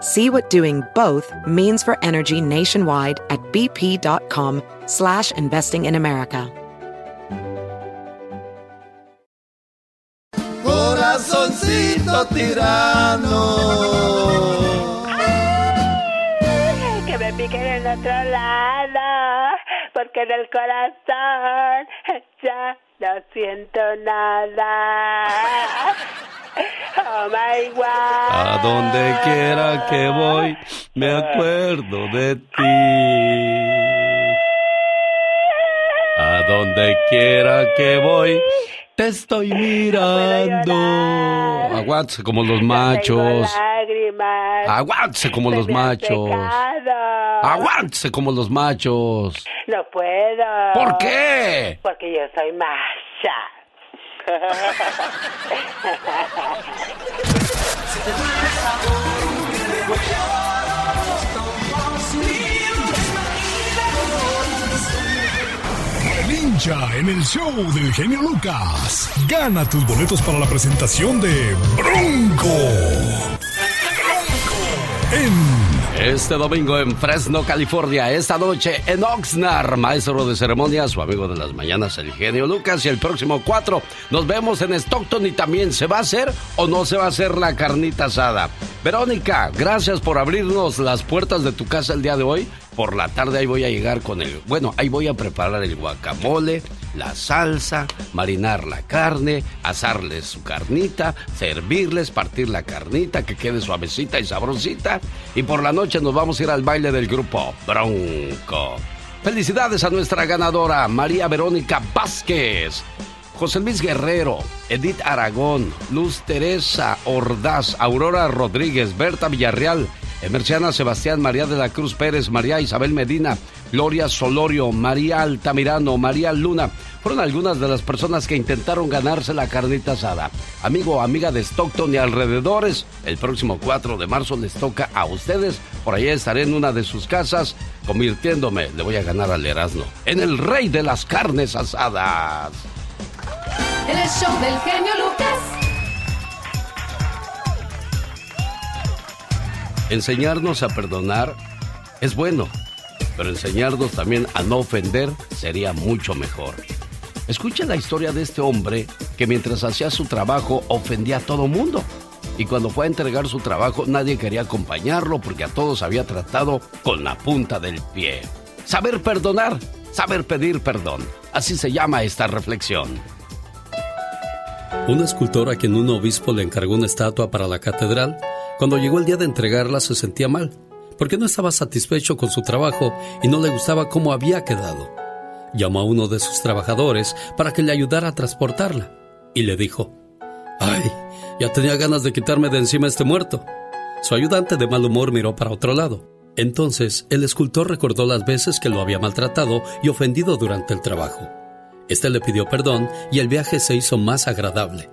See what doing both means for energy nationwide at bp.com slash investing in America. Corazoncito tirano. Que me piquen en otro lado, porque en el corazón ya no siento nada. Oh my God. A donde quiera que voy, me acuerdo de ti. A donde quiera que voy, te estoy mirando. Aguántese como los machos. Aguántese como los machos. Aguántese como los machos. No puedo. ¿Por qué? Porque yo soy macha. Ninja en el show del genio Lucas. Gana tus boletos para la presentación de Bronco. En Este domingo en Fresno, California. Esta noche en Oxnard, maestro de ceremonias, su amigo de las mañanas, el genio Lucas. Y el próximo 4 nos vemos en Stockton y también se va a hacer o no se va a hacer la carnita asada. Verónica, gracias por abrirnos las puertas de tu casa el día de hoy. Por la tarde ahí voy a llegar con el... Bueno, ahí voy a preparar el guacamole, la salsa, marinar la carne, asarles su carnita, servirles, partir la carnita, que quede suavecita y sabrosita. Y por la noche nos vamos a ir al baile del grupo Bronco. Felicidades a nuestra ganadora, María Verónica Vázquez. José Luis Guerrero, Edith Aragón, Luz Teresa Ordaz, Aurora Rodríguez, Berta Villarreal, Emerciana Sebastián, María de la Cruz Pérez, María Isabel Medina, Gloria Solorio, María Altamirano, María Luna, fueron algunas de las personas que intentaron ganarse la carnita asada. Amigo amiga de Stockton y alrededores, el próximo 4 de marzo les toca a ustedes. Por allá estaré en una de sus casas, convirtiéndome, le voy a ganar al Erasmo, en el rey de las carnes asadas. El show del genio Lucas. Enseñarnos a perdonar es bueno, pero enseñarnos también a no ofender sería mucho mejor. Escucha la historia de este hombre que mientras hacía su trabajo ofendía a todo mundo. Y cuando fue a entregar su trabajo nadie quería acompañarlo porque a todos había tratado con la punta del pie. Saber perdonar, saber pedir perdón. Así se llama esta reflexión. Una escultora a quien un obispo le encargó una estatua para la catedral, cuando llegó el día de entregarla se sentía mal, porque no estaba satisfecho con su trabajo y no le gustaba cómo había quedado. Llamó a uno de sus trabajadores para que le ayudara a transportarla y le dijo, ¡Ay! Ya tenía ganas de quitarme de encima este muerto. Su ayudante de mal humor miró para otro lado. Entonces el escultor recordó las veces que lo había maltratado y ofendido durante el trabajo. Este le pidió perdón y el viaje se hizo más agradable.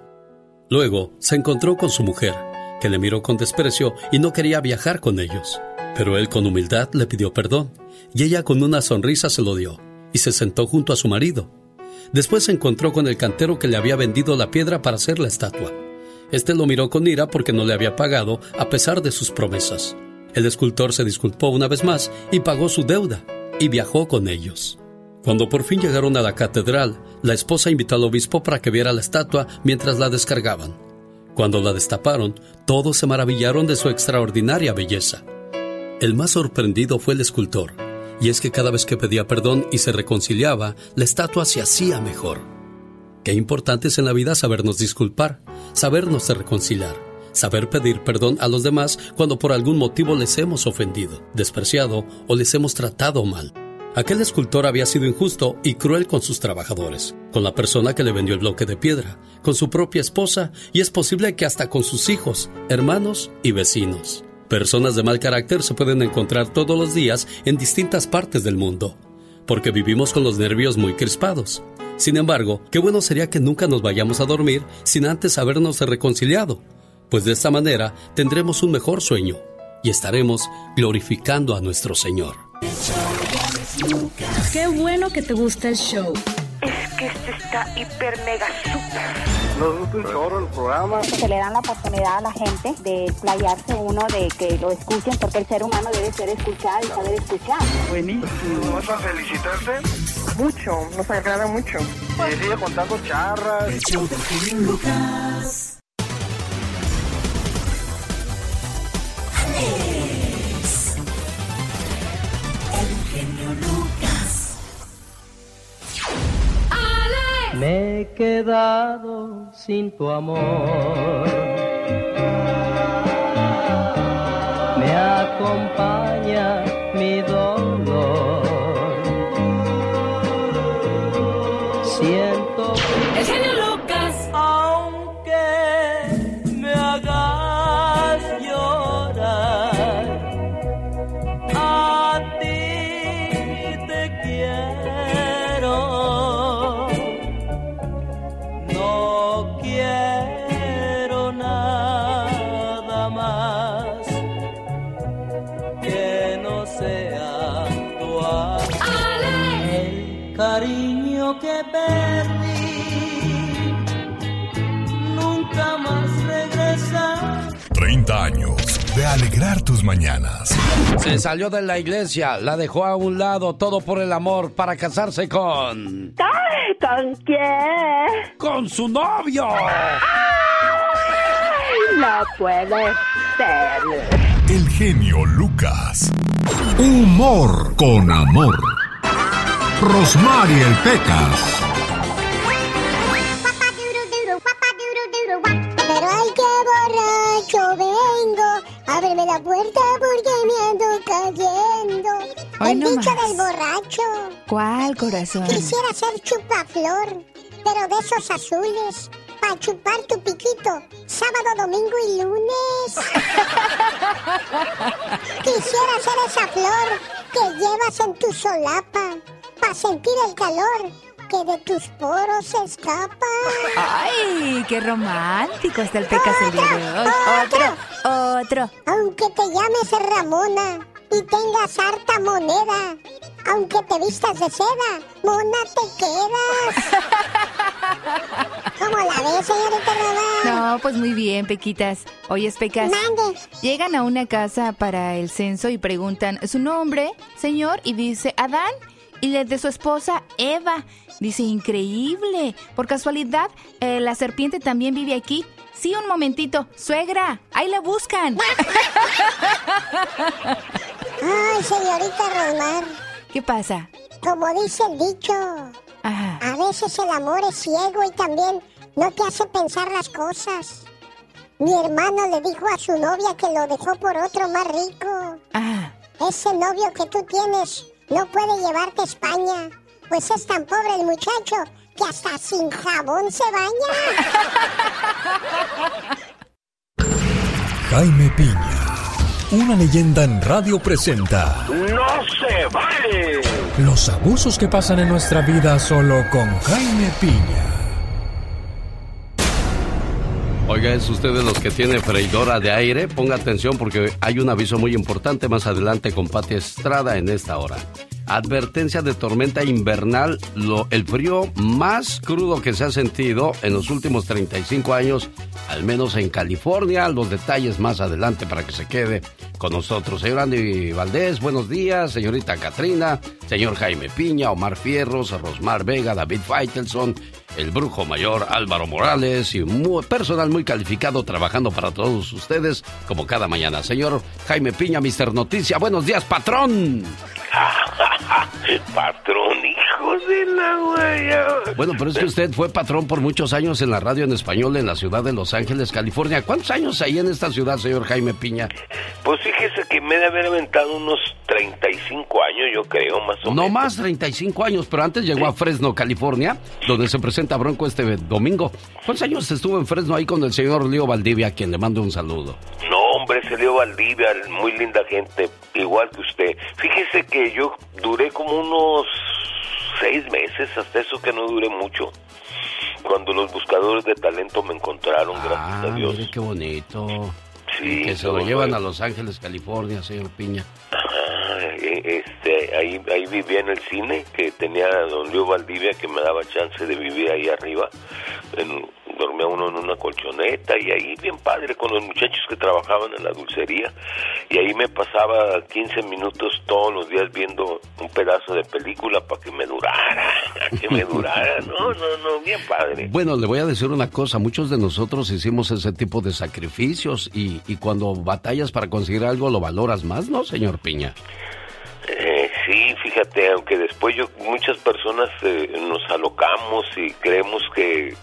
Luego se encontró con su mujer, que le miró con desprecio y no quería viajar con ellos. Pero él con humildad le pidió perdón y ella con una sonrisa se lo dio y se sentó junto a su marido. Después se encontró con el cantero que le había vendido la piedra para hacer la estatua. Este lo miró con ira porque no le había pagado a pesar de sus promesas. El escultor se disculpó una vez más y pagó su deuda y viajó con ellos. Cuando por fin llegaron a la catedral, la esposa invitó al obispo para que viera la estatua mientras la descargaban. Cuando la destaparon, todos se maravillaron de su extraordinaria belleza. El más sorprendido fue el escultor, y es que cada vez que pedía perdón y se reconciliaba, la estatua se hacía mejor. Qué importante es en la vida sabernos disculpar, sabernos reconciliar, saber pedir perdón a los demás cuando por algún motivo les hemos ofendido, despreciado o les hemos tratado mal. Aquel escultor había sido injusto y cruel con sus trabajadores, con la persona que le vendió el bloque de piedra, con su propia esposa y es posible que hasta con sus hijos, hermanos y vecinos. Personas de mal carácter se pueden encontrar todos los días en distintas partes del mundo, porque vivimos con los nervios muy crispados. Sin embargo, qué bueno sería que nunca nos vayamos a dormir sin antes habernos reconciliado, pues de esta manera tendremos un mejor sueño y estaremos glorificando a nuestro Señor. Qué bueno que te gusta el show. Es que este está hiper mega super. Nos gusta un chorro el programa. Se le dan la oportunidad a la gente de playarse uno, de que lo escuchen, porque el ser humano debe ser escuchado y saber escuchar. Buenísimo. ¿Vas a felicitarte? Mucho, nos agrada mucho. Y sigue contando charras. El show genio Lucas. Me he quedado sin tu amor. Me acompaña mi dolor. Alegrar tus mañanas. Se salió de la iglesia, la dejó a un lado, todo por el amor, para casarse con... Ay, ¿Con quién? ¡Con su novio! No puede ser. El genio Lucas. Humor con amor. Rosmarie el Pecas. Ábreme la puerta porque me ando cayendo. Hoy El no bicho más. del borracho. ¿Cuál corazón? Quisiera ser chupaflor, pero de esos azules. Para chupar tu piquito, sábado, domingo y lunes. Quisiera ser esa flor que llevas en tu solapa. Para sentir el calor que de tus poros se escapa. ¡Ay! ¡Qué romántico está el Pecas el día de hoy! Otro, otro. Aunque te llames Ramona y tengas harta moneda, aunque te vistas de seda, mona te quedas. ¿Cómo la ves, señorita Román? No, pues muy bien, Pequitas. Oyes, Pecas. Mande. Llegan a una casa para el censo y preguntan su nombre, señor, y dice Adán. Y el de su esposa, Eva. Dice, increíble. Por casualidad, eh, la serpiente también vive aquí. Sí, un momentito. Suegra, ahí la buscan. Ay, señorita Rosmar, ¿Qué pasa? como dice el dicho, Ajá. a veces el amor es ciego y también no te hace pensar las cosas. Mi hermano le dijo a su novia que lo dejó por otro más rico. Ah. Ese novio que tú tienes no puede llevarte a España, pues es tan pobre el muchacho que hasta sin jabón se baña. Jaime Piña. Una leyenda en radio presenta ¡No se vale! los abusos que pasan en nuestra vida solo con Jaime Piña. Oiga, es usted de los que tiene freidora de aire. Ponga atención porque hay un aviso muy importante más adelante con Pati Estrada en esta hora. Advertencia de tormenta invernal, lo, el frío más crudo que se ha sentido en los últimos 35 años, al menos en California. Los detalles más adelante para que se quede con nosotros. Señor Andy Valdés, buenos días. Señorita Katrina, señor Jaime Piña, Omar Fierros, Rosmar Vega, David Feitelson, el brujo mayor Álvaro Morales y muy, personal muy calificado trabajando para todos ustedes como cada mañana. Señor Jaime Piña, Mister Noticia, buenos días, patrón. Patrón, la guaya. Bueno, pero es que usted fue patrón por muchos años en la radio en español en la ciudad de Los Ángeles, California. ¿Cuántos años hay en esta ciudad, señor Jaime Piña? Pues fíjese que me debe haber aventado unos 35 años, yo creo, más o No menos. más 35 años, pero antes llegó a Fresno, California, donde se presenta Bronco este domingo. ¿Cuántos años estuvo en Fresno ahí con el señor Leo Valdivia, a quien le mando un saludo? No, hombre, se dio Valdivia, muy linda gente, igual que usted. Fíjese que yo duré como unos seis meses, hasta eso que no duré mucho. Cuando los buscadores de talento me encontraron, gracias Ah, a Dios. mire qué bonito. Sí, que se lo llevan a Los Ángeles, California, señor Piña. Ah, eh, este, ahí, ahí vivía en el cine, que tenía don Leo Valdivia que me daba chance de vivir ahí arriba. En- dormía uno en una colchoneta y ahí bien padre con los muchachos que trabajaban en la dulcería. Y ahí me pasaba 15 minutos todos los días viendo un pedazo de película para que me durara, que me durara. No, no, no, bien padre. Bueno, le voy a decir una cosa, muchos de nosotros hicimos ese tipo de sacrificios y, y cuando batallas para conseguir algo lo valoras más, ¿no, señor Piña? Eh, sí, fíjate, aunque después yo muchas personas eh, nos alocamos y creemos que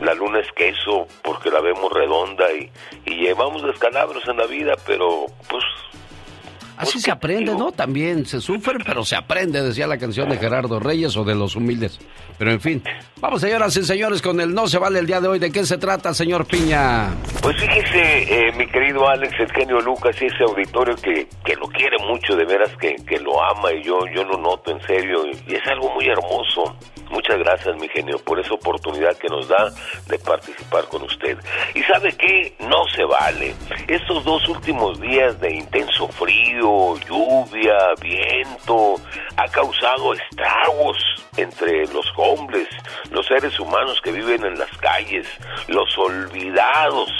la luna es queso porque la vemos redonda y, y llevamos descalabros en la vida, pero pues Así se aprende, ¿no? También se sufre, pero se aprende, decía la canción de Gerardo Reyes o de Los Humildes. Pero en fin, vamos señoras y señores con el No se vale el día de hoy. ¿De qué se trata, señor Piña? Pues fíjese, eh, mi querido Alex, el genio Lucas y ese auditorio que, que lo quiere mucho, de veras que, que lo ama y yo, yo lo noto en serio y, es algo muy hermoso. Muchas gracias, mi genio, por esa oportunidad que nos da de participar con usted. Y sabe qué, no se vale. Estos dos últimos días de intenso frío, lluvia, viento, ha causado estragos entre los hombres, los seres humanos que viven en las calles, los olvidados,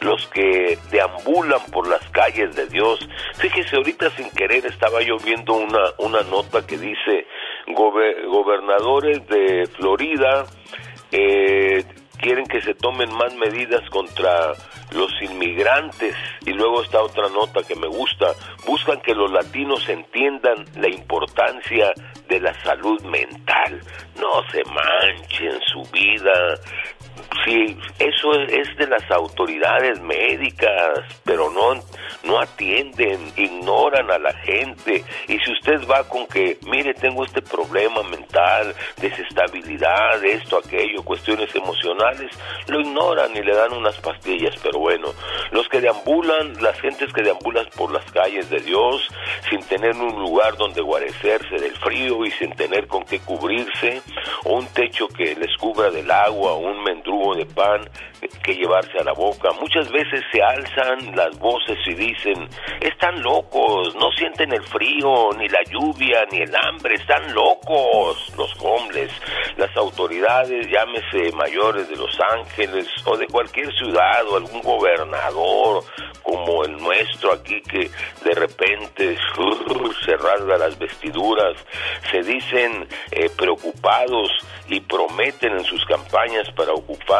los que deambulan por las calles de Dios. Fíjese, ahorita sin querer estaba yo viendo una, una nota que dice, "Gobe- gobernadores de Florida eh, quieren que se tomen más medidas contra los inmigrantes y luego está otra nota que me gusta, buscan que los latinos entiendan la importancia de la salud mental, no se manchen su vida, sí, eso es, de las autoridades médicas, pero no, no atienden, ignoran a la gente. Y si usted va con que, mire, tengo este problema mental, desestabilidad, esto, aquello, cuestiones emocionales, lo ignoran y le dan unas pastillas. Pero bueno, los que deambulan, las gentes que deambulan por las calles de Dios, sin tener un lugar donde guarecerse del frío y sin tener con qué cubrirse, o un techo que les cubra del agua, un mendrugo de pan que llevarse a la boca. Muchas veces se alzan las voces y dicen, están locos, no sienten el frío, ni la lluvia, ni el hambre, están locos los hombres. Las autoridades, llámese mayores de Los Ángeles o de cualquier ciudad o algún gobernador como el nuestro aquí que de repente se rasga las vestiduras, se dicen eh, preocupados y prometen en sus campañas para ocupar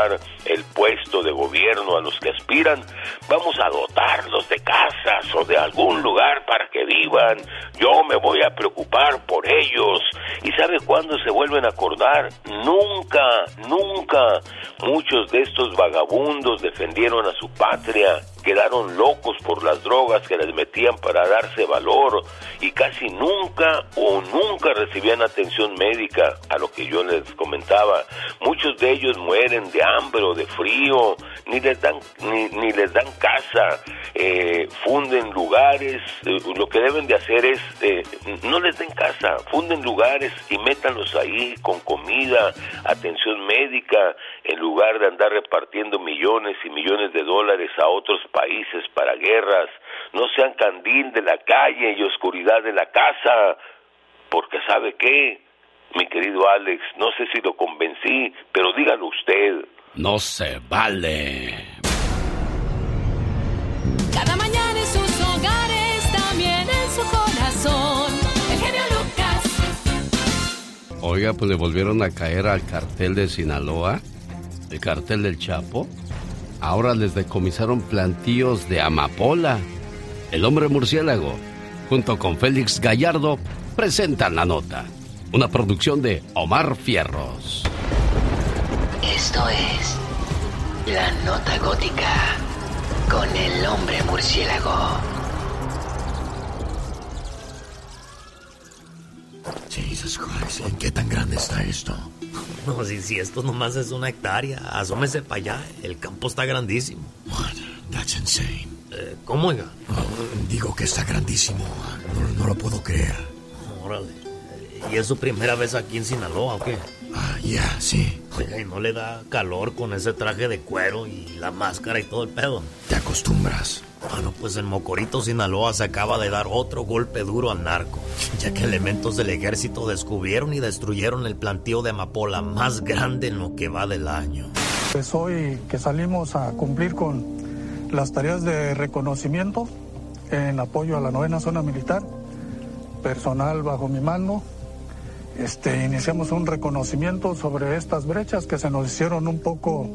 el puesto de gobierno a los que aspiran, vamos a dotarlos de casas o de algún lugar para que vivan. Yo me voy a preocupar por ellos. ¿Y sabe cuándo se vuelven a acordar? Nunca, nunca. Muchos de estos vagabundos defendieron a su patria, quedaron locos por las drogas que les metían para darse valor y casi nunca o nunca recibían atención médica, a lo que yo les comentaba. Muchos de ellos mueren de hambre o de frío, ni les dan, ni, ni les dan casa, eh, funden lugares, eh, lo que deben de hacer es, eh, no les den casa, funden lugares y métanlos ahí con comida, atención médica, en lugar de andar repartiendo millones y millones de dólares a otros países para guerras. No sean candil de la calle y oscuridad de la casa, porque sabe qué, mi querido Alex, no sé si lo convencí, pero dígalo usted. No se vale. Cada mañana en sus hogares, también en su corazón. El genio Lucas. Oiga, pues le volvieron a caer al cartel de Sinaloa, el cartel del Chapo. Ahora les decomisaron plantíos de amapola. El hombre murciélago, junto con Félix Gallardo, presentan la nota. una producción de Omar Fierros. Esto es La Nota Gótica con el hombre murciélago. Jesus Christ, ¿en qué tan grande está esto? No, si, si esto nomás es una hectárea, asómese para allá, el campo está grandísimo. What? That's insane. Eh, ¿Cómo, oiga? Oh, digo que está grandísimo, no, no lo puedo creer. Órale. ¿Y es su primera vez aquí en Sinaloa o qué? Ah, ya, sí. Oiga, ¿y no le da calor con ese traje de cuero y la máscara y todo el pedo? Te acostumbras. Bueno, pues en Mocorito, Sinaloa, se acaba de dar otro golpe duro al narco, ya que elementos del ejército descubrieron y destruyeron el plantío de amapola más grande en lo que va del año. Pues hoy que salimos a cumplir con las tareas de reconocimiento en apoyo a la novena zona militar, personal bajo mi mando, este, iniciamos un reconocimiento sobre estas brechas que se nos hicieron un poco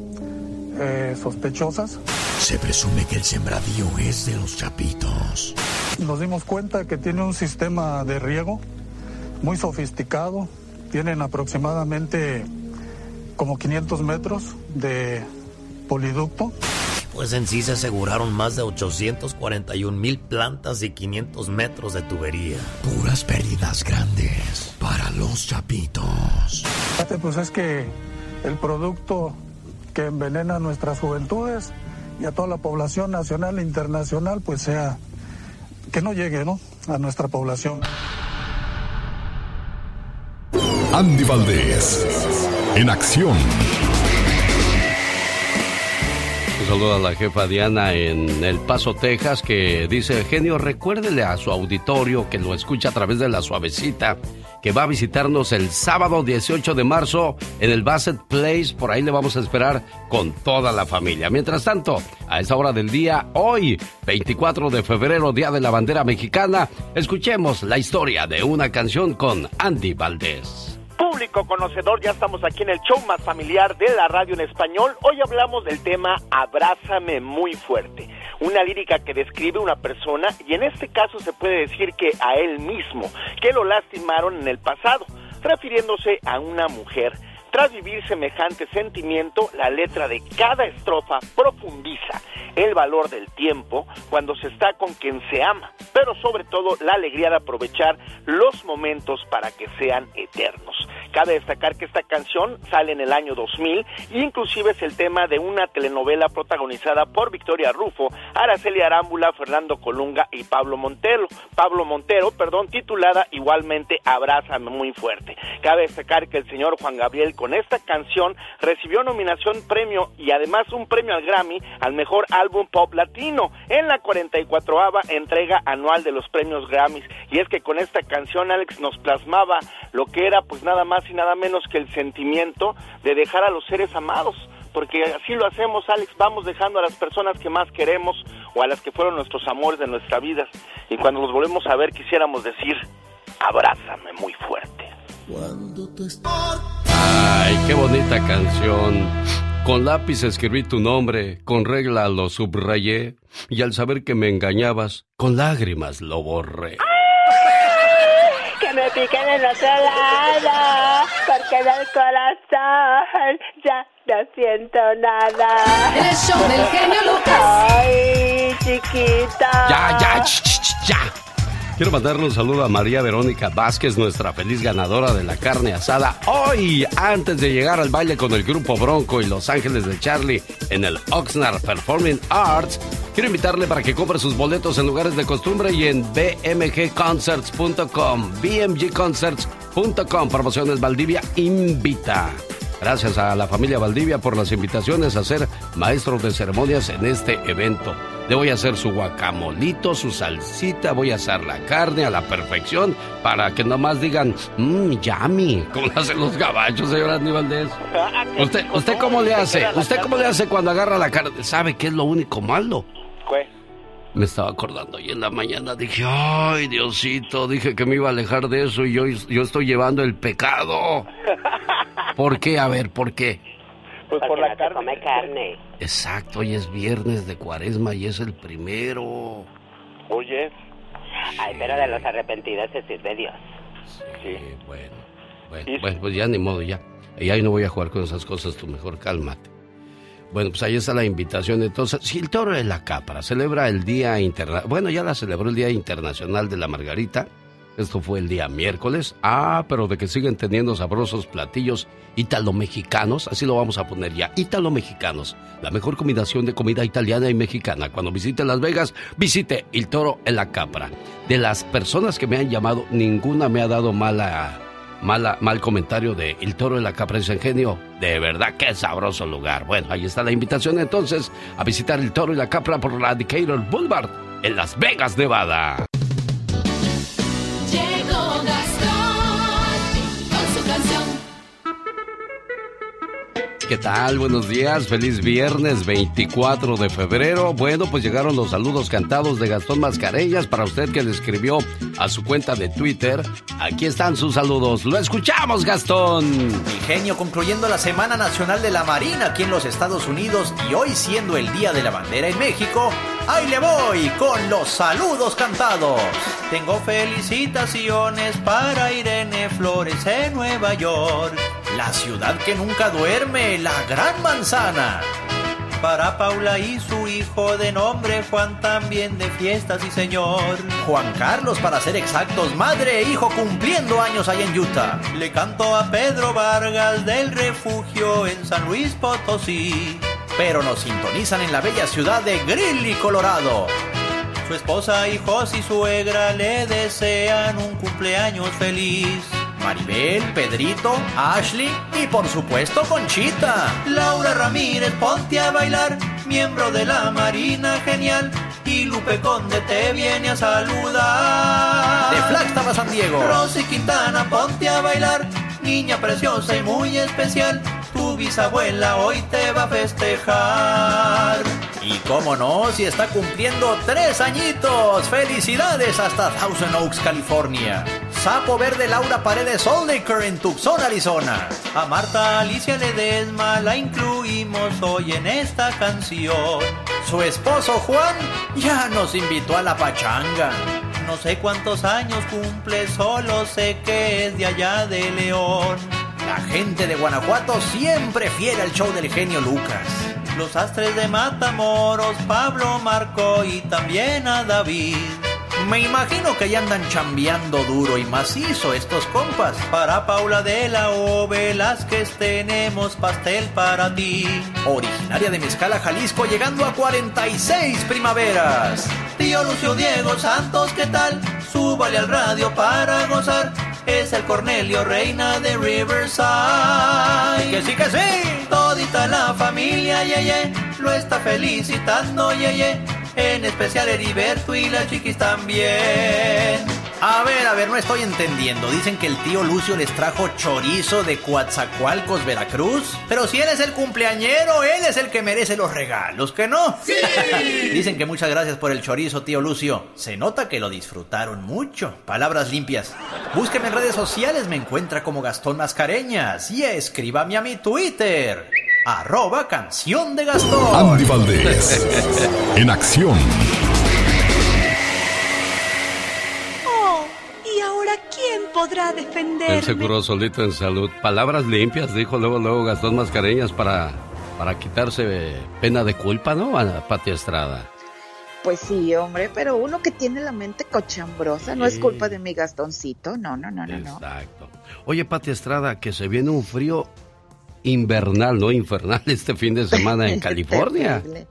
eh, sospechosas. Se presume que el sembradío es de los chapitos. Nos dimos cuenta que tiene un sistema de riego muy sofisticado. Tienen aproximadamente como 500 metros de poliducto. Pues en sí se aseguraron más de 841 mil plantas y 500 metros de tubería. Puras pérdidas grandes para los chapitos. Pues es que el producto que envenena nuestras juventudes y a toda la población nacional e internacional, pues sea que no llegue, ¿no? A nuestra población. Andy Valdés, en acción. Saludo a la jefa Diana en El Paso, Texas, que dice, genio, recuérdele a su auditorio que lo escucha a través de la suavecita, que va a visitarnos el sábado 18 de marzo en el Bassett Place. Por ahí le vamos a esperar con toda la familia. Mientras tanto, a esa hora del día, hoy, 24 de febrero, Día de la Bandera Mexicana, escuchemos la historia de una canción con Andy Valdés público conocedor, ya estamos aquí en el show más familiar de la radio en español. Hoy hablamos del tema Abrázame muy fuerte, una lírica que describe una persona y en este caso se puede decir que a él mismo, que lo lastimaron en el pasado, refiriéndose a una mujer. Tras vivir semejante sentimiento, la letra de cada estrofa profundiza el valor del tiempo cuando se está con quien se ama, pero sobre todo la alegría de aprovechar los momentos para que sean eternos. Cabe destacar que esta canción sale en el año 2000 e inclusive es el tema de una telenovela protagonizada por Victoria Rufo, Araceli Arámbula, Fernando Colunga y Pablo Montero. Pablo Montero, perdón, titulada igualmente Abrázame muy fuerte. Cabe destacar que el señor Juan Gabriel con esta canción recibió nominación premio y además un premio al Grammy al mejor álbum pop latino en la 44ava entrega anual de los premios Grammys. Y es que con esta canción Alex nos plasmaba lo que era pues nada más y nada menos que el sentimiento de dejar a los seres amados porque así lo hacemos, Alex, vamos dejando a las personas que más queremos o a las que fueron nuestros amores de nuestra vida. Y cuando los volvemos a ver, quisiéramos decir, abrázame muy fuerte. Cuando Ay, qué bonita canción. Con lápiz escribí tu nombre, con regla lo subrayé, y al saber que me engañabas, con lágrimas lo borré. Que me piquen en otro lado, porque en el corazón ya no siento nada. El show del genio Lucas. Ay, chiquita. Ya, ya, ch. Quiero mandarle un saludo a María Verónica Vázquez, nuestra feliz ganadora de la carne asada. Hoy, antes de llegar al baile con el grupo Bronco y Los Ángeles de Charlie en el Oxnard Performing Arts, quiero invitarle para que compre sus boletos en lugares de costumbre y en bmgconcerts.com. bmgconcerts.com. Promociones Valdivia invita. Gracias a la familia Valdivia por las invitaciones a ser maestros de ceremonias en este evento. Le voy a hacer su guacamolito, su salsita, voy a hacer la carne a la perfección para que nomás digan, mmm, yummy, como hacen los gabachos, señor Andy Valdés. ¿Usted, ¿Usted cómo le hace? ¿Usted cómo le hace cuando agarra la carne? ¿Sabe qué es lo único malo? ¿Qué? Me estaba acordando y en la mañana dije, ay Diosito, dije que me iba a alejar de eso y yo, yo estoy llevando el pecado. ¿Por qué? A ver, ¿por qué? Pues por la carne. come carne. Exacto, hoy es viernes de cuaresma y es el primero. Oye. Ay, pero de los arrepentidos se sirve Dios. Sí, bueno. Bueno, pues ya ni modo, ya. Y ahí no voy a jugar con esas cosas, tú mejor cálmate. Bueno, pues ahí está la invitación. Entonces, si el toro de la capra celebra el Día Internacional, bueno, ya la celebró el Día Internacional de la Margarita. Esto fue el día miércoles. Ah, pero de que siguen teniendo sabrosos platillos ítalo-mexicanos, así lo vamos a poner ya, ítalo-mexicanos. La mejor combinación de comida italiana y mexicana. Cuando visite Las Vegas, visite El Toro en la Capra. De las personas que me han llamado, ninguna me ha dado mala mala, mal comentario de El Toro de la Capra en Genio. De verdad, qué sabroso lugar. Bueno, ahí está la invitación entonces a visitar El Toro y la Capra por la Boulevard en Las Vegas, Nevada. ¿Qué tal? Buenos días, feliz viernes 24 de febrero. Bueno, pues llegaron los saludos cantados de Gastón Mascareñas para usted que le escribió a su cuenta de Twitter. Aquí están sus saludos. Lo escuchamos, Gastón. Mi genio, concluyendo la Semana Nacional de la Marina aquí en los Estados Unidos y hoy siendo el Día de la Bandera en México, ahí le voy con los saludos cantados. Tengo felicitaciones para Irene Flores en Nueva York la ciudad que nunca duerme, la gran manzana. Para Paula y su hijo de nombre Juan también de fiestas y señor. Juan Carlos para ser exactos, madre e hijo cumpliendo años ahí en Utah. Le canto a Pedro Vargas del refugio en San Luis Potosí. Pero nos sintonizan en la bella ciudad de Greeley, Colorado. Su esposa, hijos y suegra le desean un cumpleaños feliz. Maribel, Pedrito, Ashley y por supuesto Conchita. Laura Ramírez, ponte a bailar, miembro de la Marina Genial. Y Lupe Conde te viene a saludar. De Flagstaff a San Diego. Rosy Quintana, ponte a bailar, niña preciosa y muy especial. Tu bisabuela hoy te va a festejar. Y cómo no, si está cumpliendo tres añitos. ¡Felicidades hasta Thousand Oaks, California! Sapo Verde Laura Paredes Oldaker en Tucson, Arizona. A Marta Alicia Ledesma la incluimos hoy en esta canción. Su esposo Juan ya nos invitó a la pachanga. No sé cuántos años cumple, solo sé que es de allá de León. La gente de Guanajuato siempre fiel al show del genio Lucas. Los astres de Matamoros, Pablo Marco y también a David. Me imagino que ya andan chambeando duro y macizo estos compas. Para Paula de la O Velázquez tenemos pastel para ti. Originaria de Mezcala, Jalisco, llegando a 46 primaveras. Tío Lucio Diego Santos, ¿qué tal? Súbale al radio para gozar. Es el Cornelio Reina de Riverside. Que sí, que sí. Todita la familia, yeye, lo está felicitando, yeye. En especial Heriberto y las chiquis también. A ver, a ver, no estoy entendiendo. Dicen que el tío Lucio les trajo chorizo de Coatzacoalcos, Veracruz. Pero si él es el cumpleañero, él es el que merece los regalos, ¿que no? ¡Sí! Dicen que muchas gracias por el chorizo, tío Lucio. Se nota que lo disfrutaron mucho. Palabras limpias. Búsqueme en redes sociales, me encuentra como Gastón Mascareñas. Y escríbame a mi Twitter arroba canción de Gastón. Andy Valdés, en acción. Oh, ¿y ahora quién podrá defenderme? El seguro solito en salud. Palabras limpias, dijo luego, luego Gastón Mascareñas para, para quitarse pena de culpa, ¿no? A Pati Estrada. Pues sí, hombre, pero uno que tiene la mente cochambrosa, no es culpa de mi Gastoncito, no, no, no, no. Exacto. Oye, Pati Estrada, que se viene un frío invernal, no infernal, este fin de semana en California. terrible,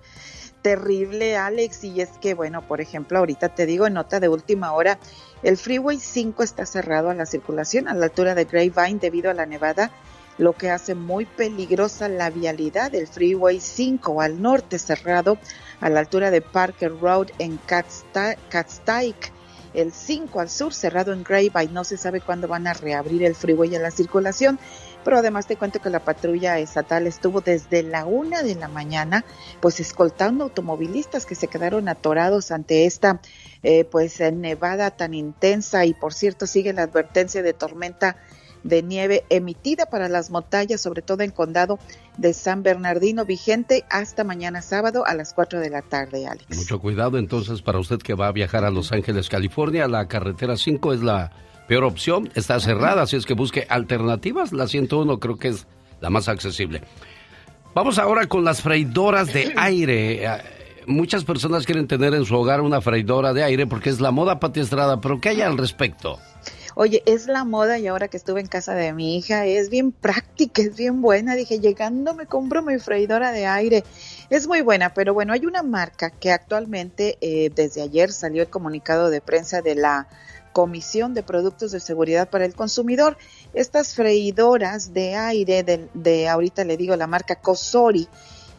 terrible, Alex. Y es que, bueno, por ejemplo, ahorita te digo en nota de última hora, el Freeway 5 está cerrado a la circulación a la altura de Grapevine debido a la nevada, lo que hace muy peligrosa la vialidad del Freeway 5 al norte cerrado a la altura de Parker Road en Catstike. El 5 al sur cerrado en Grapevine. No se sabe cuándo van a reabrir el freeway a la circulación pero además te cuento que la patrulla estatal estuvo desde la una de la mañana, pues escoltando automovilistas que se quedaron atorados ante esta, eh, pues nevada tan intensa y por cierto sigue la advertencia de tormenta de nieve emitida para las montañas, sobre todo en condado de San Bernardino, vigente hasta mañana sábado a las 4 de la tarde, Alex. Mucho cuidado entonces para usted que va a viajar a Los Ángeles, California. La carretera 5 es la peor opción está cerrada, así es que busque alternativas. La 101 creo que es la más accesible. Vamos ahora con las freidoras de aire. Eh, muchas personas quieren tener en su hogar una freidora de aire porque es la moda Pati Estrada, pero ¿qué hay al respecto? Oye, es la moda y ahora que estuve en casa de mi hija, es bien práctica, es bien buena. Dije, llegando me compro mi freidora de aire. Es muy buena, pero bueno, hay una marca que actualmente eh, desde ayer salió el comunicado de prensa de la Comisión de Productos de Seguridad para el Consumidor. Estas freidoras de aire de, de ahorita le digo la marca Cosori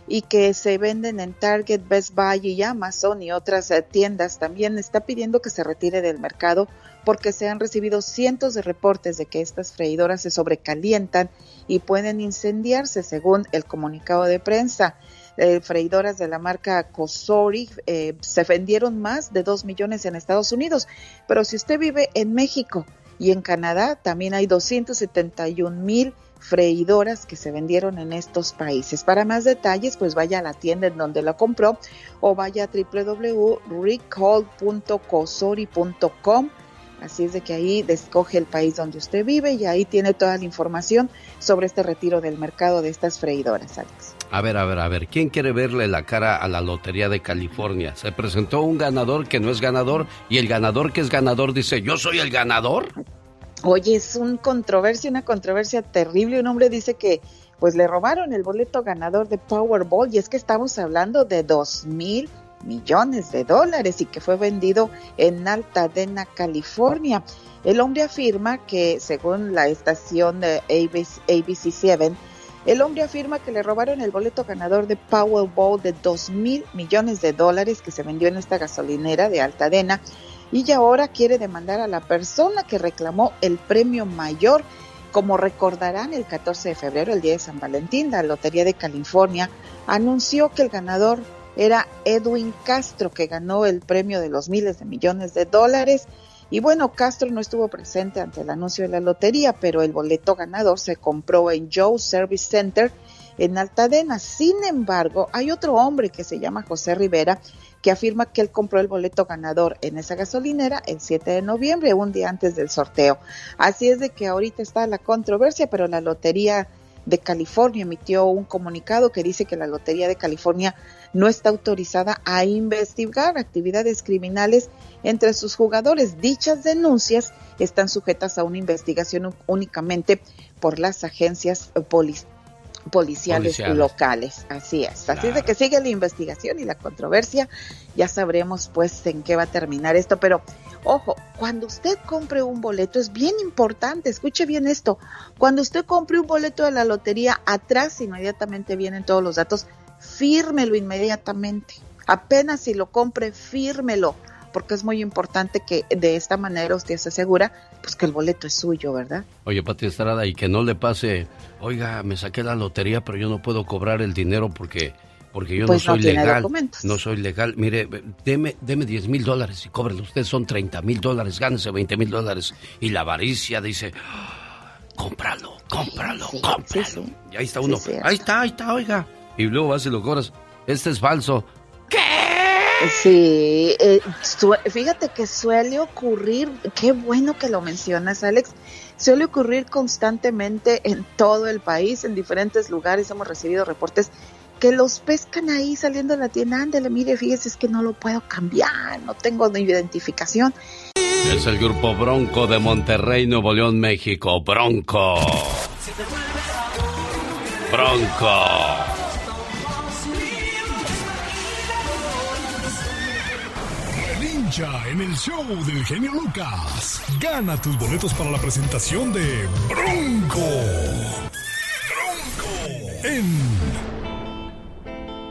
y que se venden en Target, Best Buy y Amazon y otras eh, tiendas también está pidiendo que se retire del mercado porque se han recibido cientos de reportes de que estas freidoras se sobrecalientan y pueden incendiarse según el comunicado de prensa. Eh, freidoras de la marca Cosori eh, se vendieron más de 2 millones en Estados Unidos, pero si usted vive en México y en Canadá, también hay 271 mil freidoras que se vendieron en estos países. Para más detalles, pues vaya a la tienda en donde la compró o vaya a www.recall.cosori.com. Así es de que ahí escoge el país donde usted vive y ahí tiene toda la información sobre este retiro del mercado de estas freidoras, Alex. A ver, a ver, a ver, ¿quién quiere verle la cara a la Lotería de California? Se presentó un ganador que no es ganador y el ganador que es ganador dice, yo soy el ganador. Oye, es un controversia, una controversia terrible. Un hombre dice que pues le robaron el boleto ganador de Powerball y es que estamos hablando de dos mil millones de dólares y que fue vendido en Altadena, California. El hombre afirma que, según la estación ABC, ABC7, el hombre afirma que le robaron el boleto ganador de Powerball de dos mil millones de dólares que se vendió en esta gasolinera de Altadena y ahora quiere demandar a la persona que reclamó el premio mayor. Como recordarán, el 14 de febrero, el día de San Valentín, la Lotería de California anunció que el ganador era Edwin Castro, que ganó el premio de los miles de millones de dólares. Y bueno, Castro no estuvo presente ante el anuncio de la lotería, pero el boleto ganador se compró en Joe Service Center en Altadena. Sin embargo, hay otro hombre que se llama José Rivera que afirma que él compró el boleto ganador en esa gasolinera el 7 de noviembre, un día antes del sorteo. Así es de que ahorita está la controversia, pero la Lotería de California emitió un comunicado que dice que la Lotería de California no está autorizada a investigar actividades criminales entre sus jugadores. Dichas denuncias están sujetas a una investigación únicamente por las agencias policiales policiales, locales. Así es. Así es de que sigue la investigación y la controversia. Ya sabremos pues en qué va a terminar esto. Pero ojo, cuando usted compre un boleto es bien importante, escuche bien esto. Cuando usted compre un boleto de la lotería, atrás inmediatamente vienen todos los datos. Fírmelo inmediatamente. Apenas si lo compre, fírmelo porque es muy importante que de esta manera usted se asegura pues que el boleto es suyo, ¿verdad? Oye, Pati Estrada, y que no le pase, oiga, me saqué la lotería, pero yo no puedo cobrar el dinero porque porque yo no pues soy legal. No soy legal. Mire, deme, deme 10 mil dólares y cóbrelo. Usted son 30 mil dólares, gánese 20 mil dólares. Y la avaricia dice, cómpralo, cómpralo, cómpralo. Y ahí está uno, ahí está, ahí está, oiga. Y luego vas y lo cobras. Este es falso. Sí, eh, fíjate que suele ocurrir, qué bueno que lo mencionas, Alex, suele ocurrir constantemente en todo el país, en diferentes lugares, hemos recibido reportes que los pescan ahí saliendo de la tienda, ándale, mire, fíjese, es que no lo puedo cambiar, no tengo ni identificación. Es el grupo Bronco de Monterrey, Nuevo León, México, Bronco. Bronco. En el show del genio Lucas. Gana tus boletos para la presentación de Bronco. Bronco. En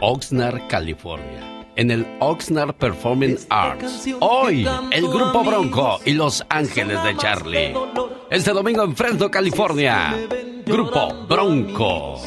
Oxnard, California. En el Oxnard Performing Arts. Hoy, el grupo Bronco y Los Ángeles de Charlie. Este domingo en Fresno, California. Grupo Bronco.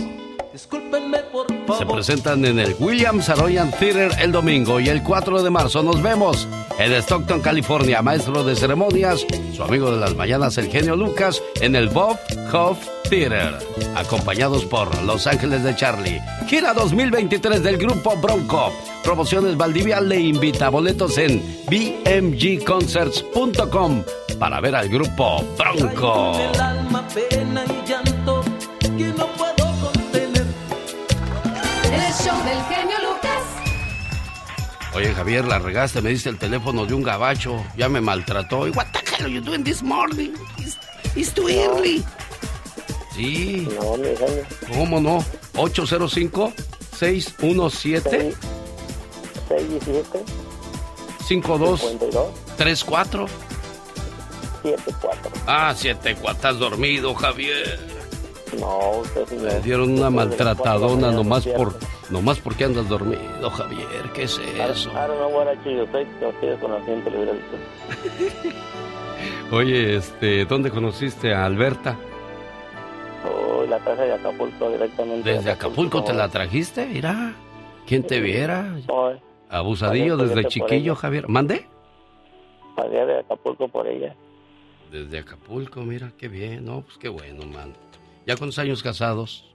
Se presentan en el Williams Arroyan Theater el domingo y el 4 de marzo nos vemos en Stockton, California. Maestro de ceremonias, su amigo de las mañanas, el genio Lucas, en el Bob Hope Theater. Acompañados por Los Ángeles de Charlie. Gira 2023 del grupo Bronco. Promociones Valdivia le invita a boletos en bmgconcerts.com para ver al grupo Bronco. Oye, Javier, la regaste, me diste el teléfono de un gabacho, ya me maltrató. Y, What the hell are you doing this morning? It's, it's too early. Sí. No, mi genio. ¿Cómo no? 805 617 617 52 52 34 74. Ah, 74. Estás dormido, Javier. No, usted sí Me dieron una maltratadona nomás por nomás porque andas dormido, Javier. ¿Qué es eso? I don't know what I say, pero estoy hubiera dicho. Oye, este, ¿dónde conociste a Alberta? Oh, la traje de Acapulco directamente. ¿Desde Acapulco te la trajiste? Mira, ¿quién te viera? Abusadillo desde chiquillo. Javier. ¿Mande? pagué de Acapulco por ella. Desde Acapulco, mira, qué bien, no, pues qué bueno, man. ¿Ya cuántos años casados?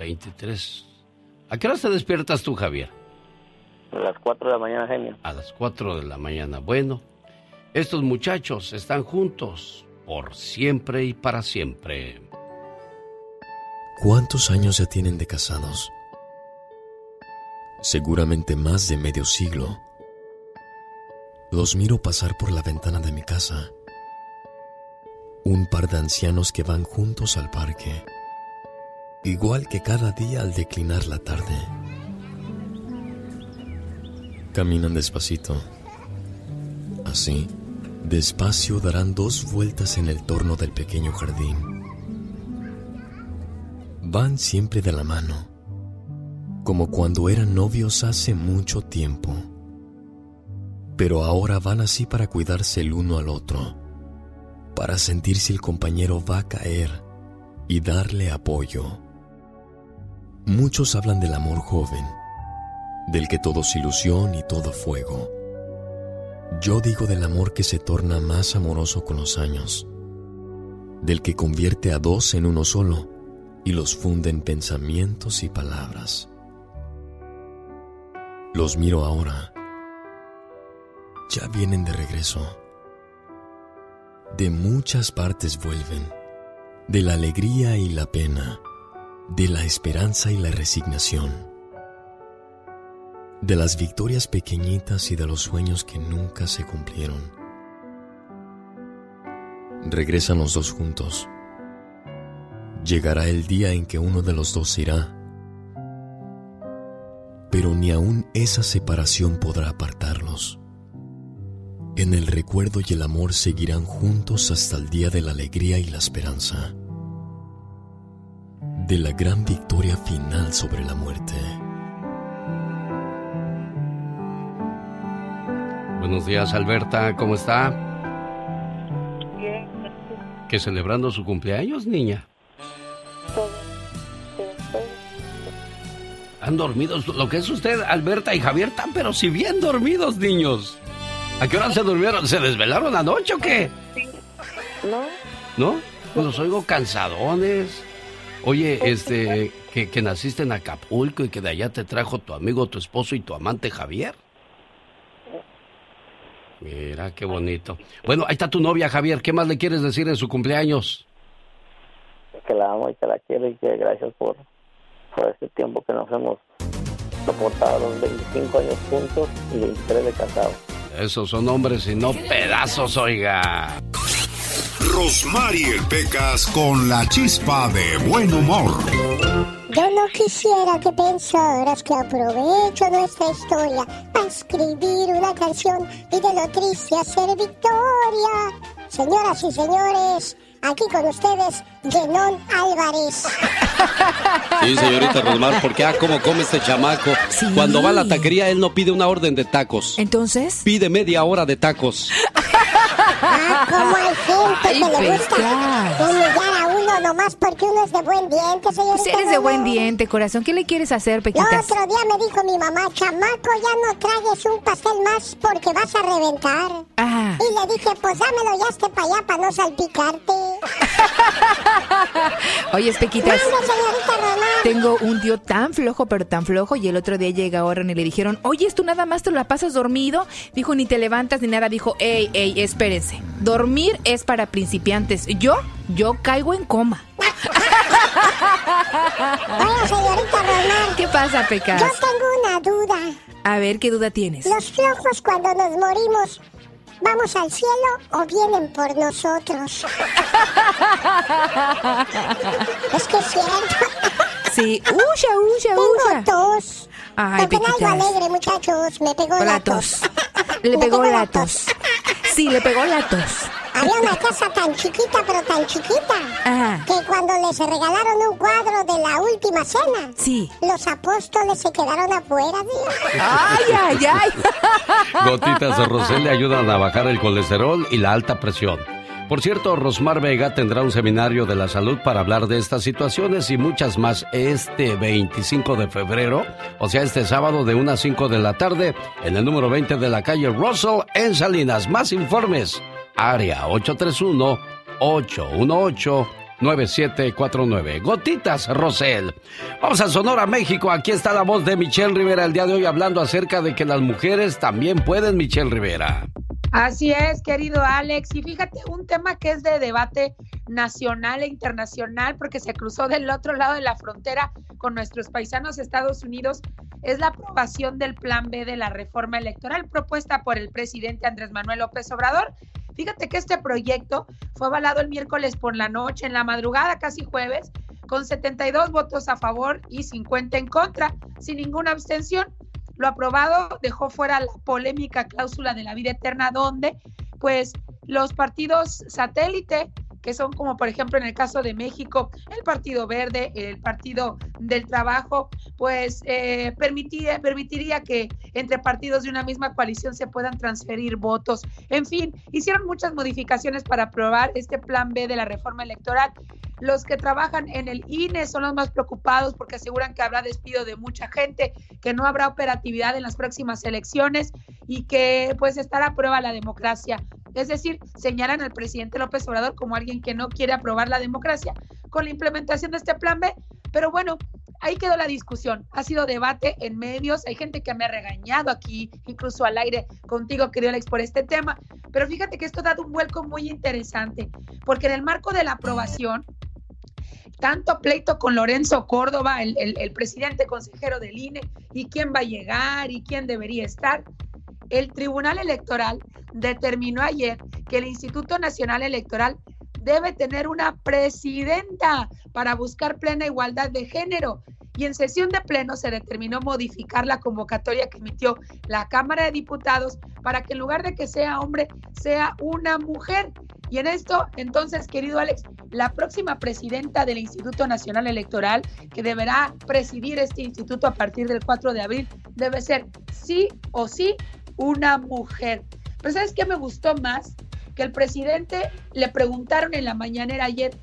23. ¿A qué hora te despiertas tú, Javier? a las 4 de la mañana, genio. A las 4 de la mañana. Bueno, estos muchachos están juntos por siempre y para siempre. ¿Cuántos años ya tienen de casados? Seguramente más de medio siglo. Los miro pasar por la ventana de mi casa. Un par de ancianos que van juntos al parque. Igual que cada día al declinar la tarde. Caminan despacito. Así, despacio darán dos vueltas en el torno del pequeño jardín. Van siempre de la mano, como cuando eran novios hace mucho tiempo. Pero ahora van así para cuidarse el uno al otro, para sentir si el compañero va a caer y darle apoyo. Muchos hablan del amor joven, del que todo es ilusión y todo fuego. Yo digo del amor que se torna más amoroso con los años, del que convierte a dos en uno solo y los funde en pensamientos y palabras. Los miro ahora. Ya vienen de regreso. De muchas partes vuelven, de la alegría y la pena, de la esperanza y la resignación, de las victorias pequeñitas y de los sueños que nunca se cumplieron. Regresan los dos juntos. Llegará el día en que uno de los dos irá, pero ni aún esa separación podrá apartarlos. En el recuerdo y el amor seguirán juntos hasta el día de la alegría y la esperanza, de la gran victoria final sobre la muerte. Buenos días, Alberta, ¿cómo está? Bien, ¿Que celebrando su cumpleaños, niña? ¿Han dormidos? Lo que es usted, Alberta y Javier, están pero si bien dormidos, niños. ¿A qué hora se durmieron? ¿Se desvelaron anoche o qué? No. ¿No? Pues los oigo cansadones. Oye, este, que, que naciste en Acapulco y que de allá te trajo tu amigo, tu esposo y tu amante Javier. Mira, qué bonito. Bueno, ahí está tu novia, Javier. ¿Qué más le quieres decir en su cumpleaños? Que la amo y que la quiero y que gracias por, por este tiempo que nos hemos soportado, los 25 años juntos y 23 de casados. Esos son hombres y no pedazos, oiga. Rosmarie Pecas con la chispa de buen humor. Yo no quisiera que pensaras que aprovecho nuestra historia para escribir una canción y de lo triste hacer victoria. Señoras y señores, aquí con ustedes, Genón Álvarez. Sí, señorita Rosmar, porque ah, cómo come este chamaco. Cuando va a la taquería, él no pide una orden de tacos. Entonces. Pide media hora de tacos. Ah, como hay gente que le gusta humillar a uno nomás porque uno es de buen diente, señorita. Pues eres de buen diente, corazón. ¿Qué le quieres hacer, El Pequitas? otro día me dijo mi mamá, chamaco, ya no tragues un pastel más porque vas a reventar. Ah. Y le dije, pues dámelo ya este para allá para no salpicarte. Oye, Pequitas. Mande, señorita Román. Tengo un tío tan flojo, pero tan flojo, y el otro día llega ahora y le dijeron, oye, ¿tú nada más te la pasas dormido? Dijo, ni te levantas ni nada. Dijo, ey, ey, espérense. Dormir es para principiantes. Yo, yo caigo en coma. Oiga, señorita Román. ¿Qué pasa, Yo Pecas? tengo una duda. A ver, ¿qué duda tienes? ¿Los flojos cuando nos morimos vamos al cielo o vienen por nosotros? es que es cierto. Sí, uya, uya, uya. Tengo tos. Ay, Toquen algo alegre, muchachos. Me pegó la La tos. tos. Le pegó la tos. Sí, le pegó la tos. Había una casa tan chiquita, pero tan chiquita, Ajá. que cuando les regalaron un cuadro de la última cena, Sí. los apóstoles se quedaron afuera, tío. Ay, ay, ay. Gotitas de Rosel le ayudan a bajar el colesterol y la alta presión. Por cierto, Rosmar Vega tendrá un seminario de la salud para hablar de estas situaciones y muchas más este 25 de febrero, o sea, este sábado de 1 a 5 de la tarde, en el número 20 de la calle Russell en Salinas. Más informes, área 831-818-9749. Gotitas Rosel. Vamos a Sonora, México. Aquí está la voz de Michelle Rivera el día de hoy hablando acerca de que las mujeres también pueden, Michelle Rivera. Así es, querido Alex. Y fíjate, un tema que es de debate nacional e internacional, porque se cruzó del otro lado de la frontera con nuestros paisanos Estados Unidos, es la aprobación del Plan B de la reforma electoral propuesta por el presidente Andrés Manuel López Obrador. Fíjate que este proyecto fue avalado el miércoles por la noche, en la madrugada, casi jueves, con 72 votos a favor y 50 en contra, sin ninguna abstención. Lo aprobado dejó fuera la polémica cláusula de la vida eterna, donde pues los partidos satélite, que son como por ejemplo en el caso de México, el Partido Verde, el Partido del Trabajo, pues eh, permitía, permitiría que entre partidos de una misma coalición se puedan transferir votos. En fin, hicieron muchas modificaciones para aprobar este plan B de la reforma electoral. Los que trabajan en el INE son los más preocupados porque aseguran que habrá despido de mucha gente, que no habrá operatividad en las próximas elecciones y que pues estará a prueba la democracia. Es decir, señalan al presidente López Obrador como alguien que no quiere aprobar la democracia con la implementación de este plan B. Pero bueno, ahí quedó la discusión. Ha sido debate en medios. Hay gente que me ha regañado aquí, incluso al aire contigo, querido Alex, por este tema. Pero fíjate que esto ha dado un vuelco muy interesante, porque en el marco de la aprobación, tanto pleito con Lorenzo Córdoba, el, el, el, presidente consejero del INE, y quién va a llegar y quién debería estar. El Tribunal Electoral determinó ayer que el Instituto Nacional Electoral debe tener una presidenta para buscar plena igualdad de género. Y en sesión de pleno se determinó modificar la convocatoria que emitió la Cámara de Diputados para que en lugar de que sea hombre, sea una mujer. Y en esto, entonces, querido Alex, la próxima presidenta del Instituto Nacional Electoral, que deberá presidir este instituto a partir del 4 de abril, debe ser sí o sí una mujer. Pero ¿sabes qué me gustó más? Que el presidente le preguntaron en la mañanera ayer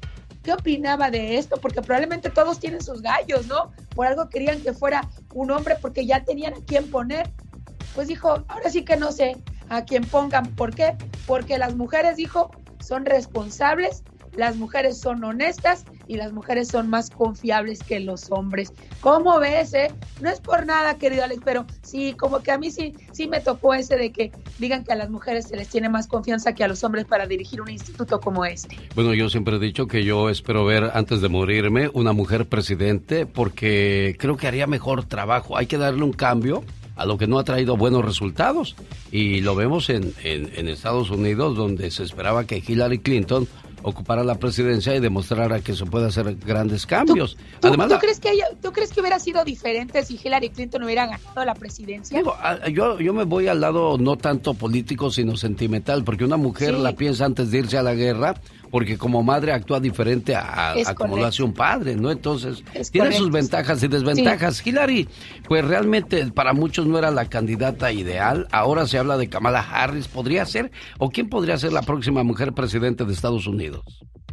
qué opinaba de esto, porque probablemente todos tienen sus gallos, ¿no? Por algo querían que fuera un hombre porque ya tenían a quién poner. Pues dijo, ahora sí que no sé, a quien pongan. ¿Por qué? Porque las mujeres, dijo, son responsables, las mujeres son honestas y las mujeres son más confiables que los hombres. ¿Cómo ves, eh? No es por nada, querido Alex, pero sí, como que a mí sí, sí me tocó ese de que digan que a las mujeres se les tiene más confianza que a los hombres para dirigir un instituto como este. Bueno, yo siempre he dicho que yo espero ver antes de morirme una mujer presidente porque creo que haría mejor trabajo. Hay que darle un cambio a lo que no ha traído buenos resultados. Y lo vemos en, en, en Estados Unidos, donde se esperaba que Hillary Clinton ocupara la presidencia y demostrara que se puede hacer grandes cambios. ¿Tú, Además, ¿tú crees que haya- ¿tú crees que hubiera sido diferente si Hillary Clinton hubiera ganado la presidencia? Digo, yo, yo me voy al lado no tanto político, sino sentimental, porque una mujer Sí. la piensa antes de irse a la guerra, porque como madre actúa diferente a, a como lo hace un padre, ¿no? Entonces, Es tiene correcto. sus ventajas y desventajas. Hillary, pues realmente para muchos no era la candidata ideal. Ahora se habla de Kamala Harris. ¿Podría ser? ¿O quién podría ser la próxima mujer presidente de Estados Unidos?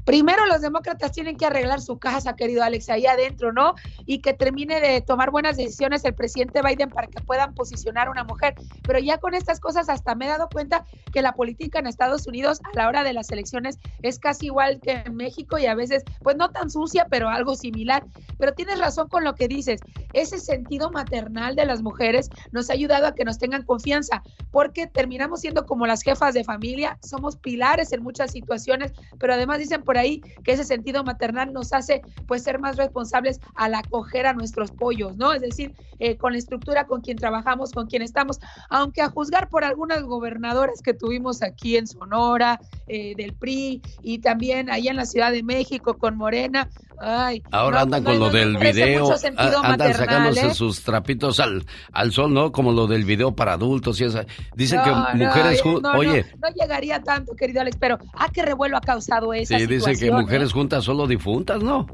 Primero los demócratas tienen que arreglar su casa, querido Alex, ahí adentro, ¿no? Y que termine de tomar buenas decisiones el presidente Biden para que puedan posicionar a una mujer. Pero ya con estas cosas hasta me he dado cuenta que la política en Estados Unidos a la hora de las elecciones es casi igual que en México y a veces, pues no tan sucia, pero algo similar. Pero tienes razón con lo que dices. Ese sentido maternal de las mujeres nos ha ayudado a que nos tengan confianza, porque terminamos siendo como las jefas de familia, somos pilares en muchas situaciones, pero además dicen por ahí que ese sentido maternal nos hace pues ser más responsables al acoger a nuestros pollos, ¿no? Es decir, eh, con la estructura con quien trabajamos, con quien estamos, aunque a juzgar por algunas gobernadoras que tuvimos aquí en Sonora, eh, del PRI y también ahí en la Ciudad de México con Morena, ay. Ahora no, andan con no, lo no, del video, a- andan sacándose ¿eh? sus trapitos al, al sol, ¿no? Como lo del video para adultos y esa. Dicen que mujeres, no, oye, no llegaría tanto, querido Alex, pero ¿a qué revuelo ha causado esa sí, dicen que situación, mujeres eh? juntas solo difuntas, ¿no?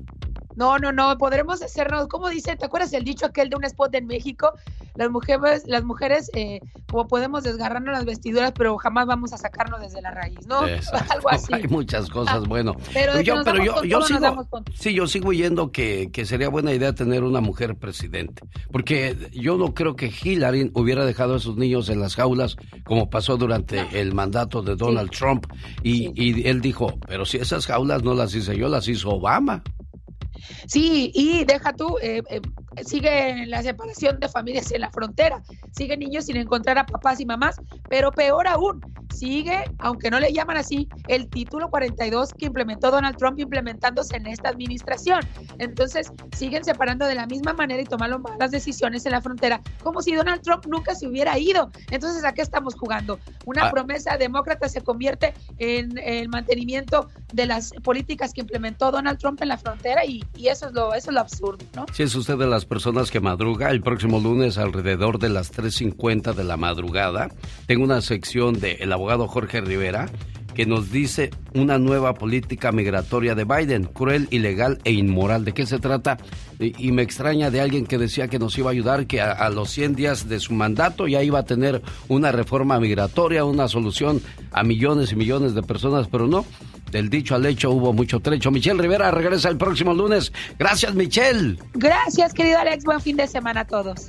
No, no, no, podremos hacernos, ¿cómo dice? ¿Te acuerdas el dicho aquel de un spot en México? Las mujeres, las mujeres, eh, como podemos desgarrarnos las vestiduras, pero jamás vamos a sacarnos desde la raíz, ¿no? Exacto. Algo así. Hay muchas cosas, bueno. Pero yo, pero yo, yo sigo, sí, yo sigo yendo que, que sería buena idea tener una mujer presidente, porque yo no creo que Hillary hubiera dejado a esos niños en las jaulas como pasó durante el mandato de Donald Trump y, y él dijo, pero si esas jaulas no las hice yo, las hizo Obama. Sí, y deja tú, eh, eh, sigue la separación de familias en la frontera, sigue niños sin encontrar a papás y mamás, pero peor aún, sigue, aunque no le llaman así, el título 42 que implementó Donald Trump implementándose en esta administración. Entonces, siguen separando de la misma manera y tomando malas decisiones en la frontera, como si Donald Trump nunca se hubiera ido. Entonces, ¿a qué estamos jugando? Una Ah. promesa demócrata se convierte en el mantenimiento de las políticas que implementó Donald Trump en la frontera y, y eso es lo eso es lo absurdo, ¿no? Si es usted de las personas que madruga, el próximo lunes alrededor de las 3.50 de la madrugada, tengo una sección de el abogado Jorge Rivera que nos dice una nueva política migratoria de Biden, cruel, ilegal e inmoral. ¿De qué se trata? Y, me extraña de alguien que decía que nos iba a ayudar, que a, a los 100 días de su mandato ya iba a tener una reforma migratoria, una solución a millones y millones de personas, pero no. Del dicho al hecho hubo mucho trecho. Michelle Rivera regresa el próximo lunes. Gracias, Michelle. Gracias, querido Alex, buen fin de semana a todos.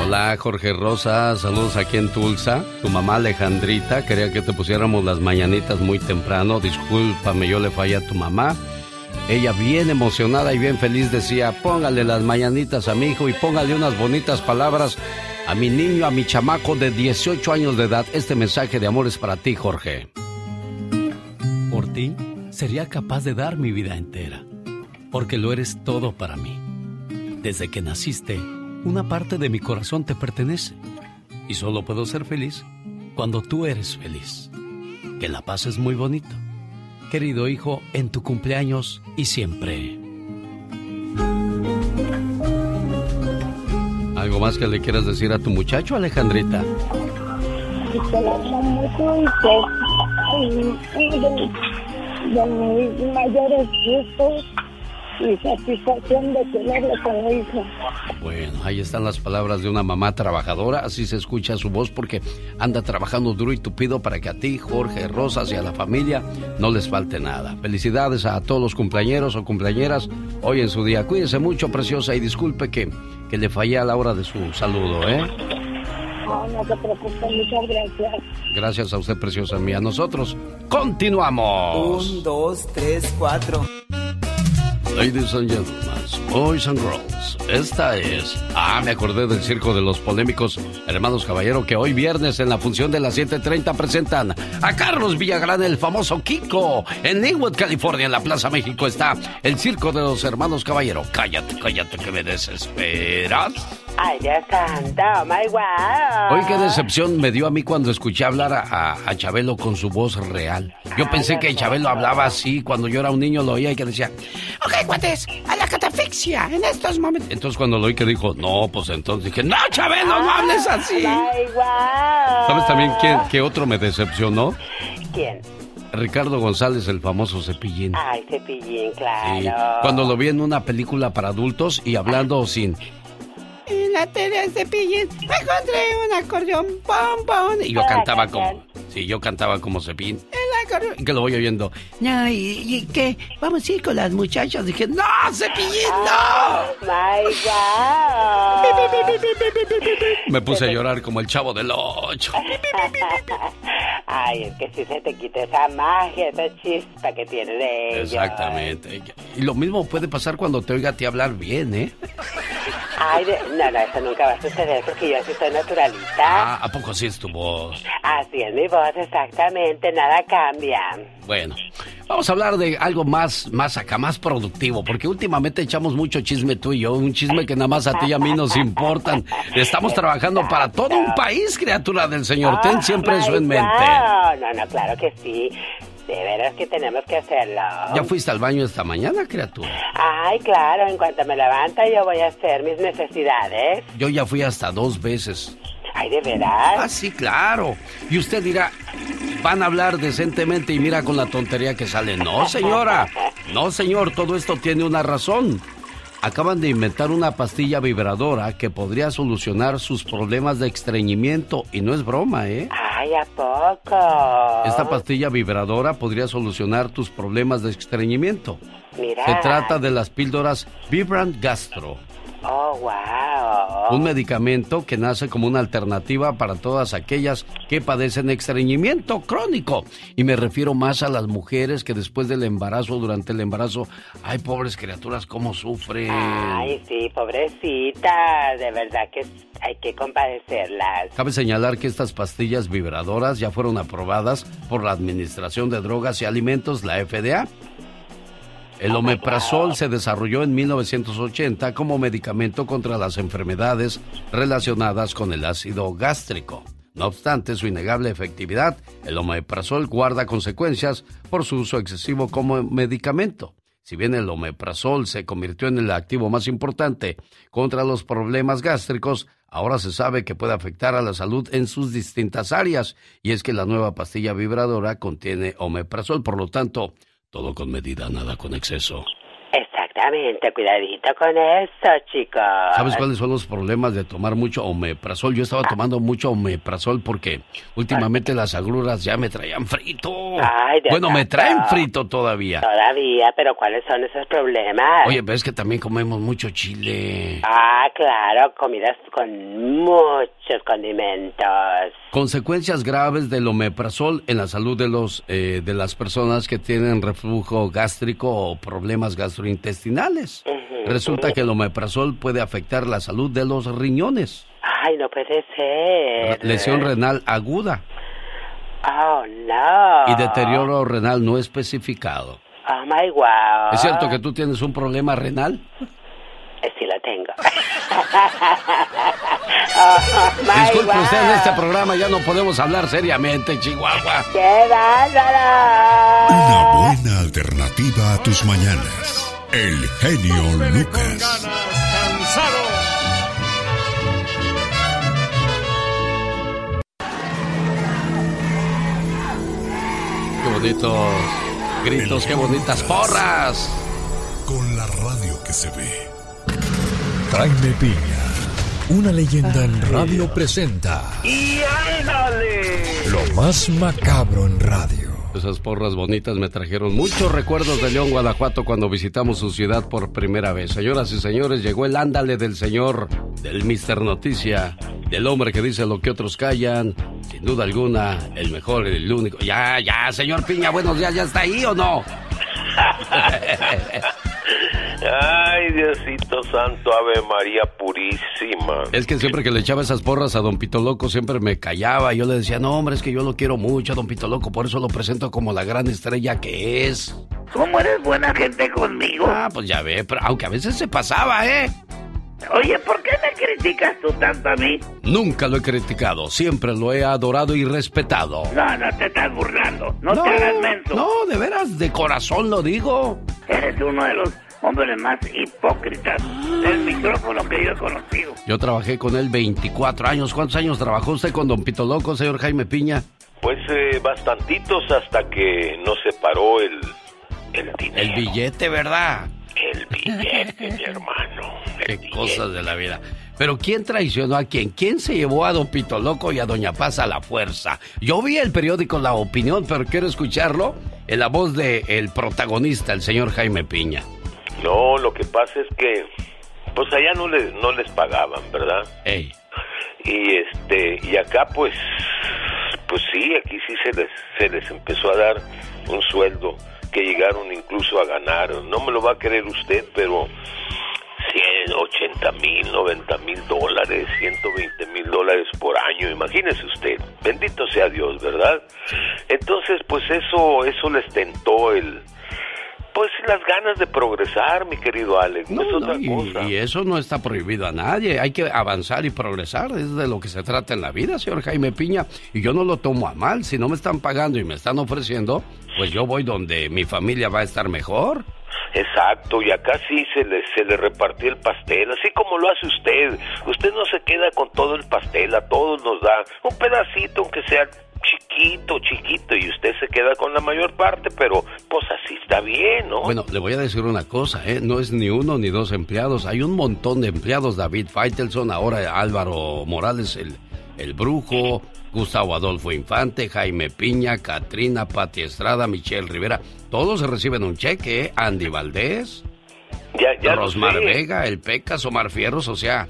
Hola Jorge Rosa, saludos aquí en Tulsa. Tu mamá Alejandrita quería que te pusiéramos las mañanitas muy temprano. Discúlpame, yo le fallé a tu mamá. Ella bien emocionada y bien feliz decía, póngale las mañanitas a mi hijo y póngale unas bonitas palabras a mi niño, a mi chamaco de 18 años de edad. Este mensaje de amor es para ti, Jorge. Por ti, sería capaz de dar mi vida entera, porque lo eres todo para mí. Desde que naciste, una parte de mi corazón te pertenece, y solo puedo ser feliz cuando tú eres feliz. Que la paz es muy bonito. Querido hijo, en tu cumpleaños y siempre. ¿Algo más que le quieras decir a tu muchacho, Alejandrita? Amo mucho y de mis mayores gustos y satisfacción de tenerlo como hijo. Bueno, ahí están las palabras de una mamá trabajadora, así se escucha su voz porque anda trabajando duro y tupido para que a ti, Jorge, Rosas y a la familia no les falte nada. Felicidades a todos los cumpleañeros o cumpleañeras hoy en su día. Cuídense mucho, preciosa, y disculpe que, que le fallé a la hora de su saludo, ¿eh? No, no se preocupe, muchas gracias. Gracias a usted, preciosa mía. Nosotros continuamos. Un, dos, tres, cuatro. Ladies and gentlemen, boys and girls, esta es... Ah, me acordé del circo de los polémicos hermanos Caballero que hoy viernes en la función de las 7.30 presentan a Carlos Villagrán, el famoso Kiko. En Linwood, California, en la Plaza México está el circo de los hermanos Caballero. Cállate, cállate que me desesperas. Ay, Dios santo, oh my wow. Hoy qué decepción me dio a mí cuando escuché hablar a, a- a Chabelo con su voz real. Yo pensé que Chabelo hablaba así cuando yo era un niño lo oía y que decía, ok, cuates, a la catafixia en estos momentos. Entonces cuando lo oí que dijo, no, pues entonces dije, no, Chabelo, no hables así. Ay, wow. ¿Sabes también quién, qué otro me decepcionó? ¿Quién? Ricardo González, el famoso cepillín. Ay, cepillín, claro. Sí, cuando lo vi en una película para adultos y hablando sin... En la tele de cepillín me encontré un acordeón, pom, pom. Y yo cantaba como... Sí, yo cantaba como acordeón. Y que lo voy oyendo. No, ¿y, y qué? Vamos a ir con las muchachas. Dije, no, cepillín, no. My wow. Me puse a llorar como el chavo del ocho. Ay, es que si se te quita esa magia, esa chispa que tiene de ellos. Exactamente. Y lo mismo puede pasar cuando te oiga a ti hablar bien, ¿eh? Ay, de- no, no, eso nunca va a suceder porque yo sí soy naturalista. Ah, ¿a poco así es tu voz? Así es mi voz, exactamente, nada cambia. Bueno, vamos a hablar de algo más, más acá, más productivo, porque últimamente echamos mucho chisme tú y yo, un chisme que nada más a ti y a mí nos importan. Estamos trabajando para todo un país, criatura del Señor. Ten siempre eso en mente. No, no, no, claro que sí. De veras que tenemos que hacerlo. ¿Ya fuiste al baño esta mañana, criatura? Ay, claro, en cuanto me levanta yo voy a hacer mis necesidades. Yo ya fui hasta dos veces. Ay, ¿de veras? Ah, sí, claro. Y usted dirá, van a hablar decentemente y mira con la tontería que sale. No, señora. No, señor, todo esto tiene una razón. Acaban de inventar una pastilla vibradora que podría solucionar sus problemas de estreñimiento. Y no es broma, ¿eh? Ay, ¿a poco? Esta pastilla vibradora podría solucionar tus problemas de estreñimiento. Mira. Se trata de las píldoras Vibrant Gastro. Oh, wow. Un medicamento que nace como una alternativa para todas aquellas que padecen estreñimiento crónico. Y me refiero más a las mujeres que después del embarazo, durante el embarazo, ay, pobres criaturas, cómo sufren. Ay, sí, pobrecita. De verdad que hay que compadecerlas. Cabe señalar que estas pastillas vibradoras ya fueron aprobadas por la Administración de Drogas y Alimentos, la FDA. El omeprazol se desarrolló en 1980 como medicamento contra las enfermedades relacionadas con el ácido gástrico. No obstante su innegable efectividad, el omeprazol guarda consecuencias por su uso excesivo como medicamento. Si bien el omeprazol se convirtió en el activo más importante contra los problemas gástricos, ahora se sabe que puede afectar a la salud en sus distintas áreas. Y es que la nueva pastilla vibradora contiene omeprazol, por lo tanto, todo con medida, nada con exceso. Exactamente, cuidadito con eso, chicos. ¿Sabes cuáles son los problemas de tomar mucho omeprazol? Yo estaba tomando mucho omeprazol porque últimamente las agruras ya me traían frito. Ay, Dios bueno, me traen frito todavía. Todavía, pero ¿cuáles son esos problemas? Oye, ves que también comemos mucho chile. Ah, claro, comidas con muchos condimentos. Consecuencias graves del omeprazol en la salud de los eh, de las personas que tienen reflujo gástrico o problemas gastrointestinales. Resulta que el omeprazol puede afectar la salud de los riñones, Ay, no puede ser. lesión renal aguda Oh, no. y deterioro renal no especificado. Oh, my wow. ¿Es cierto que tú tienes un problema renal? Tengo. oh, my Disculpe wow. usted, en este programa ya no podemos hablar seriamente, Chihuahua. ¡Qué bárbaro! Una buena alternativa a tus mañanas. El genio Lucas. bonitos gritos, qué bonitas porras. Con la radio que se ve. Jaime Piña, una leyenda en radio presenta. ¡Y ándale! Lo más macabro en radio. Esas porras bonitas me trajeron muchos recuerdos de León, Guanajuato, cuando visitamos su ciudad por primera vez. Señoras y señores, llegó el ándale del señor, del Mister Noticia, del hombre que dice lo que otros callan. Sin duda alguna, el mejor, el único. Ya, ya, señor Piña, buenos días, ¿ya está ahí o no? Ay, Diosito Santo, Ave María Purísima. Es que siempre que le echaba esas porras a Don Pito Loco, siempre me callaba. Yo le decía, no, hombre, es que yo lo quiero mucho a Don Pito Loco, por eso lo presento como la gran estrella que es. ¿Cómo eres buena gente conmigo? Ah, pues ya ve, pero aunque a veces se pasaba, ¿eh? Oye, ¿por qué me criticas tú tanto a mí? Nunca lo he criticado, siempre lo he adorado y respetado. No, no te estás burlando, no, te hagas menso. No, de veras, de corazón lo digo. Eres uno de los hombres más hipócritas del micrófono que yo he conocido. Yo trabajé con él 24 años. ¿Cuántos años trabajó usted con Don Pito Loco, señor Jaime Piña? Pues eh, bastantitos hasta que nos separó el, el dinero. El billete, ¿verdad? El billete, mi hermano. Qué cosas de la vida. Pero ¿quién traicionó a quién? ¿Quién se llevó a Don Pito Loco y a Doña Paz a la fuerza? Yo vi el periódico La Opinión, pero quiero escucharlo en la voz del el protagonista, el señor Jaime Piña. No, lo que pasa es que, pues allá no les, no les pagaban, ¿verdad? Ey. Y este, y acá pues, pues sí, aquí sí se les, se les empezó a dar un sueldo que llegaron incluso a ganar. No me lo va a creer usted, pero 100, 80 mil, 90 mil dólares, 120 mil dólares por año, imagínese usted. Bendito sea Dios, ¿verdad? Entonces, pues eso, eso les tentó el, pues las ganas de progresar, mi querido Alex, no, es otra y, cosa. y eso no está prohibido a nadie. Hay que avanzar y progresar. Es de lo que se trata en la vida, señor Jaime Piña. Y yo no lo tomo a mal. Si no me están pagando y me están ofreciendo, pues yo voy donde mi familia va a estar mejor. Exacto, y acá sí se le, se le repartió el pastel, así como lo hace usted. Usted no se queda con todo el pastel, a todos nos da un pedacito, aunque sea chiquito, chiquito, y usted se queda con la mayor parte, pero pues así está bien, ¿no? Bueno, le voy a decir una cosa, ¿eh? No es ni uno ni dos empleados. Hay un montón de empleados. David Feitelson, ahora Álvaro Morales, el, el brujo, Gustavo Adolfo Infante, Jaime Piña, Katrina, Pati Estrada, Michelle Rivera. Todos reciben un cheque, ¿eh? Andy Valdés, ya, ya lo Rosmar. Vega, el Pecas, Omar Fierros, o sea,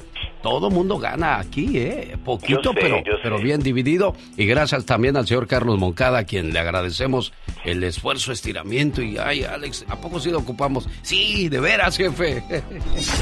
todo mundo gana aquí, ¿eh? Poquito, sé, pero, pero bien dividido. Y gracias también al señor Carlos Moncada, a quien le agradecemos el esfuerzo, estiramiento. Y, ay, Alex, ¿a poco sí lo ocupamos? Sí, de veras, jefe.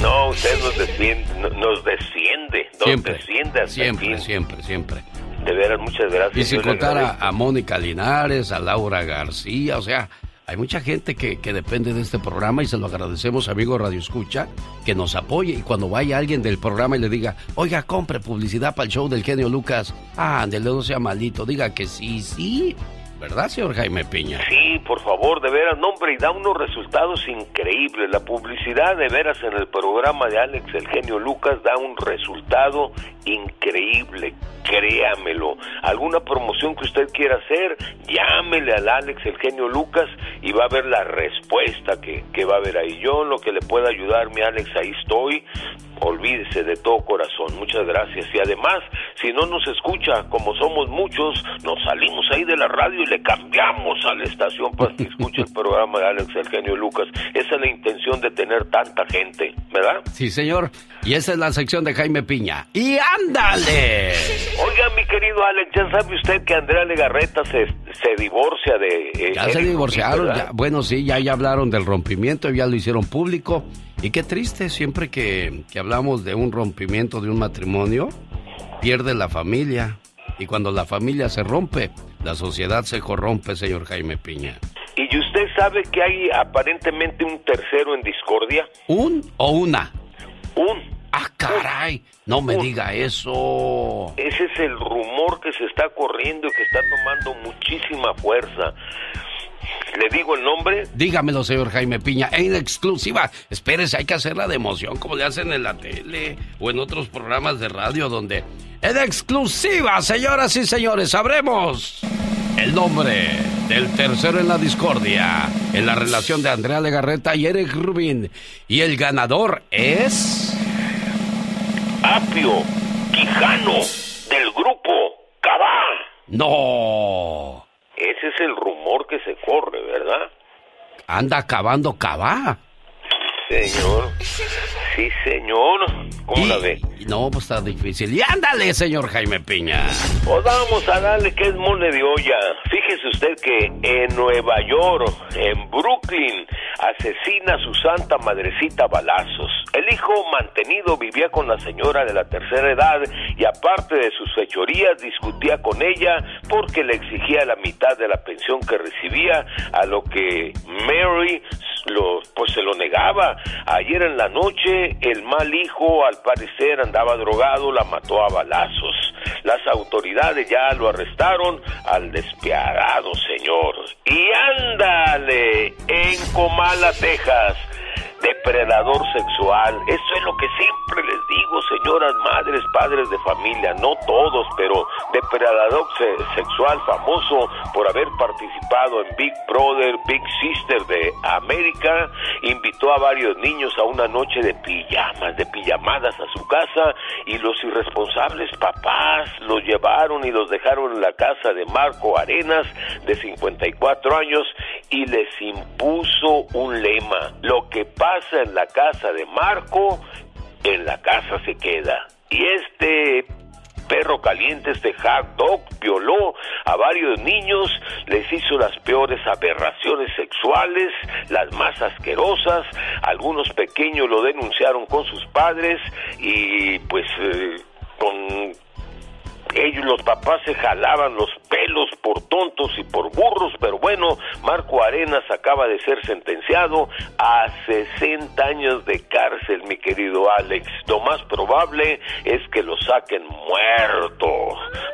No, usted nos desciende, no- nos desciende, nos Siempre, desciende hasta siempre, aquí. siempre, siempre. De veras, muchas gracias. Y sin yo le contar agradezco. a, a Mónica Linares, a Laura García, o sea, hay mucha gente que, que depende de este programa y se lo agradecemos, amigo Radio Escucha, que nos apoye. Y cuando vaya alguien del programa y le diga, oiga, compre publicidad para el show del genio Lucas, ah, ándele, no sea malito, diga que sí, sí. ¿Verdad, señor Jaime Piña? Sí, por favor, de veras, no, hombre, y da unos resultados increíbles. La publicidad, de veras, en el programa de Alex, el genio Lucas, da un resultado increíble, créamelo. Alguna promoción que usted quiera hacer, llámele al Alex, el genio Lucas, y va a ver la respuesta que, que va a haber ahí. Yo, en lo que le pueda ayudar, mi Alex, ahí estoy. Olvídese de todo corazón, muchas gracias. Y además, si no nos escucha, como somos muchos, nos salimos ahí de la radio y le cambiamos a la estación para que escuche el programa de Alex el genio Lucas. Esa es la intención de tener tanta gente, ¿verdad? Sí, señor. Y esa es la sección de Jaime Piña. ¡Y ándale! Oiga, mi querido Alex, ya sabe usted que Andrea Legarreta se, se divorcia de... eh, Ya se divorciaron, bueno, sí, ya, ya hablaron del rompimiento, ya lo hicieron público. Y qué triste, siempre que, que hablamos de un rompimiento de un matrimonio, pierde la familia. Y cuando la familia se rompe, la sociedad se corrompe, señor Jaime Piña. ¿Y usted sabe que hay aparentemente un tercero en discordia? ¿Un o una? Un. ¡Ah, caray! No me diga eso. Ese es el rumor que se está corriendo y que está tomando muchísima fuerza. ¿Le digo el nombre? Dígamelo, señor Jaime Piña, en exclusiva. Espérese, hay que hacerla de emoción, como le hacen en la tele o en otros programas de radio donde... En exclusiva, señoras y señores, sabremos el nombre del tercero en la discordia, en la relación de Andrea Legarreta y Eric Rubin. Y el ganador es... Apio Quijano del grupo Cabá. No. Ese es el rumor que se corre, ¿verdad? Anda acabando Cabá. Señor. Sí, señor. ¿Cómo la ve? No, pues está difícil. Y ándale, señor Jaime Piña. Pues vamos a darle que es mole de olla. Fíjese usted que en Nueva York, en Brooklyn, asesina a su santa madrecita a balazos. El hijo mantenido vivía con la señora de la tercera edad y aparte de sus fechorías discutía con ella porque le exigía la mitad de la pensión que recibía, a lo que Mary lo, pues se lo negaba. Ayer en la noche el mal hijo al parecer andaba drogado, la mató a balazos. Las autoridades ya lo arrestaron al despiadado señor. Y ándale en Comala, Texas depredador sexual. Eso es lo que siempre les digo, señoras madres, padres de familia, no todos, pero depredador sexual famoso por haber participado en Big Brother, Big Sister de América, invitó a varios niños a una noche de pijamas, de pijamadas a su casa y los irresponsables papás los llevaron y los dejaron en la casa de Marco Arenas de 54 años y les impuso un lema, lo que pasa en la casa de Marco, en la casa se queda. Y este perro caliente, este hard dog, violó a varios niños, les hizo las peores aberraciones sexuales, las más asquerosas, algunos pequeños lo denunciaron con sus padres y pues eh, con ellos, los papás, se jalaban los pelos por tontos y por burros, pero bueno, Marco Arenas acaba de ser sentenciado a 60 años de cárcel, mi querido Alex. Lo más probable es que lo saquen muerto.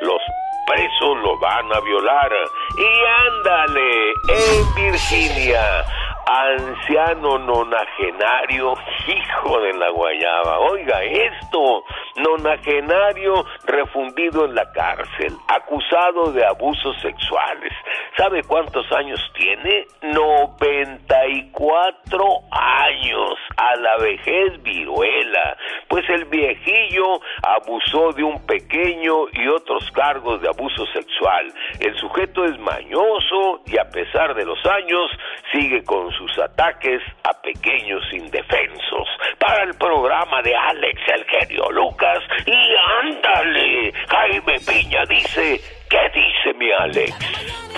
Los presos lo van a violar. Y ándale, en Virginia anciano nonagenario, hijo de la guayaba. Oiga esto, nonagenario refundido en la cárcel, acusado de abusos sexuales. ¿Sabe cuántos años tiene? 94 años, a la vejez viruela. Pues el viejillo abusó de un pequeño y otros cargos de abuso sexual. El sujeto es mañoso y a pesar de los años sigue con sus ataques a pequeños indefensos. Para el programa de Alex el genio Lucas y ándale, Jaime Piña dice, ¿qué dice mi Alex?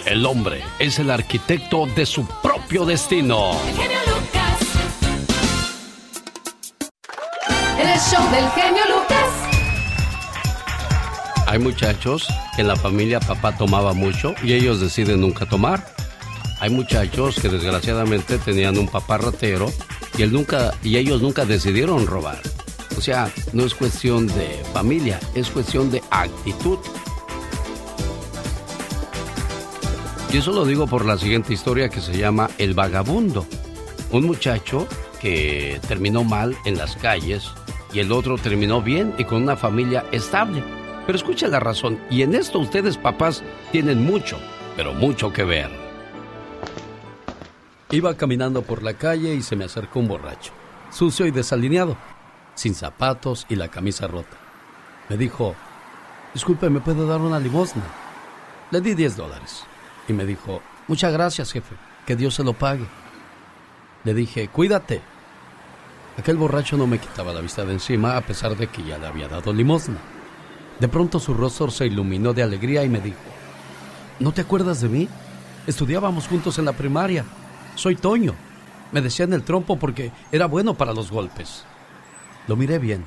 El hombre es el arquitecto de su propio destino. El genio Lucas. En el show del genio Lucas. Hay muchachos que en la familia papá tomaba mucho y ellos deciden nunca tomar. Hay muchachos que desgraciadamente tenían un papá ratero y él nunca y ellos nunca decidieron robar. O sea, no es cuestión de familia, es cuestión de actitud. Y eso lo digo por la siguiente historia que se llama El Vagabundo. Un muchacho que terminó mal en las calles y el otro terminó bien y con una familia estable. Pero escucha la razón, y en esto ustedes papás tienen mucho, pero mucho que ver. Iba caminando por la calle y se me acercó un borracho, sucio y desalineado, sin zapatos y la camisa rota. Me dijo, disculpe, ¿me puede dar una limosna? Le di 10 dólares y me dijo, muchas gracias, jefe, que Dios se lo pague. Le dije, cuídate. Aquel borracho no me quitaba la vista de encima a pesar de que ya le había dado limosna. De pronto su rostro se iluminó de alegría y me dijo, ¿no te acuerdas de mí? Estudiábamos juntos en la primaria. Soy Toño. Me decían el trompo porque era bueno para los golpes. Lo miré bien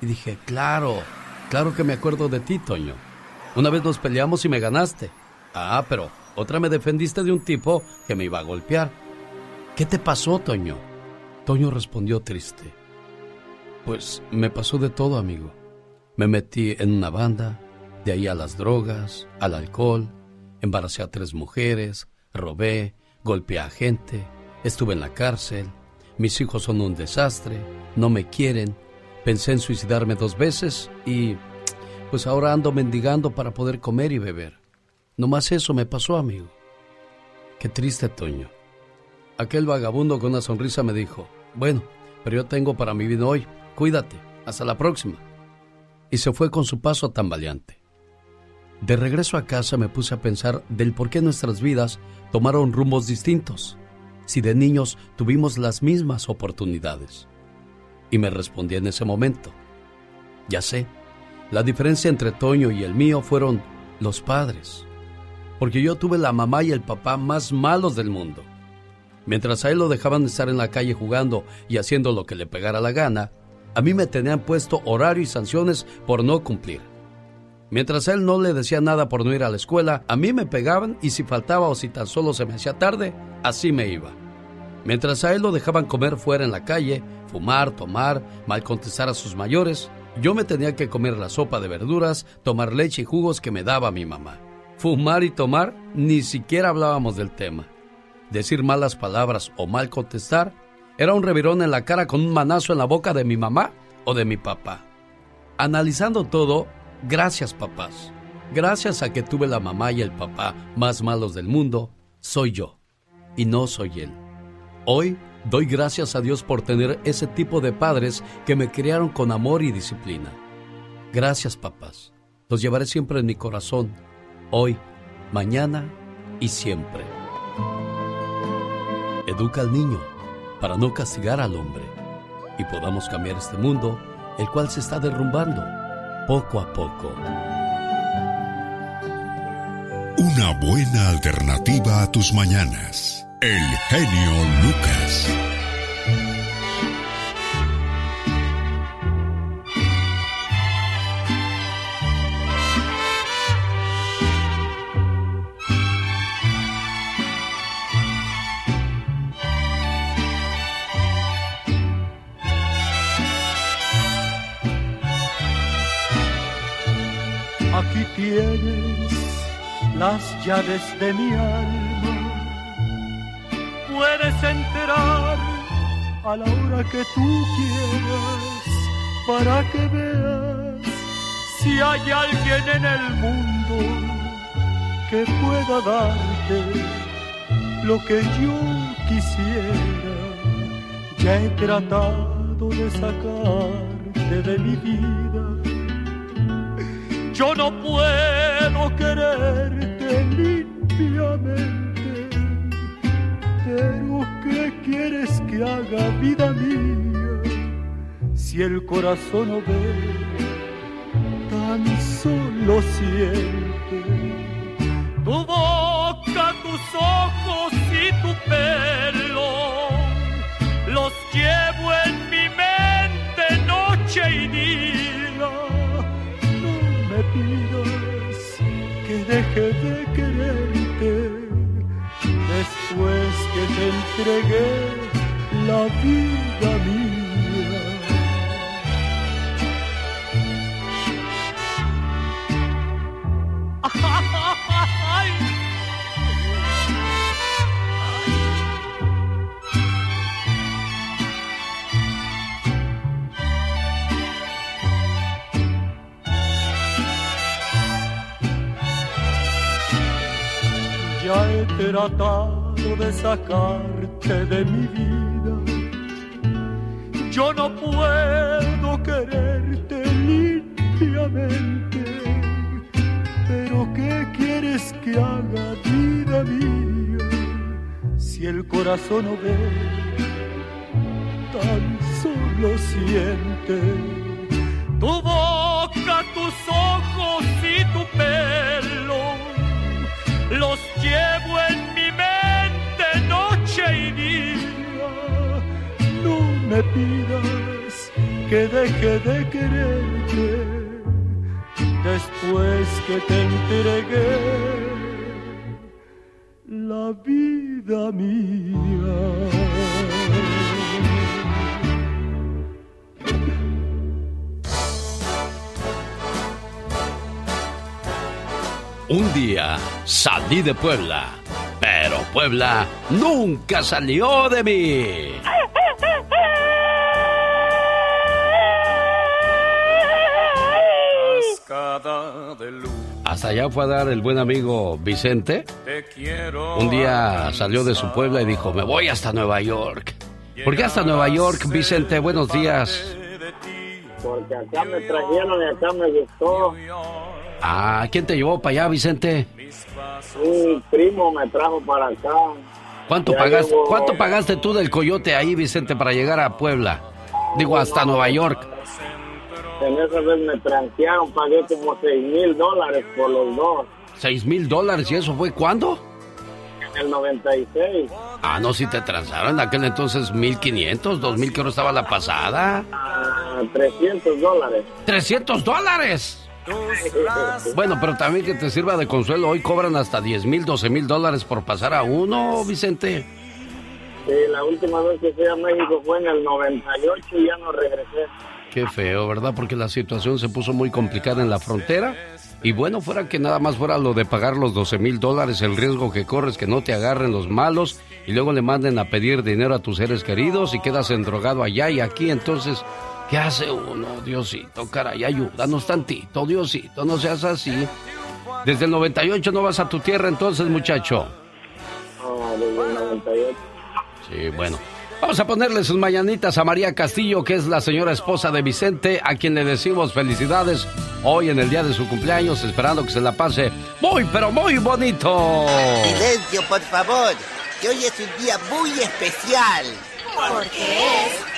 y dije, claro, claro que me acuerdo de ti, Toño. Una vez nos peleamos y me ganaste. Ah, pero otra me defendiste de un tipo que me iba a golpear. ¿Qué te pasó, Toño? Toño respondió triste. Pues me pasó de todo, amigo. Me metí en una banda, de ahí a las drogas, al alcohol, embaracé a tres mujeres, robé, golpeé a gente, estuve en la cárcel, mis hijos son un desastre, no me quieren, pensé en suicidarme dos veces y pues ahora ando mendigando para poder comer y beber. No más eso me pasó, amigo. Qué triste, Toño. Aquel vagabundo con una sonrisa me dijo, bueno, pero yo tengo para mi vida hoy, cuídate, hasta la próxima. Y se fue con su paso tambaleante. De regreso a casa me puse a pensar del por qué nuestras vidas tomaron rumbos distintos, si de niños tuvimos las mismas oportunidades. Y me respondí en ese momento, ya sé, la diferencia entre Toño y el mío fueron los padres, porque yo tuve la mamá y el papá más malos del mundo. Mientras a él lo dejaban estar en la calle jugando y haciendo lo que le pegara la gana, a mí me tenían puesto horario y sanciones por no cumplir. Mientras él no le decía nada por no ir a la escuela, a mí me pegaban y si faltaba o si tan solo se me hacía tarde, así me iba. Mientras a él lo dejaban comer fuera en la calle, fumar, tomar, mal contestar a sus mayores, yo me tenía que comer la sopa de verduras, tomar leche y jugos que me daba mi mamá. Fumar y tomar, ni siquiera hablábamos del tema. Decir malas palabras o mal contestar era un revirón en la cara con un manazo en la boca de mi mamá o de mi papá. Analizando todo, gracias papás. Gracias a que tuve la mamá y el papá más malos del mundo, soy yo y no soy él. Hoy doy gracias a Dios por tener ese tipo de padres que me criaron con amor y disciplina. Gracias papás. Los llevaré siempre en mi corazón, hoy, mañana y siempre. Educa al niño para no castigar al hombre y podamos cambiar este mundo, el cual se está derrumbando poco a poco. Una buena alternativa a tus mañanas. El genio Lucas. Llaves de mi alma. Puedes entrar a la hora que tú quieras para que veas si hay alguien en el mundo que pueda darte lo que yo quisiera. Ya he tratado de sacarte de mi vida yo no puedo quererte limpiamente, pero ¿qué quieres que haga vida mía? Si el corazón no ve, tan solo siente. Tu boca, tus ojos y tu pelo, los llevo en mi mente noche y día me pidas que deje de quererte después que te entregué la vida mía. Ya he tratado de sacarte de mi vida. Yo no puedo quererte limpiamente. Pero ¿qué quieres que haga, vida mía? Si el corazón no ve, tan solo siente. Tu boca, tus ojos y tu pelo los llevo en mi mente noche y día. No me pidas que deje de quererte después que te entregué la vida mía. Un día salí de Puebla, pero Puebla nunca salió de mí. Hasta allá fue a dar el buen amigo Vicente. Te quiero. Un día salió de su pueblo y dijo, me voy hasta Nueva York. ¿Por qué hasta Nueva York, Vicente? Buenos días. Porque acá me trajeron y acá me gustó. Ah, ¿quién te llevó para allá, Vicente? Un primo me trajo para acá. ¿Cuánto Ya pagaste, llevo- ¿Cuánto pagaste tú del coyote ahí, Vicente, para llegar a Puebla? Digo, hasta Nueva York. En esa vez me tranquearon, pagué como seis mil dólares por los dos. ¿Seis mil dólares? ¿Y eso fue cuándo? En el 96. Ah, no, si te transaron en aquel entonces 1500, 2000 que no estaba la pasada. a 300 dólares. ¡300 dólares! Bueno, pero también que te sirva de consuelo, hoy cobran hasta 10 mil, 12 mil dólares por pasar a uno, Vicente. Sí, la última vez que fui a México fue en el 98 y ya no regresé. Qué feo, ¿verdad? Porque la situación se puso muy complicada en la frontera. Y bueno, fuera que nada más fuera lo de pagar los 12 mil dólares, el riesgo que corres que no te agarren los malos y luego le manden a pedir dinero a tus seres queridos y quedas endrogado allá y aquí. Entonces, ¿qué hace uno? Diosito, caray, ayúdanos tantito, Diosito, no seas así. Desde el 98 no vas a tu tierra entonces, muchacho. Ah, desde el 98. Sí, bueno. Vamos a ponerle sus mañanitas a María Castillo, que es la señora esposa de Vicente, a quien le decimos felicidades hoy en el día de su cumpleaños, esperando que se la pase muy, pero muy bonito. Silencio, por favor, que hoy es un día muy especial. Porque es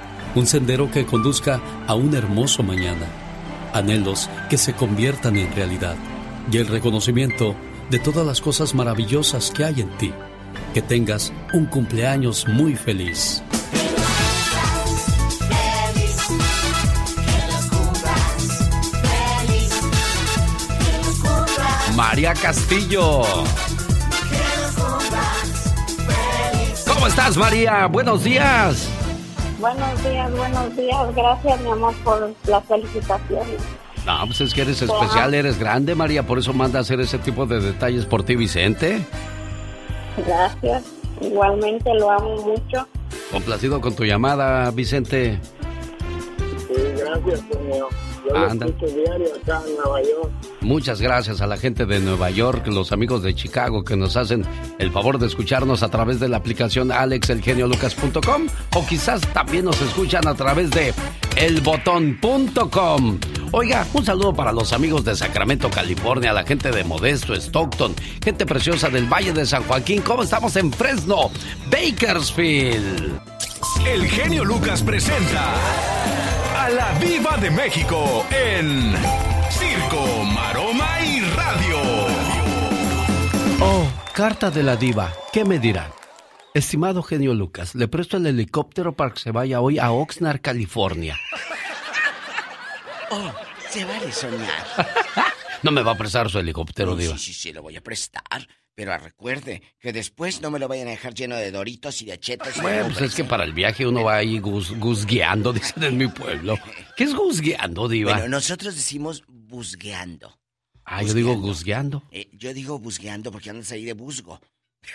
Un sendero que conduzca a un hermoso mañana. Anhelos que se conviertan en realidad. Y el reconocimiento de todas las cosas maravillosas que hay en ti. Que tengas un cumpleaños muy feliz. María Castillo. ¿Cómo estás, María? Buenos días. Buenos días, buenos días. Gracias, mi amor, por las felicitaciones. No, pues es que eres especial, eres grande, María, por eso manda a hacer ese tipo de detalles por ti, Vicente. Gracias. Igualmente lo amo mucho. Complacido con tu llamada, Vicente. Sí, gracias, señor. Yo lo Anda. escucho diario acá en Nueva York. Muchas gracias a la gente de Nueva York, los amigos de Chicago que nos hacen el favor de escucharnos a través de la aplicación alexelgeniolucas.com o quizás también nos escuchan a través de elbotón.com. Oiga, un saludo para los amigos de Sacramento, California, la gente de Modesto, Stockton, gente preciosa del Valle de San Joaquín. ¿Cómo estamos en Fresno? Bakersfield. El genio Lucas presenta a la Viva de México en Circo, Maroma y Radio. Oh, carta de la diva. ¿Qué me dirán? Estimado genio Lucas, le presto el helicóptero para que se vaya hoy a Oxnard, California. Oh, se vale soñar. No me va a prestar su helicóptero, Sí, diva. Sí, sí, sí, lo voy a prestar. Pero recuerde que después no me lo vayan a dejar lleno de doritos y de chetos. Bueno, pues es que para el viaje uno va ahí gus- guzgueando, dicen en mi pueblo. ¿Qué es guzgueando, diva? Bueno, nosotros decimos busgueando. ah, yo digo guzgueando. Eh, yo digo busgueando porque andas ahí de busgo.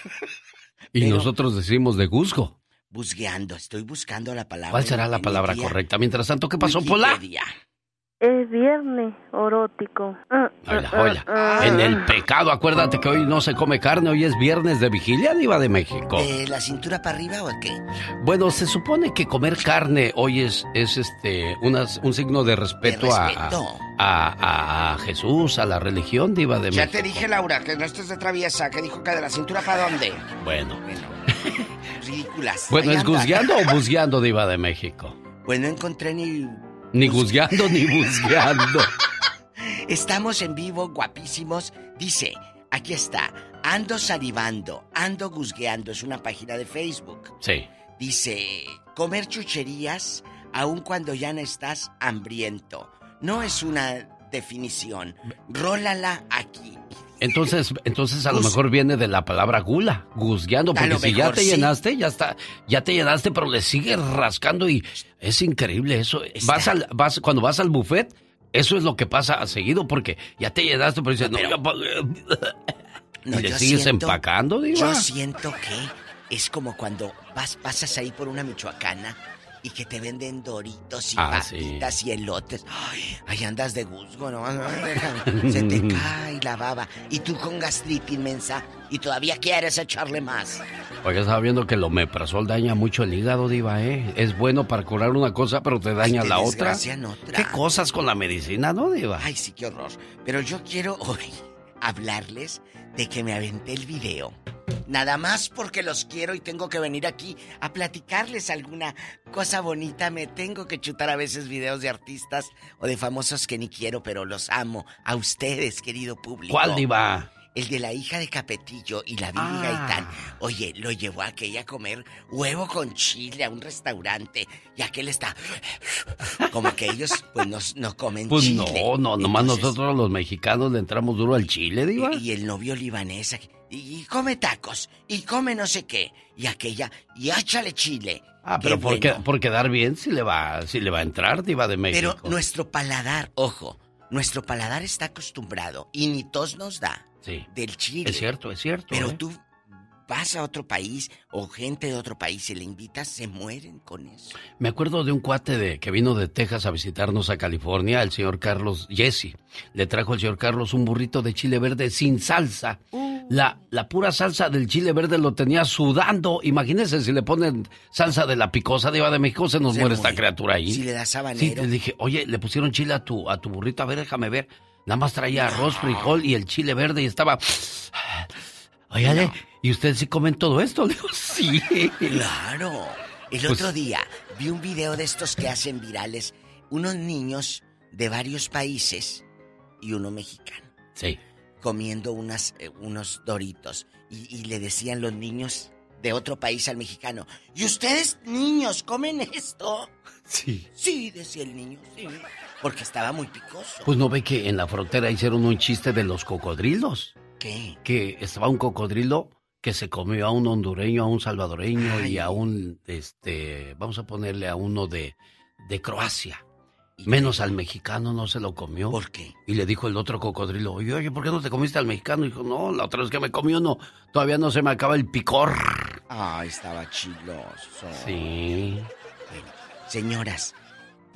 Y pero- nosotros decimos de guzgo. Busgueando, estoy buscando la palabra. ¿Cuál será la palabra correcta? Mientras tanto, ¿qué pasó, Pola? Es viernes erótico. Hola, hola. En el pecado, acuérdate que hoy no se come carne, hoy es viernes de vigilia, diva de México. ¿De la cintura para arriba o qué? Bueno, se supone que comer carne hoy es, es este unas- un signo de respeto, a- respeto. A, a- a Jesús, a la religión diva de Ya México. te dije, Laura, que no estés de traviesa, que dijo que de la cintura para dónde. Bueno, Ridículas. bueno, Ahí ¿es guzgueando o busgueando diva de México? Pues no encontré ni... Ni guzgueando ni busgueando. Estamos en vivo, guapísimos. Dice, aquí está, ando salivando, ando guzgueando, es una página de Facebook. Sí. Dice, comer chucherías aun cuando ya no estás hambriento. No es una definición. Rólala aquí. Entonces, entonces a lo mejor viene de la palabra gula, guzgueando, A porque si ya te sí. llenaste, ya está, ya te llenaste, pero le sigues rascando y es increíble eso. Vas al, vas, cuando vas al buffet, eso es lo que pasa a seguido, porque ya te llenaste, pero dices, no, pagué". No, y le sigues siento- empacando, diva. Yo siento que es como cuando vas, pasas ahí por una michoacana y que te venden doritos y Ah, sí. papitas y elotes. Ay, ahí andas de guzgo, ¿no? Déjame. Se te cae la baba. Y tú con gastritis inmensa y todavía quieres echarle más. Oiga, estaba viendo que el omeprazol daña mucho el hígado, diva, ¿eh? Es bueno para curar una cosa, pero te daña te la otra. otra. ¿Qué cosas con la medicina, no, diva? Ay, sí, qué horror. Pero yo quiero hoy hablarles de que me aventé el video. Nada más porque los quiero y tengo que venir aquí a platicarles alguna cosa bonita. Me tengo que chutar a veces videos de artistas o de famosos que ni quiero, pero los amo. A ustedes, querido público. ¿Cuál, diva? El de la hija de Capetillo y la Billy Ah. Gaitán. Oye, lo llevó a aquella a comer huevo con chile a un restaurante. Y aquel está. Como que ellos, pues, no, no comen Pues chile. no, no, nomás nosotros los mexicanos le entramos duro al chile, diva. Y, y el novio libanés, y, y come tacos, y come no sé qué, y aquella, y échale chile. Ah, pero por, bueno. qué- por quedar bien si le va, si le va a entrar, diva de México. Pero nuestro paladar, ojo, nuestro paladar está acostumbrado, y ni tos nos da, Sí. del chile. Es cierto, es cierto. Pero ¿eh? tú vas a otro país, o gente de otro país, y le invitas, se mueren con eso. Me acuerdo de un cuate de, que vino de Texas a visitarnos a California, el señor Carlos Jesse. Le trajo al señor Carlos un burrito de chile verde sin salsa. La, la pura salsa del chile verde lo tenía sudando. Imagínense si le ponen salsa de la picosa de Iba de México, se nos Se muere esta criatura ahí. Si le das Sí, le dije, oye, le pusieron chile a tu, a tu burrito, a ver, déjame ver. Nada más traía arroz, frijol y el chile verde y estaba... Óyale, ¿y ustedes sí comen todo esto? Le digo, sí. Claro. El Pues- otro día vi un video de estos que hacen virales, unos niños de varios países y uno mexicano. Sí. Comiendo unas, eh, unos doritos. Y, y le decían los niños de otro país al mexicano, ¿y ustedes niños comen esto? Sí. Sí, decía el niño, sí. Porque estaba muy picoso. Pues no ve que en la frontera hicieron un chiste de los cocodrilos. ¿Qué? Que estaba un cocodrilo que se comió a un hondureño, a un salvadoreño y a un, este, vamos a ponerle a uno de, de Croacia. Menos al mexicano no se lo comió. ¿Por qué? Y le dijo el otro cocodrilo, oye, oye, ¿por qué no te comiste al mexicano? Y dijo, no, la otra vez que me comí uno, todavía no se me acaba el picor. Ah, estaba chiloso. Sí. Bueno, señoras,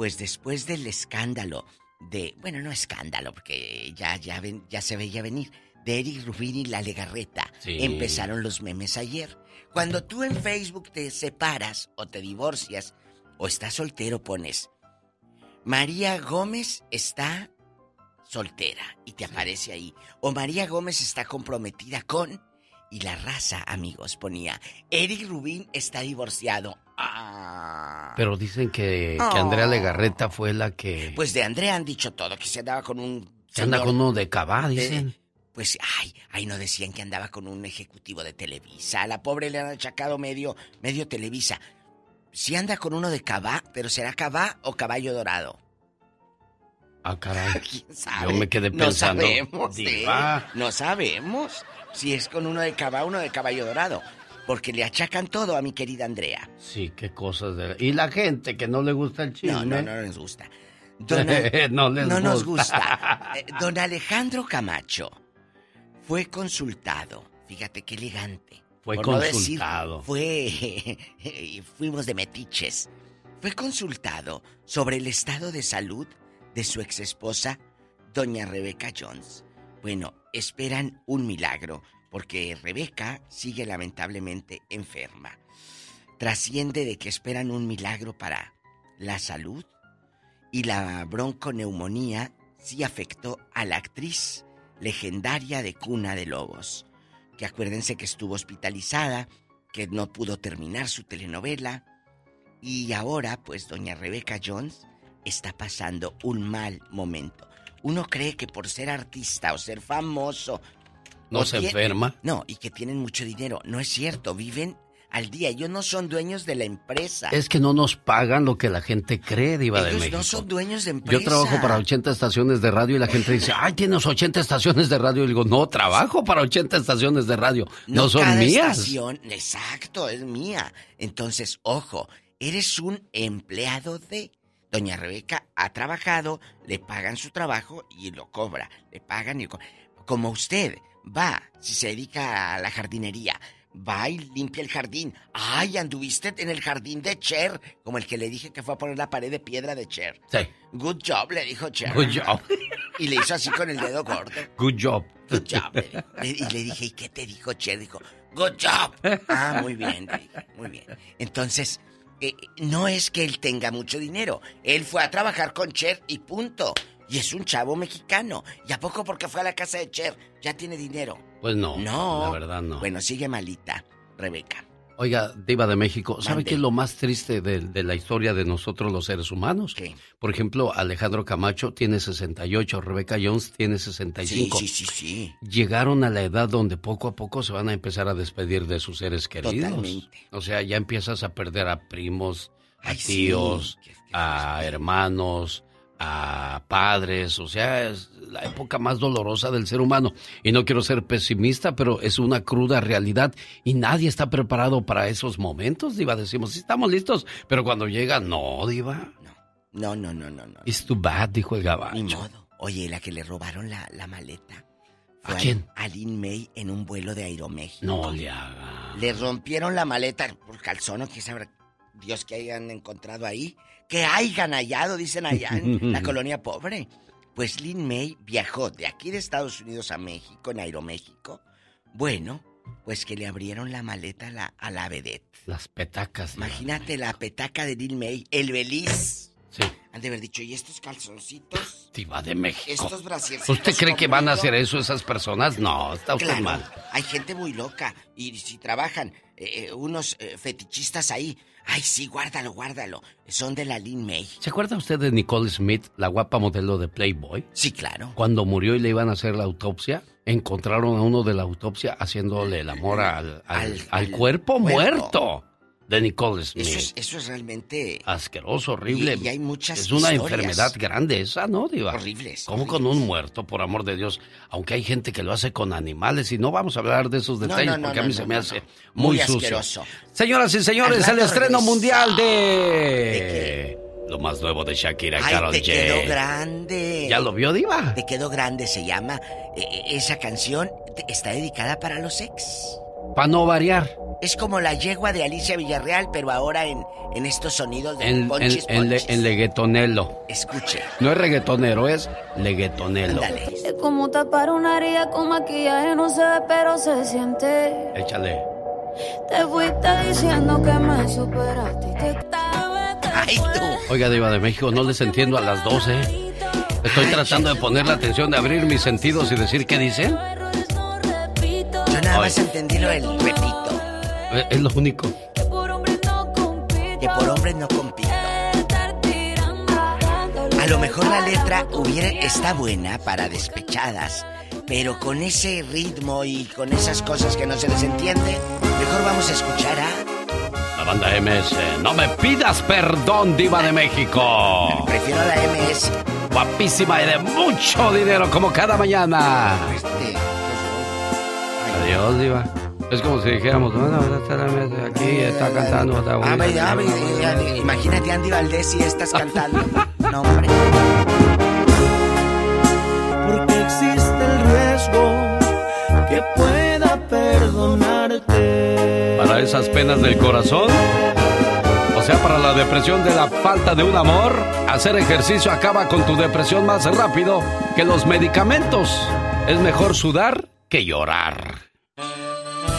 pues después del escándalo de, bueno, no escándalo, porque ya, ya, ven- ya se veía venir, de Eric Rubin y la Legarreta, Sí. empezaron los memes ayer. Cuando tú en Facebook te separas o te divorcias o estás soltero, pones, María Gómez está soltera y te aparece ahí. O María Gómez está comprometida con... Y la raza, amigos, ponía, Eric Rubin está divorciado. Ah. Pero dicen que, que. Andrea Legarreta fue la que, Pues de Andrea han dicho todo, que se andaba con un... que anda con uno de cabá, de- dicen. Pues, ay, ay, no decían que andaba con un ejecutivo de Televisa. A la pobre le han achacado medio, medio Televisa. Si anda con uno de Cabá, pero será Cabá o Caballo Dorado. Ah, caray. ¿Quién sabe? Yo me quedé No pensando. sabemos, ¿eh? Diva. No sabemos si es con uno de Cabá o uno de Caballo Dorado. Porque le achacan todo a mi querida Andrea. Sí, qué cosas de... Y la gente que no le gusta el chisme. No, no, no les gusta. Don No les nos gusta. gusta. Eh, Don Alejandro Camacho fue consultado. Fíjate qué elegante. Fue Por no decir, consultado. fue. fuimos de metiches. Fue consultado sobre el estado de salud de su exesposa, doña Rebeca Jones. Bueno, esperan un milagro, porque Rebeca sigue lamentablemente enferma. Trasciende de que esperan un milagro para la salud y la bronconeumonía sí afectó a la actriz legendaria de Cuna de Lobos, que acuérdense que estuvo hospitalizada, que no pudo terminar su telenovela y ahora pues doña Rebeca Jones está pasando un mal momento. Uno cree que por ser artista o ser famoso ¿No se enferma? No, y que tienen mucho dinero. No es cierto, viven al día. Ellos no son dueños de la empresa. Es que no nos pagan lo que la gente cree, Diva de Ellos México. no son dueños de empresa. Yo trabajo para 80 estaciones de radio y la gente dice, ay, tienes 80 estaciones de radio. Y digo, no, trabajo para 80 estaciones de radio. No, son cada mías. estación- exacto, es mía. Entonces, ojo, eres un empleado de. Doña Rebeca ha trabajado, le pagan su trabajo y lo cobra. Le pagan y lo co- Como usted va, si se dedica a la jardinería, va y limpia el jardín. Ay, anduviste en el jardín de Cher, como el que le dije que fue a poner la pared de piedra de Cher. Sí. Good job, le dijo Cher. Good job. Y le hizo así con el dedo gordo. Good job. Good job. Le- y le dije, ¿y qué te dijo Cher? Dijo, good job. Ah, muy bien, muy bien. Entonces, eh, no es que él tenga mucho dinero. Él fue a trabajar con Cher y punto. Y es un chavo mexicano. ¿Y a poco porque fue a la casa de Cher ya tiene dinero? Pues no. No. La verdad no. Bueno, sigue malita, Rebeca. Oiga, Diva de México, ¿sabe qué es lo más triste de, de la historia de nosotros los seres humanos? Por ejemplo, Alejandro Camacho tiene 68, Rebeca Jones tiene 65. Sí, sí, sí, sí. Llegaron a la edad donde poco a poco se van a empezar a despedir de sus seres queridos. Totalmente. O sea, ya empiezas a perder a primos, a Ay, sí. tíos, a hermanos, a padres. O sea, es la época más dolorosa del ser humano. Y no quiero ser pesimista, pero es una cruda realidad y nadie está preparado para esos momentos, Diva. Decimos, sí estamos listos, pero cuando llega, no, Diva. No, no, no, no, no. It's too bad, dijo el gabacho. Ni modo. Oye, la que le robaron la, la maleta. Fue ¿A quién? A Lin May en un vuelo de Aeroméxico. No le haga. Le rompieron la maleta por calzón, o sabrá Dios que hayan encontrado ahí. Que hayan hallado, dicen allá en la colonia pobre. Pues Lin May viajó de aquí de Estados Unidos a México, en Aeroméxico. Bueno, pues que le abrieron la maleta a la, a la vedette. Las petacas. Imagínate la petaca de Lin May, el beliz. Sí. Han de haber dicho, ¿y estos calzoncitos? Diva de México. Estos brasiercitos ¿Usted cree que van a hacer eso esas personas? No, está usted Claro, mal. hay gente muy loca y si trabajan eh, eh, unos eh, fetichistas ahí, ay sí, guárdalo, guárdalo, son de la Lin May. ¿Se acuerda usted de Nicole Smith, la guapa modelo de Playboy? Sí, claro. Cuando murió y le iban a hacer la autopsia, encontraron a uno de la autopsia haciéndole el amor al, al- Al- al al cuerpo, cuerpo. muerto de Nicole Smith. Eso es, eso es realmente Asqueroso, horrible. Y- y hay muchas Es una enfermedad grande esa, ¿no, Diva? Horribles, ¿Cómo con un muerto, por amor de Dios? Aunque hay gente que lo hace con animales y no vamos a hablar de esos detalles no, no, porque a mí se me hace muy, Muy sucio. Señoras y señores, el estreno regresa. mundial de... Lo más nuevo de Shakira y Karol te G. quedó grande. ¿Ya lo vio, Diva? Te quedó grande, se llama. Eh, eh, esa canción está dedicada para los ex. Para no variar. Es como la yegua de Alicia Villarreal, pero ahora en, en estos sonidos de En, en, ponchis, en, le- ponchis. en leguetonelo. Escuche. No es reggaetonero, es leguetonelo. Es como tapar una herida con maquillaje, no se ve, pero se siente. Échale. Te fuiste diciendo que me superaste y te Ay, tú. Oiga, Diva de México, no les entiendo a las 12. Estoy tratando de poner la atención, de abrir mis sentidos y decir qué dicen. Yo nada más entendí lo del repito. Es lo único. Que por hombres no compito. A lo mejor la letra hubiera, está buena para despechadas, pero con ese ritmo y con esas cosas que no se les entiende, mejor vamos a escuchar a... La banda MS. No me pidas perdón, Diva de México. Prefiero la MS. Guapísima y de mucho dinero, como cada mañana. Este, Adiós, Diva. Es como si dijéramos, bueno, aquí, está cantando. Está Ah, bonita, ya, bla. ya, imagínate Andy Valdés si estás cantando. No, hombre. Porque existe el riesgo que pueda perdonarte. Para esas penas del corazón. O sea, para la depresión de la falta de un amor, hacer ejercicio acaba con tu depresión más rápido que los medicamentos. Es mejor sudar que llorar.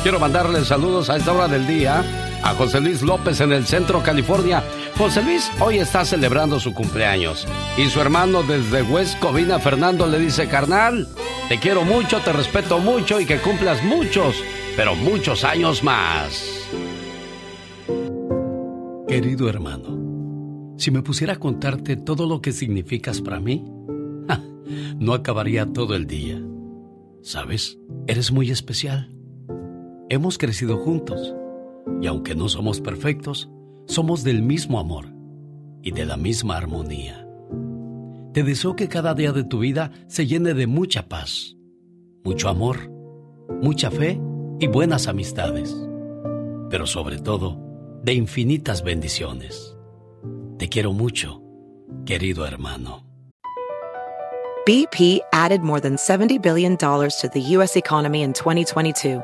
Quiero mandarle saludos a esta hora del día a José Luis López en el centro California. José Luis hoy está celebrando su cumpleaños y su hermano desde West Covina, Fernando, le dice, carnal, te quiero mucho, te respeto mucho y que cumplas muchos, pero muchos años más. Querido hermano, si me pusiera a contarte todo lo que significas para mí, no acabaría todo el día. ¿Sabes? Eres muy especial. Hemos crecido juntos. Y aunque no somos perfectos, somos del mismo amor y de la misma armonía. Te deseo que cada día de tu vida se llene de mucha paz, mucho amor, mucha fe y buenas amistades, pero sobre todo de infinitas bendiciones. Te quiero mucho, querido hermano. BP added more than $70 billion to the U.S. economy in 2022.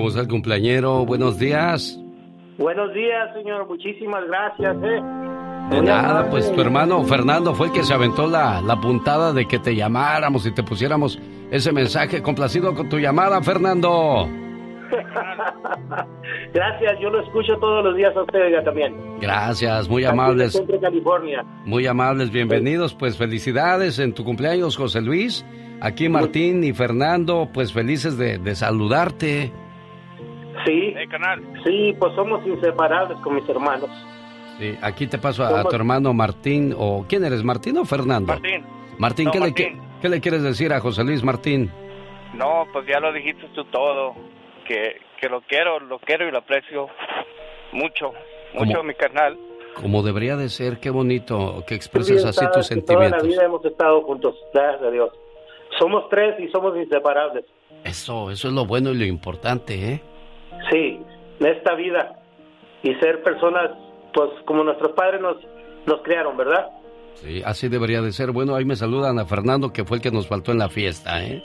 ¿Cómo está el cumpleañero? Buenos días. Buenos días, señor. Muchísimas gracias, ¿eh? De nada, pues tu hermano Fernando fue el que se aventó la, la puntada de que te llamáramos y te pusiéramos ese mensaje. Complacido con tu llamada, Fernando. gracias, yo lo escucho todos los días a ustedes ya también. Gracias, muy amables. California. Muy amables, bienvenidos. Pues felicidades en tu cumpleaños, José Luis. Aquí Martín y Fernando, pues felices de, de saludarte. Sí, sí, pues somos inseparables con mis hermanos. Sí, aquí te paso a, a tu hermano Martín, o ¿quién eres, Martín o Fernando? Martín. Martín, No, ¿qué, Martín. Le, ¿qué le quieres decir a José Luis Martín? No, pues ya lo dijiste tú todo, que, que lo quiero, lo quiero y lo aprecio mucho, mucho ¿Cómo? mi carnal. Como debería de ser, qué bonito que expreses así tus que Toda la sentimientos. vida hemos estado juntos, gracias a Dios. Somos tres y somos inseparables. Eso, eso es lo bueno y lo importante, ¿eh? Sí, en esta vida. Y ser personas, pues como nuestros padres nos, nos crearon, ¿verdad? Sí, así debería de ser. Bueno, ahí me saludan a Fernando, que fue el que nos faltó en la fiesta, ¿eh?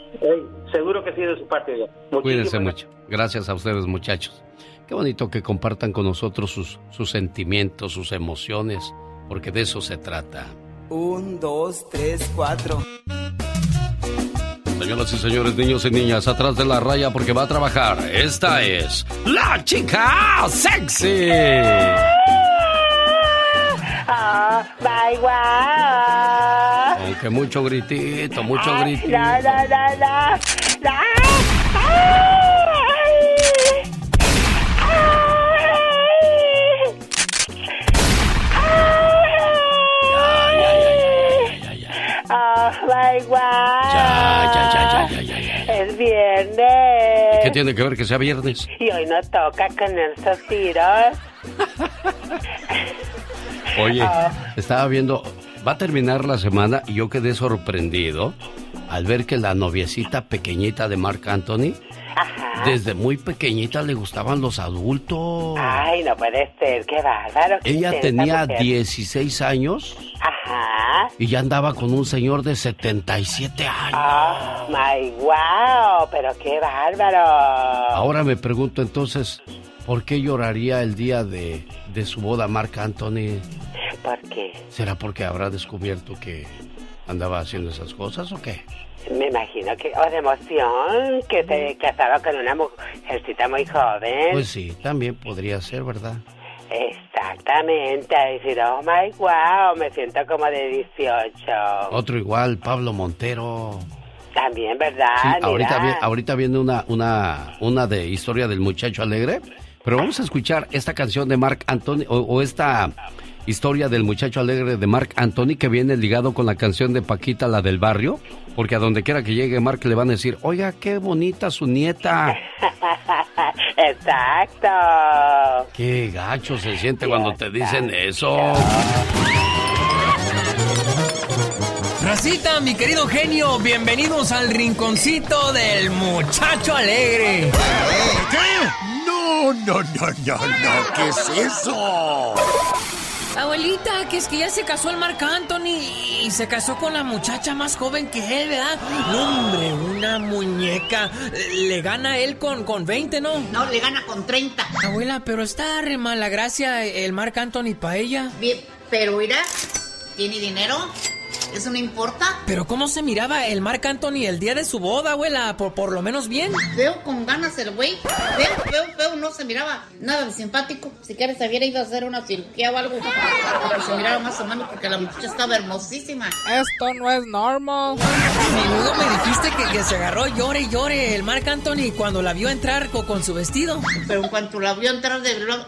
Seguro que sí de su parte. Muchísimas Cuídense gracias. mucho. Gracias a ustedes, muchachos. Qué bonito que compartan con nosotros sus, sus sentimientos, sus emociones, porque de eso se trata. Un, dos, tres, cuatro. Señoras y señores, niños y niñas, atrás de la raya porque va a trabajar. Esta es la chica sexy. Oh, my wow. Aunque mucho gritito, mucho Ay, gritito. No, no, no, no. No. Oh, my wow. Ya, ya, ya, ya, ya, ya. Es viernes. ¿Qué tiene que ver que sea viernes? Y hoy no toca con esos tiros. Oye, Ah. estaba viendo, va a terminar la semana y yo quedé sorprendido al ver que la noviecita pequeñita de Marc Anthony, desde muy pequeñita le gustaban los adultos. Ay, no puede ser, qué bárbaro. qué Ella tenía mujer. 16 años Ajá. y ya andaba con un señor de 77 años. Oh, my wow, pero qué bárbaro. Ahora me pregunto entonces, ¿por qué lloraría el día de, de su boda Marc Anthony? ¿Por qué? ¿Será porque habrá descubierto que andaba haciendo esas cosas o qué? Me imagino que, o de emoción, que se casaba con una mujercita muy joven. Pues sí, también podría ser, ¿verdad? Exactamente, a decir, oh my wow, me siento como de 18. Otro igual, Pablo Montero. También, ¿verdad? Sí, ahorita, vi- ahorita viene una, una, una de historia del muchacho alegre, pero vamos a escuchar esta canción de Marc Anthony, o, o esta historia del muchacho alegre de Marc Anthony que viene ligado con la canción de Paquita, la del barrio, porque a donde quiera que llegue Marc le van a decir, oiga, qué bonita su nieta. Exacto. Qué gacho se siente cuando te dicen eso. Racita, mi querido genio, bienvenidos al rinconcito del muchacho alegre. ¿Qué? No, no, no, no, no, ¿qué es eso? Abuelita, que es que ya se casó el Marc Anthony y se casó con la muchacha más joven que él, ¿verdad? No, hombre, una muñeca. Le gana él con, con 20, ¿no? No, le gana con 30. Abuela, pero está re mala gracia el Marc Anthony para ella. Bien, pero mira, tiene dinero. ¿Eso no importa? Pero ¿cómo se miraba el Marc Anthony el día de su boda, abuela? Por, por lo menos bien. Veo con ganas el güey. Veo, veo, veo, no se miraba nada de simpático. Si quieres, se hubiera ido a hacer una cirugía o algo. Para que se mirara más o menos, porque la muchacha estaba hermosísima. Esto no es normal. Menudo me dijiste que, que se agarró llore y llore el Marc Anthony cuando la vio entrar con, con su vestido. Pero en cuanto la vio entrar de verdad,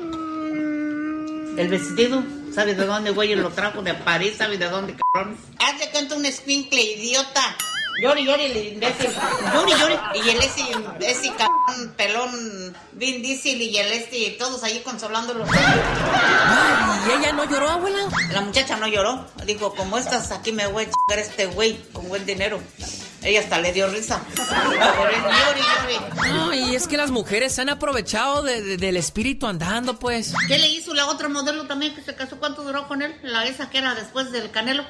el vestido, ¿sabes de dónde, güey? Lo trajo de París, ¿sabes de dónde, cabrón? Haz de cuenta un escuincle, idiota. Llori, llori, el imbécil. Llori, llori. Y el ese, ese cabrón, pelón, Vin Diesel y el este, todos allí consolándolo. ¿y ella no lloró, abuela? La muchacha no lloró. Dijo, como estás aquí me voy a chingar este güey con buen dinero. Ella hasta le dio risa. No, y es que las mujeres se han aprovechado de- de- del espíritu andando, pues. ¿Qué le hizo la otra modelo también que se casó? ¿Cuánto duró con él? La esa que era después del Canelo.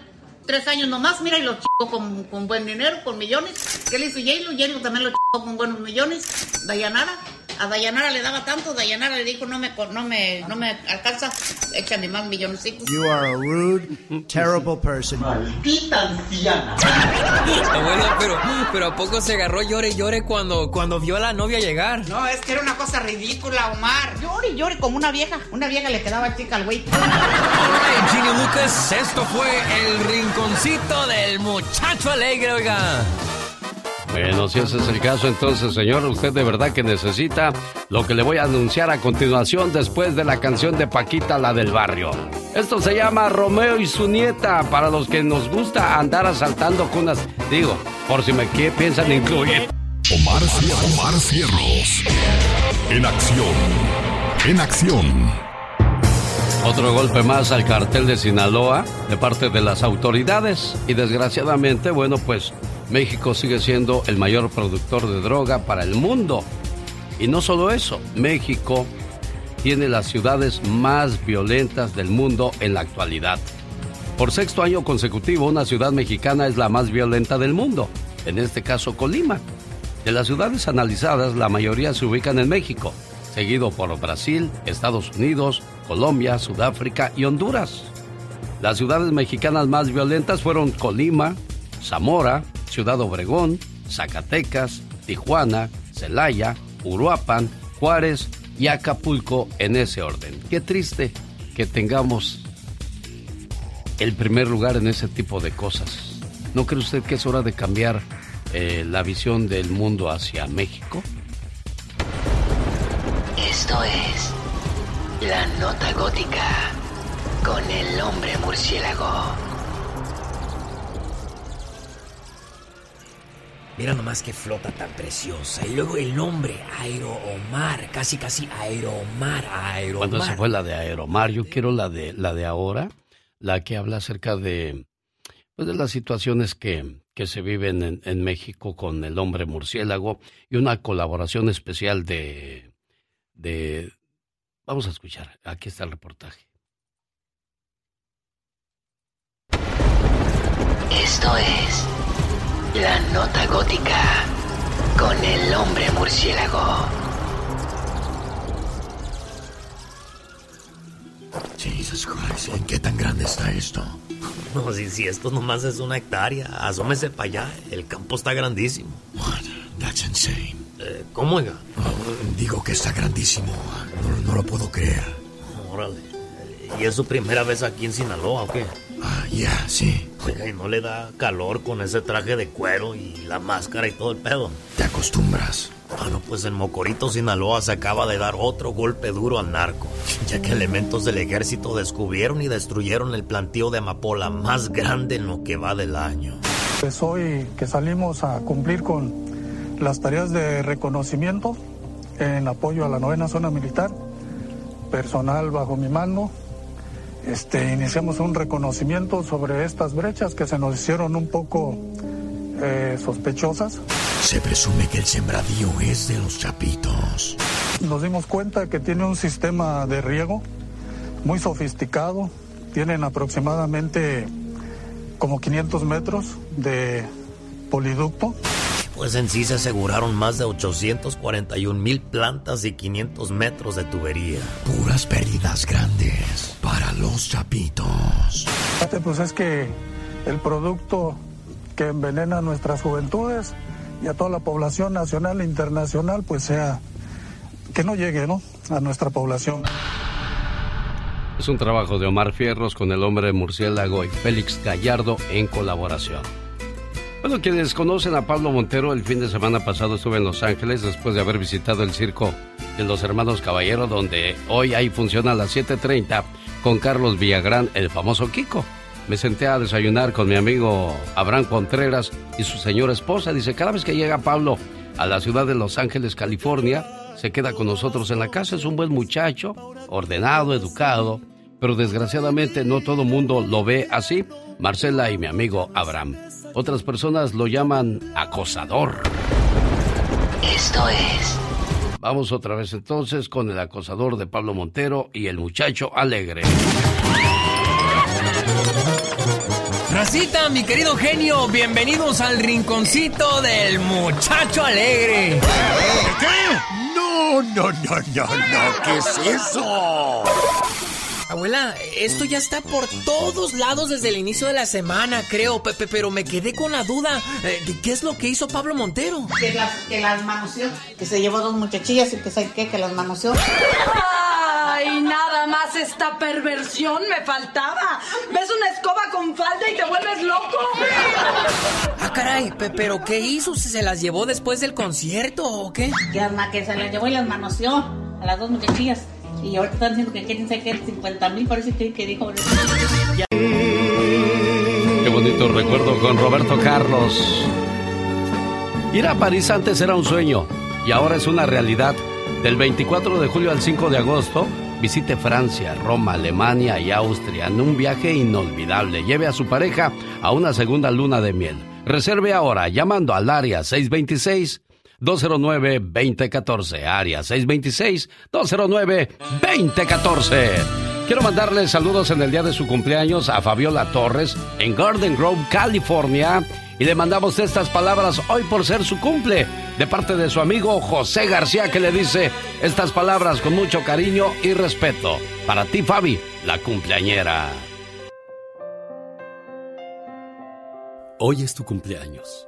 Tres años nomás, mira, y lo chingó con, con buen dinero, con millones. ¿Qué le hizo J-Lo? J-Lo también lo chingó con buenos millones. Dayanara. A Dayanara le daba tanto, Dayanara le dijo, no me, co- no me, no me alcanza, échame más milloncitos. You are a rude, terrible person. Maldita anciana. Abuela, pero, pero ¿a poco se agarró llore y llore cuando, cuando vio a la novia llegar? No, es que era una cosa ridícula, Omar. Llore, llore como una vieja. Una vieja le quedaba chica al güey. Ay, Genio Lucas, esto fue el rinconcito del muchacho alegre, oiga. Bueno, si ese es el caso, entonces, señor, usted de verdad que necesita lo que le voy a anunciar a continuación después de la canción de Paquita, la del barrio. Esto se llama Romeo y su nieta, para los que nos gusta andar asaltando cunas. Digo, por si me ¿qué piensan incluir. Omar, Omar Cierros. En acción. En acción. Otro golpe más al cartel de Sinaloa de parte de las autoridades y desgraciadamente, bueno, pues México sigue siendo el mayor productor de droga para el mundo. Y no solo eso, México tiene las ciudades más violentas del mundo en la actualidad. Por sexto año consecutivo, una ciudad mexicana es la más violenta del mundo, en este caso Colima. De las ciudades analizadas, la mayoría se ubican en México, seguido por Brasil, Estados Unidos, Colombia, Sudáfrica y Honduras. Las ciudades mexicanas más violentas fueron Colima, Zamora, Ciudad Obregón, Zacatecas, Tijuana, Celaya, Uruapan, Juárez y Acapulco en ese orden. Qué triste que tengamos el primer lugar en ese tipo de cosas. ¿No cree usted que es hora de cambiar eh, la visión del mundo hacia México? Esto es La Nota Gótica con el hombre murciélago. Mira nomás qué flota tan preciosa. Y luego el nombre, Aeroomar. Casi, casi Aeroomar, Aeromar. Cuando se fue la de Aeromar, yo quiero la de la de ahora, la que habla acerca de pues de las situaciones que, que se viven en, en México con el hombre murciélago y una colaboración especial de de vamos a escuchar, aquí está el reportaje. Esto es La Nota Gótica con el hombre murciélago. Jesus Christ, ¿en qué tan grande está esto? No, si, si esto nomás es una hectárea, asómese para allá. El campo está grandísimo. What? That's insane. Eh, ¿Cómo, oiga? Digo que está grandísimo. No, no lo puedo creer. Órale. ¿Y es su primera vez aquí en Sinaloa o qué? Ah, ya, sí. Oiga, ¿y no le da calor con ese traje de cuero y la máscara y todo el pedo? Te acostumbras. Bueno, pues en Mocorito, Sinaloa, se acaba de dar otro golpe duro al narco, ya que elementos del ejército descubrieron y destruyeron el plantío de amapola más grande en lo que va del año. Pues hoy que salimos a cumplir con las tareas de reconocimiento en apoyo a la novena zona militar, personal bajo mi mando, este, iniciamos un reconocimiento sobre estas brechas que se nos hicieron un poco eh, sospechosas. Se presume que el sembradío es de los chapitos. Nos dimos cuenta que tiene un sistema de riego muy sofisticado. Tienen aproximadamente como 500 metros de poliducto. Pues en sí se aseguraron más de 841 mil plantas y 500 metros de tubería. Puras pérdidas grandes para los chapitos. Pues es que el producto que envenena nuestras juventudes y a toda la población nacional e internacional, pues sea que no llegue, ¿no? A nuestra población. Es un trabajo de Omar Fierros con el hombre murciélago y Félix Gallardo en colaboración. Bueno, quienes conocen a Pablo Montero, el fin de semana pasado estuve en Los Ángeles después de haber visitado el circo de los hermanos Caballero, donde hoy ahí funciona a las 7.30 con Carlos Villagrán, el famoso Kiko. Me senté a desayunar con mi amigo Abraham Contreras y su señora esposa. Dice, cada vez que llega Pablo a la ciudad de Los Ángeles, California, se queda con nosotros en la casa. Es un buen muchacho, ordenado, educado, pero desgraciadamente no todo mundo lo ve así. Marcela y mi amigo Abraham. Otras personas lo llaman acosador. Esto es... Vamos otra vez entonces con el acosador de Pablo Montero y el muchacho alegre. Racita, mi querido genio, bienvenidos al rinconcito del muchacho alegre. ¿Qué? No, no, no, no, no, ¿qué es eso? Abuela, esto ya está por todos lados desde el inicio de la semana, creo, Pepe, pero me quedé con la duda. Eh, ¿Qué es lo que hizo Pablo Montero? Que las, que las manoseó, que se llevó dos muchachillas y que sabe qué, que las manoseó. Ay, nada más esta perversión me faltaba. ¿Ves una escoba con falda y te vuelves loco? Ah, caray, pero ¿qué hizo? ¿Se las llevó después del concierto o qué? Que, que se las llevó y las manoseó a las dos muchachillas. Y ahorita están diciendo que quieren sacar 50 mil, parece que, que dijo. Qué bonito recuerdo con Roberto Carlos. Ir a París antes era un sueño y ahora es una realidad. Del 24 de julio al 5 de agosto, visite Francia, Roma, Alemania y Austria en un viaje inolvidable. Lleve a su pareja a una segunda luna de miel. Reserve ahora llamando al área 626 209-2014, área 626-209-2014. Quiero mandarle saludos en el día de su cumpleaños a Fabiola Torres en Garden Grove, California. Y le mandamos estas palabras hoy por ser su cumple, de parte de su amigo José García, que le dice estas palabras con mucho cariño y respeto. Para ti, Fabi, la cumpleañera. Hoy es tu cumpleaños.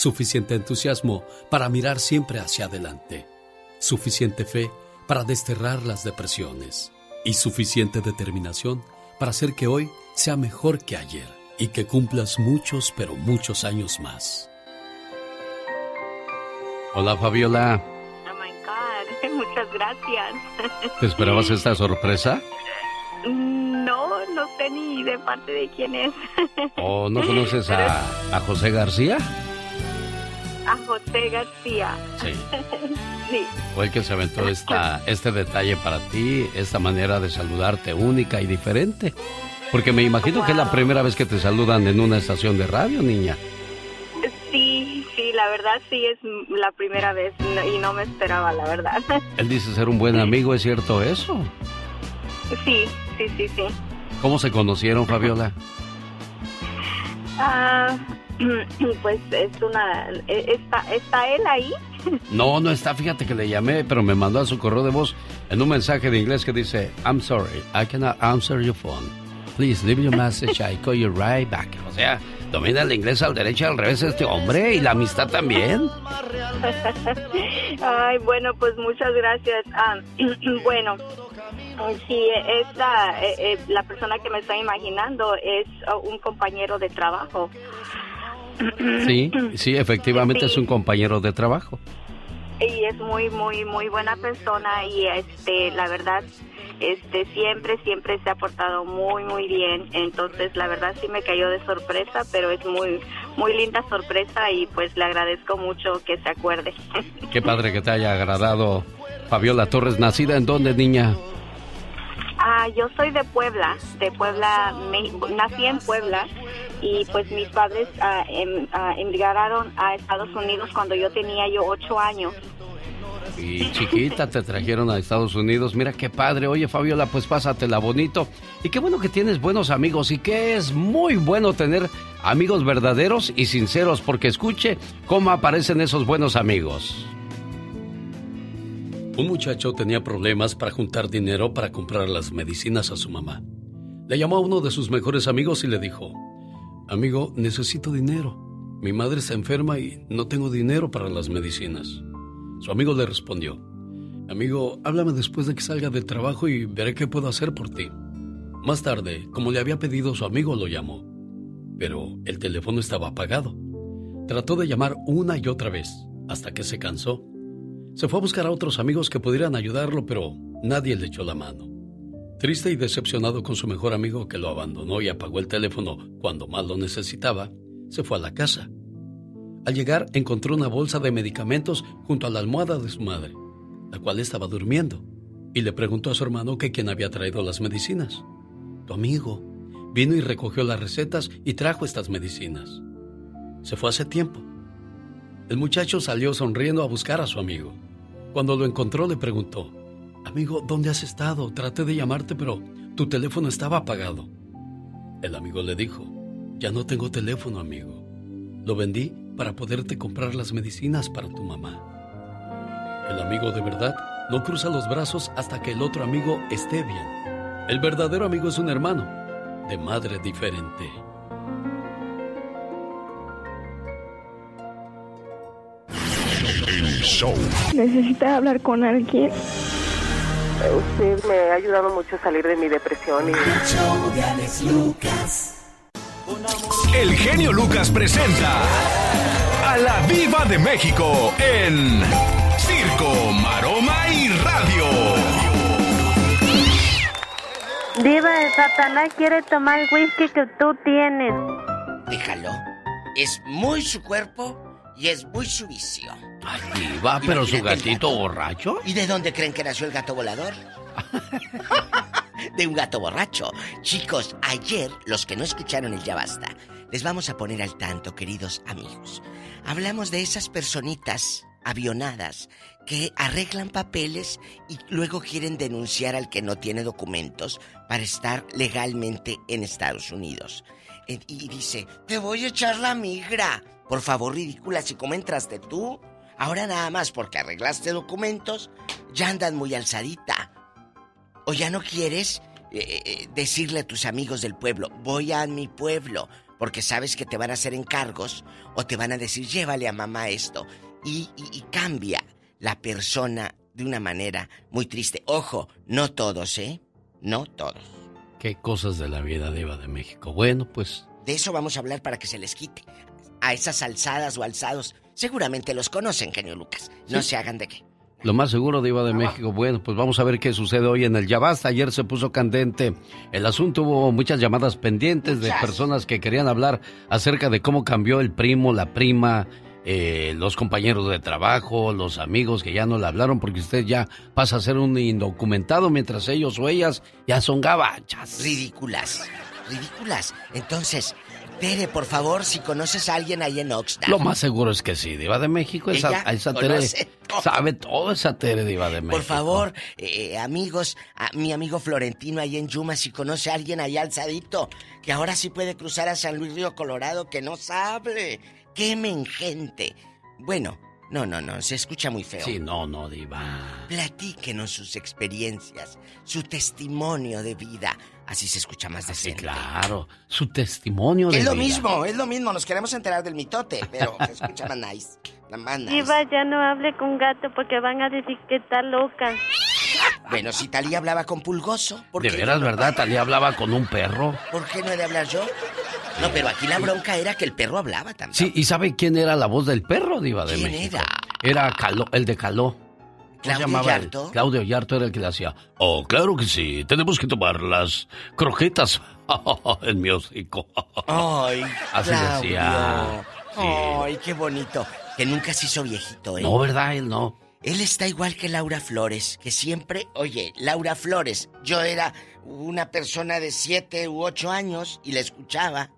suficiente entusiasmo para mirar siempre hacia adelante, suficiente fe para desterrar las depresiones y suficiente determinación para hacer que hoy sea mejor que ayer y que cumplas muchos, pero muchos años más. Hola Fabiola. Oh my God, muchas gracias. ¿Te esperabas esta sorpresa? No, no sé ni de parte de quién es. ¿O no conoces a, a José García? A José García. Sí. sí. Fue el que se aventó esta, este detalle para ti, esta manera de saludarte única y diferente. Porque me imagino que es la primera vez que te saludan en una estación de radio, niña. Sí, sí, la verdad sí es la primera vez y no me esperaba, la verdad. Él dice ser un buen amigo, ¿es cierto eso? Sí, sí, sí, sí. ¿Cómo se conocieron, Fabiola? Ah, pues es una... e, ¿Está, ¿Está él ahí? No, no está. Fíjate que le llamé, pero me mandó a su correo de voz en un mensaje de inglés que dice, I'm sorry, I cannot answer your phone. Please leave your message, I call you right back. O sea, domina el inglés al derecho y al revés este hombre y la amistad también. Ay, bueno, pues muchas gracias. Ah, bueno, Sí, esta, eh, eh, la persona que me estoy imaginando es uh, un compañero de trabajo. Sí, sí, efectivamente es un compañero de trabajo. Y es muy, muy, muy buena persona y este, la verdad, este, siempre, siempre se ha portado muy, muy bien. Entonces, la verdad sí me cayó de sorpresa, pero es muy, muy linda sorpresa y pues le agradezco mucho que se acuerde. Qué padre que te haya agradado. Fabiola Torres, ¿nacida en dónde, niña? Ah, yo soy de Puebla, de Puebla, nací en Puebla y pues mis padres ah, em, ah, emigraron a Estados Unidos cuando yo tenía yo ocho años. Y chiquita te trajeron a Estados Unidos. Mira qué padre. Oye, Fabiola, pues pásatela bonito. Y qué bueno que tienes buenos amigos. Y que es muy bueno tener amigos verdaderos y sinceros. Porque escuche cómo aparecen esos buenos amigos. Un muchacho tenía problemas para juntar dinero para comprar las medicinas a su mamá. Le llamó a uno de sus mejores amigos y le dijo, Amigo, necesito dinero. Mi madre está enferma y no tengo dinero para las medicinas. Su amigo le respondió, Amigo, háblame después de que salga del trabajo y veré qué puedo hacer por ti. Más tarde, como le había pedido su amigo, lo llamó. Pero el teléfono estaba apagado. Trató de llamar una y otra vez, hasta que se cansó. Se fue a buscar a otros amigos que pudieran ayudarlo, pero nadie le echó la mano. Triste y decepcionado con su mejor amigo que lo abandonó y apagó el teléfono cuando más lo necesitaba, se fue a la casa. Al llegar encontró una bolsa de medicamentos junto a la almohada de su madre, la cual estaba durmiendo, y le preguntó a su hermano que quién había traído las medicinas. Tu amigo vino y recogió las recetas y trajo estas medicinas. Se fue hace tiempo. El muchacho salió sonriendo a buscar a su amigo. Cuando lo encontró le preguntó, Amigo, ¿dónde has estado? Traté de llamarte, pero tu teléfono estaba apagado. El amigo le dijo, Ya no tengo teléfono, amigo. Lo vendí para poderte comprar las medicinas para tu mamá. El amigo de verdad no cruza los brazos hasta que el otro amigo esté bien. El verdadero amigo es un hermano, de madre diferente. Show. ¿Necesita hablar con alguien? Usted me ha ayudado mucho a salir de mi depresión y... El genio Lucas presenta a la Viva de México en Circo, Maroma y Radio. Diva, el Satanás quiere tomar el whisky que tú tienes. Déjalo. Es muy su cuerpo y es muy su vicio. Ay, Diva, pero su gatito borracho. ¿Y de dónde creen que nació el gato volador? de un gato borracho. Chicos, ayer, los que no escucharon el Ya Basta, les vamos a poner al tanto, queridos amigos. Hablamos de esas personitas avionadas que arreglan papeles y luego quieren denunciar al que no tiene documentos para estar legalmente en Estados Unidos. Eh, Y dice, te voy a echar la migra. Por favor, ridícula, si cómo entraste tú. Ahora nada más porque arreglaste documentos, ya andan muy alzadita. O ya no quieres eh, eh, decirle a tus amigos del pueblo, voy a mi pueblo, porque sabes que te van a hacer encargos o te van a decir, llévale a mamá esto. Y, y- y cambia la persona de una manera muy triste. Ojo, no todos, ¿eh? No todos. Qué cosas de la vida Diva de México. Bueno, pues De eso vamos a hablar para que se les quite. A esas alzadas o alzados, seguramente los conocen, genio Lucas. No se hagan de qué. Lo más seguro, Diva de México. Bueno, pues vamos a ver qué sucede hoy en el Ya Basta. Ayer se puso candente el asunto. Hubo muchas llamadas pendientes de personas que querían hablar acerca de cómo cambió el primo, la prima, eh, los compañeros de trabajo, los amigos que ya no le hablaron porque usted ya pasa a ser un indocumentado mientras ellos o ellas ya son gabachas. Ridículas. Ridículas. Entonces, Tere, por favor, si conoces a alguien ahí en Oxnard. Lo más seguro es que sí, Diva de México. Esa, esa Tere todo. sabe todo esa Tere, Diva de México. Por favor, eh, amigos, a mi amigo Florentino ahí en Yuma, si conoce a alguien ahí alzadito, que ahora sí puede cruzar a San Luis Río Colorado, que no sabe. Quemen gente. Bueno, no, no, no, se escucha muy feo. Sí, no, no, Diva. Platíquenos sus experiencias, su testimonio de vida. Así se escucha más decente. Claro, su testimonio de Es lo vida. mismo, es lo mismo. Nos queremos enterar del mitote, pero se escucha más nice. La más nice. Diva, ya no hable con gato porque van a decir que está loca. Bueno, si Talía hablaba con Pulgoso. ¿por De veras, no? ¿verdad? Talía hablaba con un perro. ¿Por qué no he de hablar yo? No, pero aquí la bronca era que el perro hablaba también. Sí, ¿y sabe quién era la voz del perro, Diva de ¿Quién México? era? Era Caló, el de Caló. ¿Cómo se ¿Claudio él? Claudio Yarto era el que le hacía. Oh, claro que sí. Tenemos que tomar las croquetas en mi hocico. Ay, Así Claudio. decía. Ay, qué bonito. Que nunca se hizo viejito, ¿eh? No, ¿verdad? Él no. Él está igual que Laura Flores, que siempre, oye, Laura Flores, yo era una persona de siete u ocho años y la escuchaba.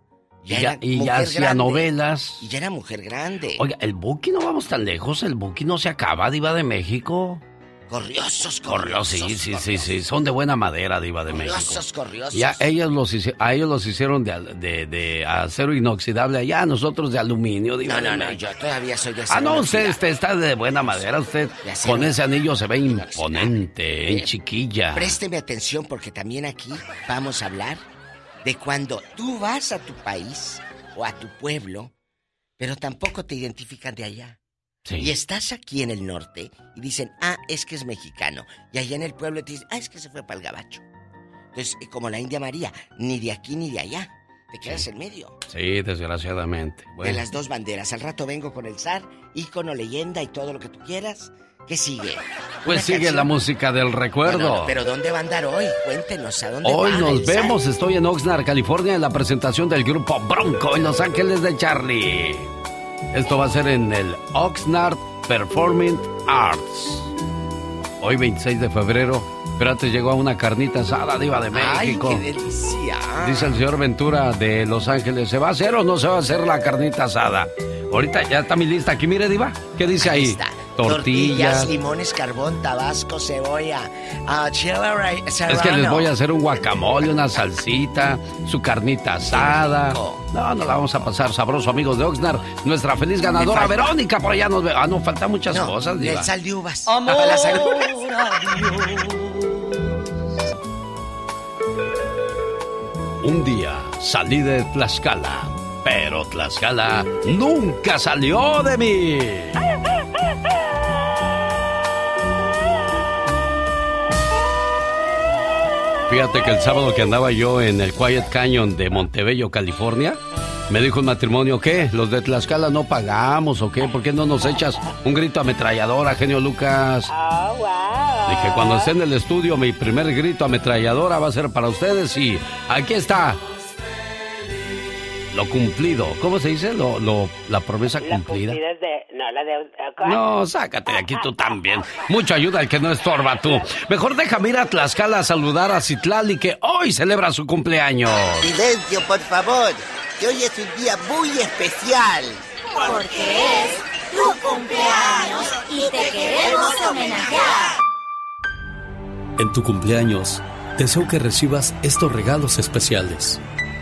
Y ya, y ya hacía grande. novelas. Y ya era mujer grande. Oiga, el Buki no vamos tan lejos. El Buki no se acaba, Diva de México. Corriosos, Corrió, sí, corriosos. sí, sí, sí. Son de buena madera, Diva de México. Corriosos, corriosos. Ya ellos los a ellos los hicieron de, de, de acero inoxidable, allá nosotros de aluminio, Diva No, de no, no, yo todavía soy de Ah, no, usted, inoxidable. usted está de buena madera, usted acero con ese anillo se ve imponente, en chiquilla. Présteme atención porque también aquí vamos a hablar de cuando tú vas a tu país o a tu pueblo, pero tampoco te identifican de allá. Y estás aquí en el norte y dicen, ah, es que es mexicano. Y allá en el pueblo te dicen, ah, es que se fue para el gabacho. Entonces, eh, como la India María, ni de aquí ni de allá. Te quedas en medio Sí, desgraciadamente. de Bueno, las dos banderas. Al rato vengo con el zar, ícono, leyenda y todo lo que tú quieras. ¿Qué sigue? pues sigue canción. la música del recuerdo. No, no, pero ¿dónde va a andar hoy? Cuéntenos, ¿a dónde Hoy va nos vemos, estoy en Oxnard, California, en la presentación del grupo Bronco en Los Ángeles de Charlie. Esto va a ser en el Oxnard Performing Arts. Hoy 26 de febrero, pero antes llegó a una carnita asada diva de ¡Ay, México. qué delicia! Dice el señor Ventura de Los Ángeles, ¿se va a hacer o no se va a hacer la carnita asada? Ahorita ya está mi lista aquí, mire diva, ¿qué dice ahí? Tortillas. limones, carbón, tabasco, cebolla, ah, chile Es que les voy a hacer un guacamole, una salsita, su carnita asada. No, no la vamos a pasar sabroso, amigos de Oxnard. Nuestra feliz ganadora, falta- Verónica, por allá nos ve. Ah, no, faltan muchas No, cosas, el sal de uvas. Amor Para la salud. Un día salí de Tlaxcala, pero Tlaxcala nunca salió de mí. Fíjate que el sábado que andaba yo en el Quiet Canyon de Montebello, California, me dijo el matrimonio, ¿qué? ¿Los de Tlaxcala no pagamos o qué? ¿Por qué no nos echas un grito ametralladora, genio Lucas? Oh, wow. Dije, cuando esté en el estudio, mi primer grito ametralladora va a ser para ustedes y aquí está. Lo cumplido. ¿Cómo se dice? Lo, lo- la promesa cumplida. Y desde, no, la de... No, sácate de aquí tú también. Mucha ayuda al que no estorba tú. Mejor déjame ir a Tlaxcala a saludar a Citlali que hoy celebra su cumpleaños. Silencio, por favor, que hoy es un día muy especial. Porque es tu cumpleaños y te queremos homenajear. En tu cumpleaños, deseo que recibas estos regalos especiales.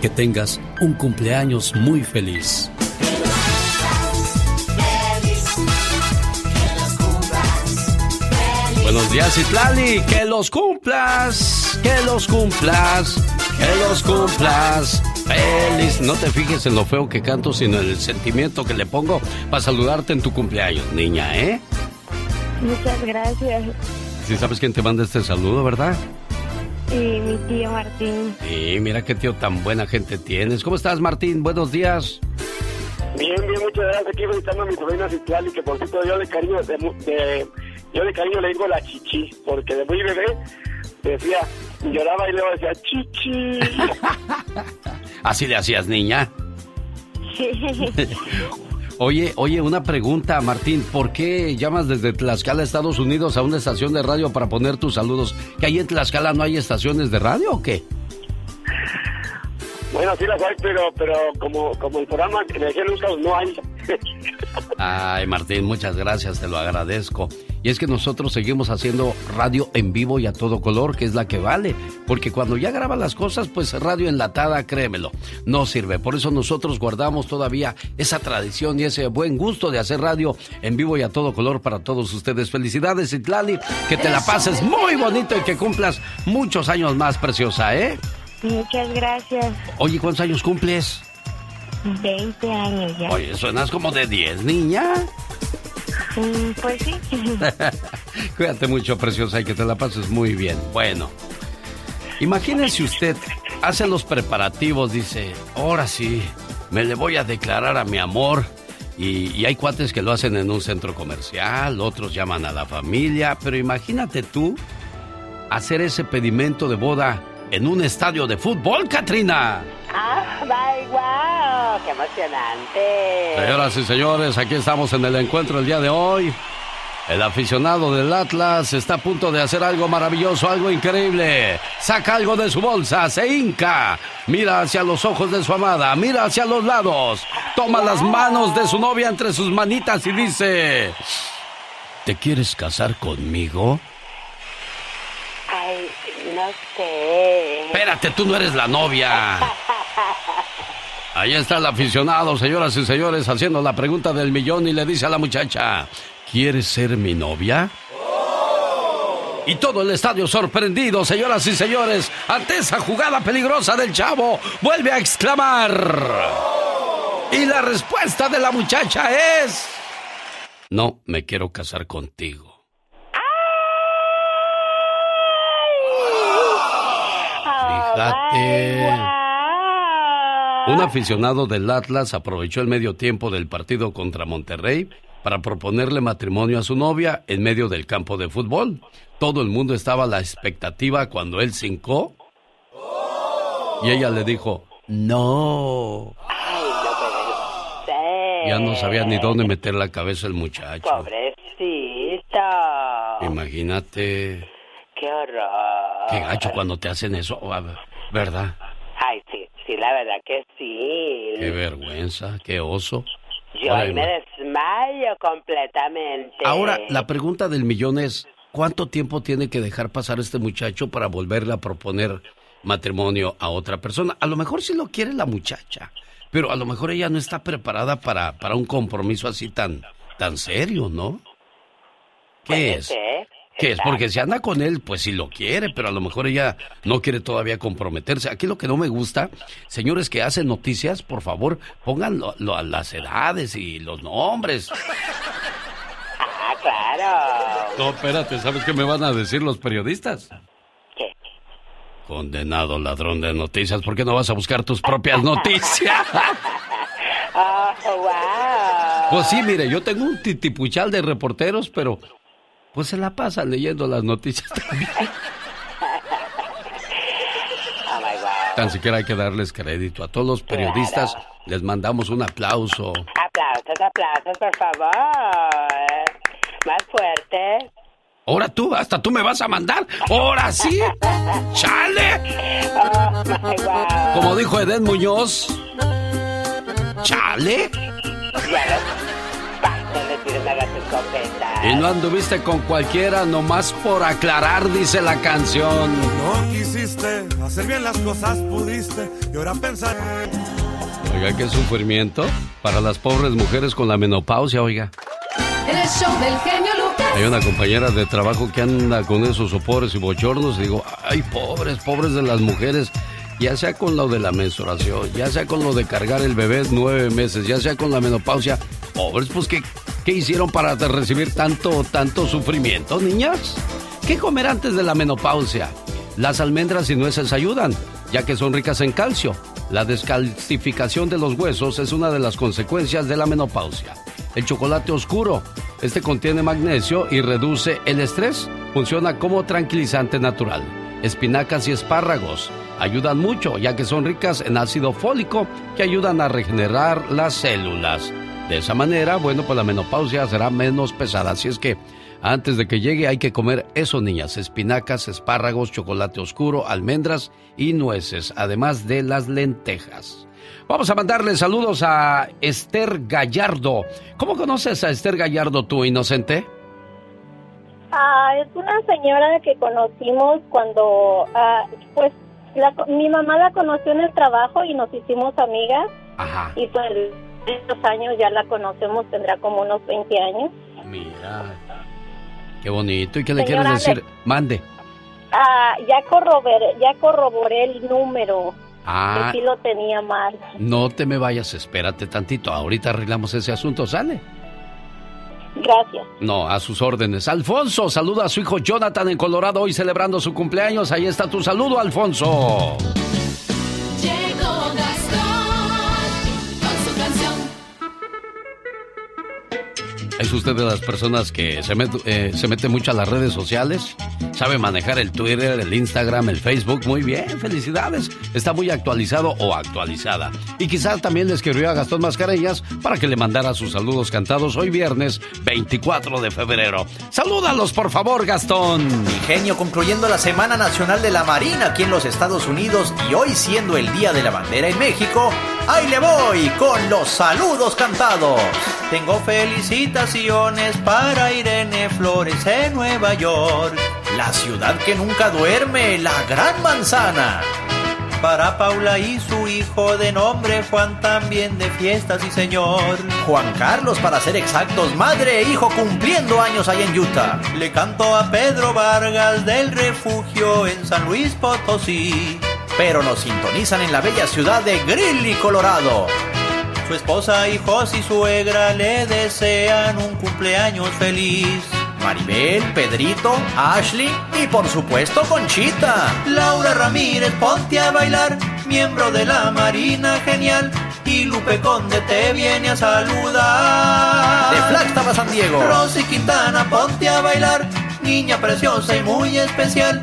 Que tengas un cumpleaños muy feliz. Buenos días, Citlali. Que los cumplas. Que los cumplas. Que los cumplas. Feliz. No te fijes en lo feo que canto, sino en el sentimiento que le pongo para saludarte en tu cumpleaños, niña, ¿eh? Muchas gracias. Si sabes quién te manda este saludo, ¿verdad? Y mi tío Martín. Sí, mira qué tío tan buena gente tienes. ¿Cómo estás, Martín? Buenos días. Bien, bien, muchas gracias. Aquí felicitando a mi sobrina Citlali, que por cierto yo de cariño, de, mu- de- yo de cariño le digo la chichi, porque de muy bebé decía, lloraba y luego decía chichi. Así le hacías, niña. Oye, oye, una pregunta, Martín. ¿Por qué llamas desde Tlaxcala, Estados Unidos, a una estación de radio para poner tus saludos? ¿Que ahí en Tlaxcala no hay estaciones de radio o qué? Bueno, sí las hay, pero, pero como, como el programa que me decía Lucas no hay. Ay, Martín, muchas gracias, te lo agradezco. Y es que nosotros seguimos haciendo radio en vivo y a todo color, que es la que vale. Porque cuando ya graban las cosas, pues radio enlatada, créemelo, no sirve. Por eso nosotros guardamos todavía esa tradición y ese buen gusto de hacer radio en vivo y a todo color para todos ustedes. Felicidades, Itlali, que te la pases muy bonito y que cumplas muchos años más, preciosa, ¿eh? Muchas gracias. Oye, ¿cuántos años cumples? 20 años ya. Oye, suenas como de 10, niña. Mm, pues sí. Cuídate mucho, preciosa, y que te la pases muy bien. Bueno, imagínese usted, hace los preparativos, dice, ahora sí, me le voy a declarar a mi amor. Y, y, hay cuates que lo hacen en un centro comercial, otros llaman a la familia, pero imagínate tú hacer ese pedimento de boda en un estadio de fútbol, Katrina. ¡Ah, my wow! ¡Qué emocionante! Señoras y señores, aquí estamos en el encuentro el día de hoy. El aficionado del Atlas está a punto de hacer algo maravilloso, algo increíble. Saca algo de su bolsa, se hinca, mira hacia los ojos de su amada, mira hacia los lados, toma las manos de su novia entre sus manitas y dice, ¿te quieres casar conmigo? Ay, no sé. Espérate, tú no eres la novia. Ahí está el aficionado, señoras y señores, haciendo la pregunta del millón y le dice a la muchacha, ¿quieres ser mi novia? Y todo el estadio sorprendido, señoras y señores, ante esa jugada peligrosa del chavo, vuelve a exclamar. Y la respuesta de la muchacha es... No, me quiero casar contigo. Un aficionado del Atlas aprovechó el medio tiempo del partido contra Monterrey para proponerle matrimonio a su novia en medio del campo de fútbol. Todo el mundo estaba a la expectativa cuando él cincó. Y ella le dijo, no. Ya no sabía ni dónde meter la cabeza el muchacho. Pobrecito. Imagínate. Qué horror. Qué gacho cuando te hacen eso, ¿verdad? Ay, sí, sí, la verdad que sí. Qué vergüenza, qué oso. Yo ahí me desmayo completamente. Ahora, la pregunta del millón es, ¿cuánto tiempo tiene que dejar pasar este muchacho para volverle a proponer matrimonio a otra persona? A lo mejor sí lo quiere la muchacha, pero a lo mejor ella no está preparada para, para un compromiso así tan, tan serio, ¿no? ¿Qué es? ser. ¿Qué es? Porque si anda con él, pues sí lo quiere, pero a lo mejor ella no quiere todavía comprometerse. Aquí lo que no me gusta, señores que hacen noticias, por favor, pongan lo- lo- las edades y los nombres. Ah, claro. No, espérate, ¿sabes qué me van a decir los periodistas? ¿Qué? Condenado ladrón de noticias, ¿por qué no vas a buscar tus propias noticias? Oh, wow. Pues sí, mire, yo tengo un titipuchal de reporteros, pero pues se la pasan leyendo las noticias también. Oh, my. Tan siquiera hay que darles crédito. A todos los periodistas les mandamos un aplauso. Aplausos, aplausos, por favor. Más fuerte. Ahora tú, hasta tú me vas a mandar. Ahora sí. ¡Chale! Oh, my. Como dijo Edén Muñoz. ¡Chale! Ya las escopetas. Y no anduviste con cualquiera nomás por aclarar, dice la canción. No quisiste hacer bien las cosas, pudiste y ahora pensar. Oiga, qué sufrimiento para las pobres mujeres con la menopausia, oiga. El show del genio Lucas. Hay una compañera de trabajo que anda con esos sopores y bochornos y digo, ay, pobres, pobres de las mujeres, ya sea con lo de la menstruación, ya sea con lo de cargar el bebé nueve meses, ya sea con la menopausia, pobres, pues, ¿qué, qué hicieron para recibir tanto, tanto sufrimiento, niñas? ¿Qué comer antes de la menopausia? Las almendras y nueces ayudan, ya que son ricas en calcio. La descalcificación de los huesos es una de las consecuencias de la menopausia. El chocolate oscuro. Este contiene magnesio y reduce el estrés. Funciona como tranquilizante natural. Espinacas y espárragos ayudan mucho ya que son ricas en ácido fólico que ayudan a regenerar las células. De esa manera, bueno, pues la menopausia será menos pesada. Así es que antes de que llegue hay que comer eso, niñas. Espinacas, espárragos, chocolate oscuro, almendras y nueces, además de las lentejas. Vamos a mandarle saludos a Esther Gallardo. ¿Cómo conoces a Esther Gallardo tú, inocente? Ah, es una señora que conocimos cuando, ah, pues, la- mi mamá la conoció en el trabajo y nos hicimos amigas. Ajá. Y pues, estos años ya la conocemos, tendrá como unos 20 años. Mira. Qué bonito. ¿Y qué le Señora, quieres decir? le- Mande. Ah, ya corroboré, ya corroboré el número, Ah, que sí lo tenía mal. no te me vayas, espérate tantito. Ahorita arreglamos ese asunto, ¿sale? Gracias. No, a sus órdenes. Alfonso, saluda a su hijo Jonathan en Colorado hoy celebrando su cumpleaños. Ahí está tu saludo, Alfonso. Llegó ¿Es usted de las personas que eh, se mete mucho a las redes sociales? ¿Sabe manejar el Twitter, el Instagram, el Facebook? Muy bien, felicidades. Está muy actualizado o actualizada. Y quizás también le escribió a Gastón Mascareñas para que le mandara sus saludos cantados hoy viernes 24 de febrero. Salúdalos, por favor, Gastón. Ingenio concluyendo la Semana Nacional de la Marina aquí en los Estados Unidos y hoy siendo el Día de la Bandera en México, ahí le voy con los saludos cantados. Tengo felicitaciones para Irene Flores en Nueva York, la ciudad que nunca duerme, la Gran Manzana. Para Paula y su hijo de nombre Juan también de fiestas y señor. Juan Carlos para ser exactos, madre e hijo cumpliendo años allá en Utah. Le canto a Pedro Vargas del refugio en San Luis Potosí. Pero nos sintonizan en la bella ciudad de Greeley, Colorado. Su esposa, hijos y suegra le desean un cumpleaños feliz. Maribel, Pedrito, Ashley y por supuesto Conchita. Laura Ramírez, ponte a bailar, miembro de la Marina Genial. Y Lupe Conde te viene a saludar. De Flagstaff San Diego. Rosy Quintana, ponte a bailar, niña preciosa y muy especial.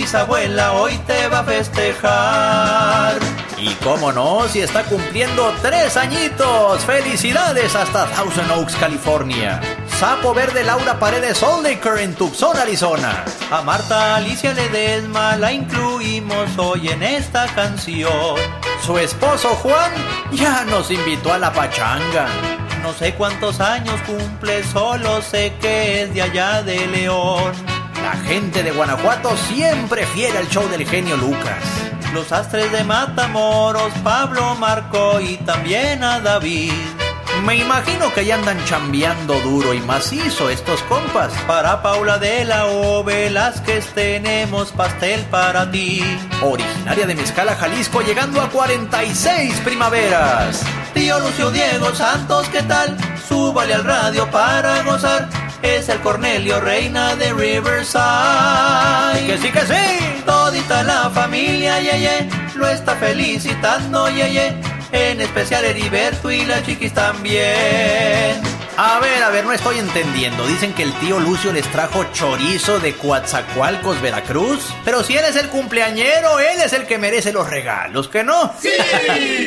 Bisabuela hoy te va a festejar. Y cómo no, si está cumpliendo tres añitos. ¡Felicidades hasta Thousand Oaks, California! Sapo Verde Laura Paredes Oldaker en Tucson, Arizona. A Marta Alicia Ledesma la incluimos hoy en esta canción. Su esposo Juan ya nos invitó a la pachanga. No sé cuántos años cumple, solo sé que es de allá de León. La gente de Guanajuato siempre fiel al show del genio Lucas. Los astres de Matamoros, Pablo Marco y también a David. Me imagino que ya andan chambeando duro y macizo estos compas. Para Paula de la O, Velázquez tenemos pastel para ti. Originaria de Mezcala, Jalisco, llegando a 46 primaveras. Tío Lucio Diego Santos, ¿qué tal? Súbale al radio para gozar. Es el Cornelio Reina de Riverside. Que sí, que sí. Todita la familia, yeye, lo está felicitando, yeye. En especial Heriberto y las chiquis también. A ver, a ver, no estoy entendiendo. Dicen que el tío Lucio les trajo chorizo de Coatzacoalcos, Veracruz. Pero si él es el cumpleañero, él es el que merece los regalos, ¿que no? ¡Sí!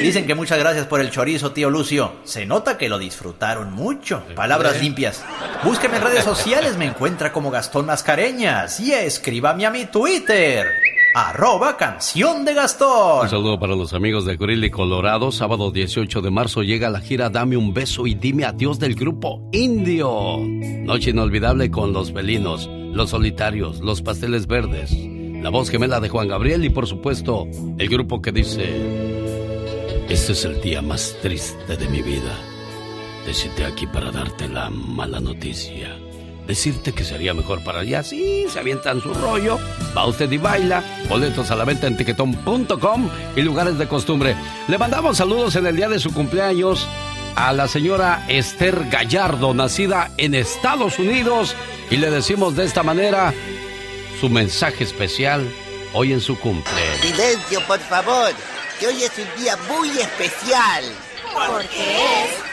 Dicen que muchas gracias por el chorizo, tío Lucio. Se nota que lo disfrutaron mucho. Palabras limpias. Búsqueme en redes sociales, me encuentra como Gastón Mascareñas. Y escríbame a mi Twitter. Arroba canción de Gastón. Un saludo para los amigos de Greeley, Colorado. Sábado 18 de marzo llega la gira Dame un beso y dime adiós del grupo Indio. Noche inolvidable con los felinos, los solitarios, los pasteles verdes, la voz gemela de Juan Gabriel y por supuesto el grupo que dice, este es el día más triste de mi vida. Decirte aquí para darte la mala noticia. Decirte que sería mejor para allá. Sí, se avientan su rollo. Va usted y baila. Boletos a la venta en tiquetón.com y lugares de costumbre. Le mandamos saludos en el día de su cumpleaños a la señora Esther Gallardo, nacida en Estados Unidos. Y le decimos de esta manera su mensaje especial hoy en su cumple. Silencio, por favor, que hoy es un día muy especial. Porque es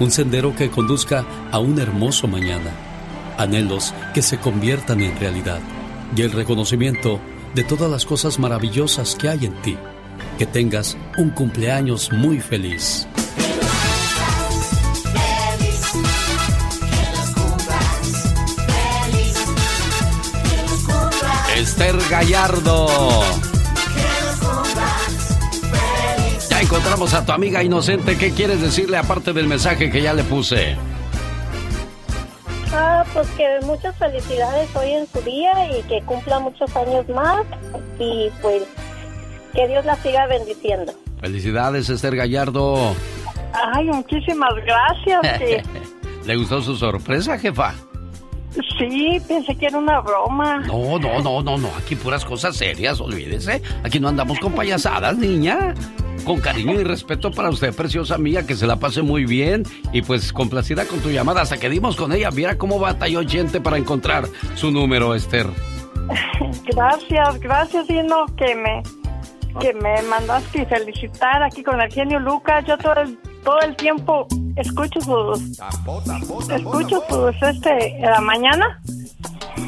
Un sendero que conduzca a un hermoso mañana. Anhelos que se conviertan en realidad. Y el reconocimiento de todas las cosas maravillosas que hay en ti. Que tengas un cumpleaños muy feliz. Esther Gallardo. Encontramos a tu amiga inocente. ¿Qué quieres decirle aparte del mensaje que ya le puse? Ah, pues que muchas felicidades hoy en su día y que cumpla muchos años más y pues que Dios la siga bendiciendo. Felicidades, Esther Gallardo. Ay, muchísimas gracias. sí. ¿Le gustó su sorpresa, jefa? Sí, pensé que era una broma. No, no, no, no, no. Aquí puras cosas serias, olvídese. Aquí no andamos con payasadas, niña. Con cariño y respeto para usted, preciosa mía, que se la pase muy bien. Y pues complacida con tu llamada. Hasta que dimos con ella. Mira cómo batalló gente para encontrar su número, Esther. Gracias, gracias, Dino, que me, que me mandaste felicitar aquí con el genio Lucas. Yo todo el, todo el tiempo escucho sus, escucho sus, este, en la mañana.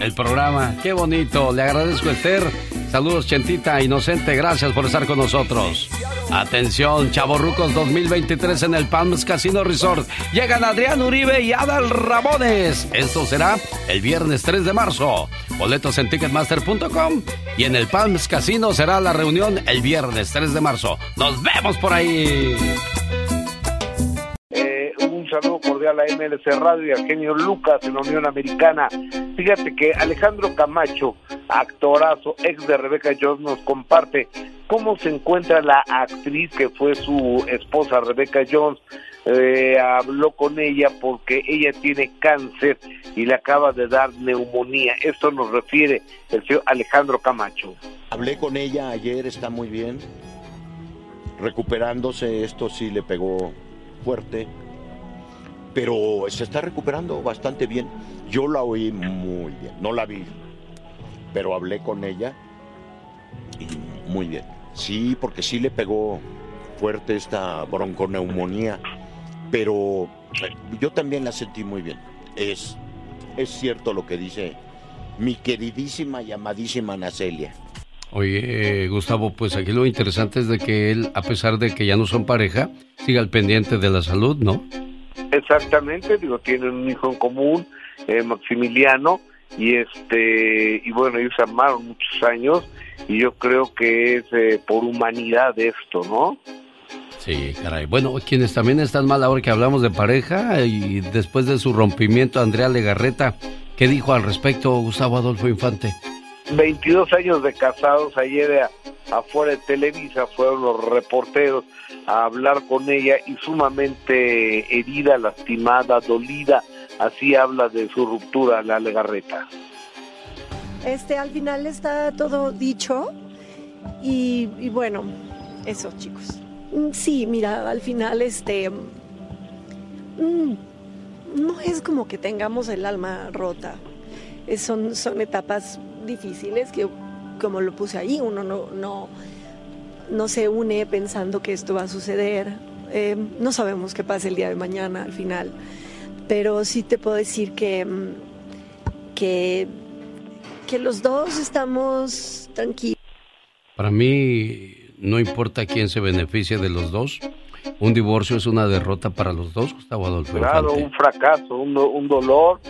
El programa, qué bonito. Le agradezco, Esther. Saludos, Chentita, inocente. Gracias por estar con nosotros. Atención, Chavorrucos 2023 en el Palms Casino Resort. Llegan Adrián Uribe y Adal Ramones. Esto será el viernes 3 de marzo. Boletos en ticketmaster.com y en el Palms Casino será la reunión el viernes 3 de marzo. Nos vemos por ahí. Saludo cordial a MLC Radio y a genio Lucas en la Unión Americana. Fíjate que Alejandro Camacho, actorazo, ex de Rebeca Jones, nos comparte cómo se encuentra la actriz que fue su esposa Rebeca Jones. Eh, habló con ella porque ella tiene cáncer y le acaba de dar neumonía. Esto nos refiere el señor Alejandro Camacho. Hablé con ella ayer, está muy bien. Recuperándose, esto sí le pegó fuerte. Pero se está recuperando bastante bien. Yo la oí muy bien, no la vi, pero hablé con ella y muy bien. Sí, porque sí le pegó fuerte esta bronconeumonía, pero eh, yo también la sentí muy bien. Es, es cierto lo que dice mi queridísima y amadísima Nacelia. Oye, Gustavo, pues aquí lo interesante es de que él, a pesar de que ya no son pareja, siga al pendiente de la salud, ¿no? Exactamente, digo, tienen un hijo en común, eh, Maximiliano, y este, y bueno, ellos amaron muchos años, y yo creo que es eh, por humanidad esto, ¿no? Sí, caray. Bueno, quienes también están mal ahora que hablamos de pareja y después de su rompimiento, Andrea Legarreta, ¿qué dijo al respecto Gustavo Adolfo Infante? 22 años de casados, ayer afuera de Televisa fueron los reporteros a hablar con ella y sumamente herida, lastimada, dolida, así habla de su ruptura la Legarreta. Este, al final está todo dicho y, bueno, eso chicos. Mm, Sí, mira, al final este... mm, no es como que tengamos el alma rota. Son, son etapas difíciles que, como lo puse ahí, uno no, no, no se une pensando que esto va a suceder. Eh, no sabemos qué pasa el día de mañana al final. Pero sí te puedo decir que, mm, que, que los dos estamos tranquilos. Para mí, no importa quién se beneficie de los dos, un divorcio es una derrota para los dos, Gustavo Adolfo Claro, Infante. un fracaso, un, un dolor,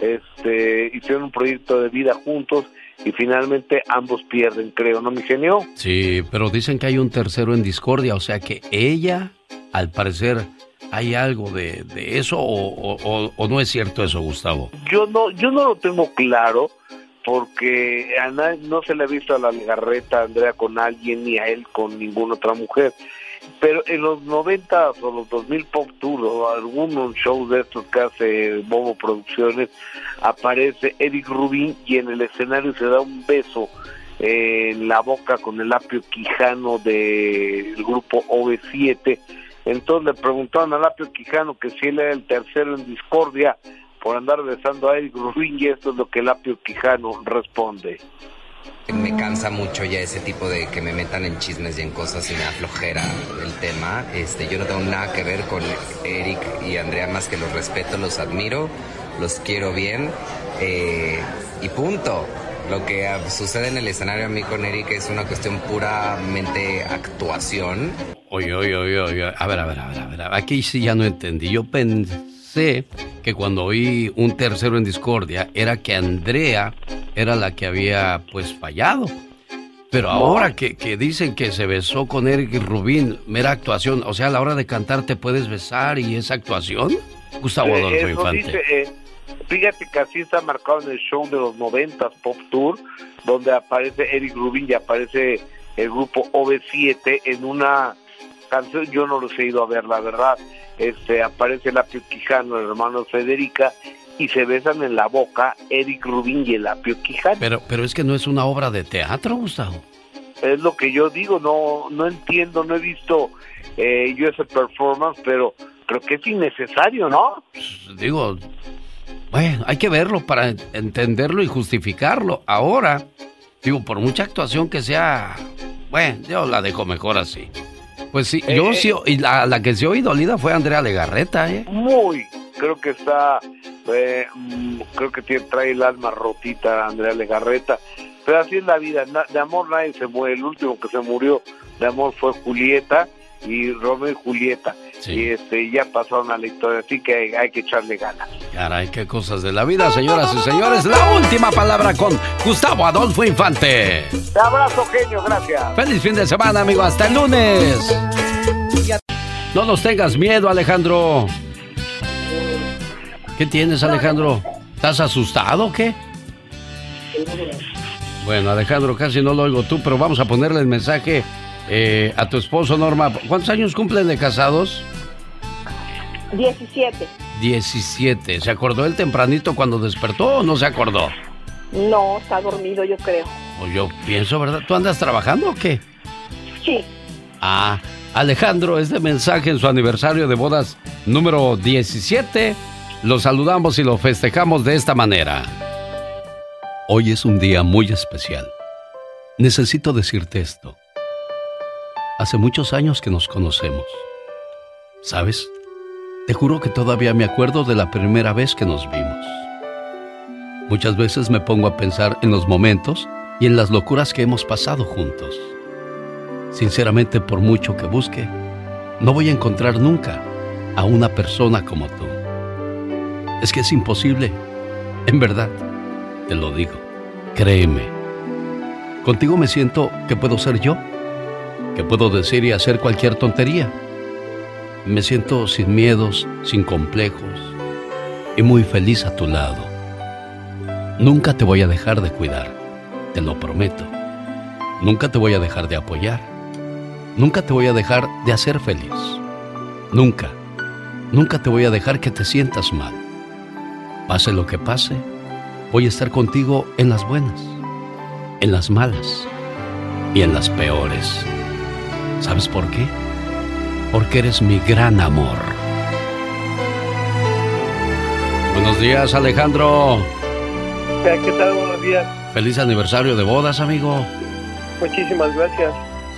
este, hicieron un proyecto de vida juntos y finalmente ambos pierden, creo, ¿no, mi genio? Sí, pero dicen que hay un tercero en discordia, o sea que ella, al parecer, hay algo de, de eso o, o- o- o no es cierto eso, Gustavo. Yo no, yo no lo tengo claro porque a nadie, no se le ha visto a la Legarreta, a Andrea con alguien ni a él con ninguna otra mujer. Pero en los 90 o los 2000 Pop Tour o algunos shows de estos que hace Bobo Producciones, aparece Eric Rubin y en el escenario se da un beso eh, en la boca con el apio Quijano del grupo OV7. Entonces le preguntaron al apio Quijano que si él era el tercero en discordia por andar besando a Eric Rubin y esto es lo que el apio Quijano responde. Me cansa mucho ya ese tipo de que me metan en chismes y en cosas y me aflojera el tema. Este, yo no tengo nada que ver con Eric y Andrea más que los respeto, los admiro, los quiero bien eh, y punto. Lo que sucede en el escenario a mí con Eric es una cuestión puramente actuación. Oye, oye, oye, oye. A ver, a ver, a ver, a ver. Aquí sí ya no entendí. Yo pensé que cuando oí un tercero en discordia era que Andrea era la que había pues fallado. Pero ahora que, que dicen que se besó con Eric Rubín, mera actuación, o sea, a la hora de cantar te puedes besar y es actuación. Gustavo Eh, Adolfo eso Infante. dice, eh, fíjate que así está marcado en el show de los 90 Pop Tour, donde aparece Eric Rubin y aparece el grupo OV7 en una canción, yo no los he ido a ver, la verdad. Este, aparece el Apio Quijano, el hermano Federica, y se besan en la boca Eric Rubin y el Apio Quijano. Pero, pero es que no es una obra de teatro, Gustavo. Es lo que yo digo, no, no entiendo, no he visto eh, yo ese performance, pero creo que es innecesario, ¿no? Digo, bueno, hay que verlo para entenderlo y justificarlo. Ahora, digo, por mucha actuación que sea, bueno, yo la dejo mejor así. Pues sí, yo Eh, sí, y la, la que se oí dolida fue Andrea Legarreta, ¿eh? Muy, creo que está, eh, mm, creo que tiene, trae el alma rotita Andrea Legarreta, pero así es la vida, na- de amor nadie se muere, el último que se murió de amor fue Julieta y Romeo y Julieta, y este ya pasaron a la historia, así que hay, hay que echarle ganas. Caray, qué cosas de la vida, señoras y señores. La última palabra con Gustavo Adolfo Infante. Te abrazo, genio, gracias. Feliz fin de semana, amigo. Hasta el lunes. No nos tengas miedo, Alejandro. ¿Qué tienes, Alejandro? ¿Estás asustado o qué? Bueno, Alejandro, casi no lo oigo tú, pero vamos a ponerle el mensaje eh, a tu esposo, Norma. ¿Cuántos años cumplen de casados? 17. 17. ¿Se acordó él tempranito cuando despertó o no se acordó? No, está dormido, yo creo. O yo pienso, ¿verdad? ¿Tú andas trabajando o qué? Sí. Ah, Alejandro, este mensaje en su aniversario de bodas número 17, lo saludamos y lo festejamos de esta manera. Hoy es un día muy especial. Necesito decirte esto. Hace muchos años que nos conocemos. ¿Sabes? Te juro que todavía me acuerdo de la primera vez que nos vimos. Muchas veces me pongo a pensar en los momentos y en las locuras que hemos pasado juntos. Sinceramente, por mucho que busque, no voy a encontrar nunca a una persona como tú. Es que es imposible. En verdad, te lo digo. Créeme. Contigo me siento que puedo ser yo, que puedo decir y hacer cualquier tontería. Me siento sin miedos, sin complejos y muy feliz a tu lado. Nunca te voy a dejar de cuidar, te lo prometo. Nunca te voy a dejar de apoyar. Nunca te voy a dejar de hacer feliz. Nunca, nunca te voy a dejar que te sientas mal. Pase lo que pase, voy a estar contigo en las buenas, en las malas y en las peores. ¿Sabes por qué? Porque eres mi gran amor. Buenos días, Alejandro. ¿Qué tal? Buenos días. Feliz aniversario de bodas, amigo. Muchísimas gracias.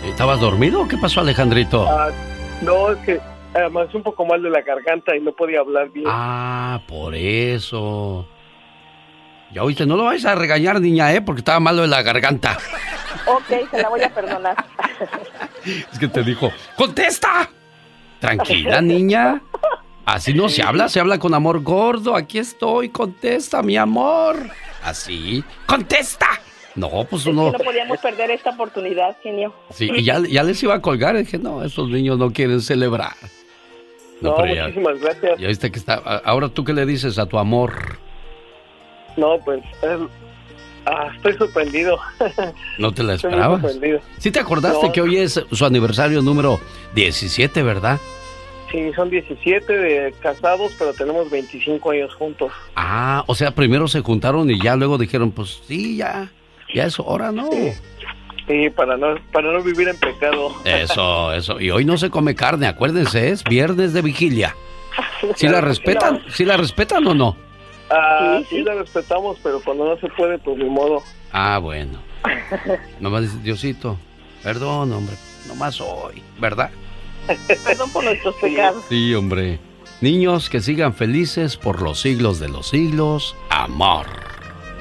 ¿Estabas dormido o qué pasó, Alejandrito? Ah, no, es que además un poco mal de la garganta y no podía hablar bien. Ah, por eso. Ya oíste, no lo vais a regañar, niña, ¿eh? Porque estaba malo de la garganta. Ok, se la voy a perdonar. Es que te dijo, ¡contesta! Tranquila, niña. Así no se habla, se habla con amor gordo. Aquí estoy, contesta, mi amor. Así, ¡contesta! No, pues Es que uno... no podíamos perder esta oportunidad, genio. Sí, y ya, ya les iba a colgar. Dije, no, esos niños no quieren celebrar. No, pero ya- muchísimas gracias. Ya viste que está. Ahora tú qué le dices a tu amor. No, pues es- ah, estoy sorprendido. No te la esperabas. ¿Sí te acordaste No. que hoy es su aniversario número 17, verdad? Sí, son 17 de casados, pero tenemos 25 años juntos. Ah, o sea, primero se juntaron y ya luego dijeron, pues sí, ya, ya es hora, ¿no? Sí, para no, para no vivir en pecado. Eso, eso. Y hoy no se come carne, acuérdense, es viernes de vigilia. ¿Sí la respetan? ¿Sí la respetan o no? Ah, sí, la respetamos, pero cuando no se puede, pues ni modo. Ah, bueno. Nomás dice, Diosito, perdón, hombre, nomás hoy, ¿verdad? Perdón por nuestros pecados. Sí, hombre. Niños que sigan felices por los siglos de los siglos. Amor.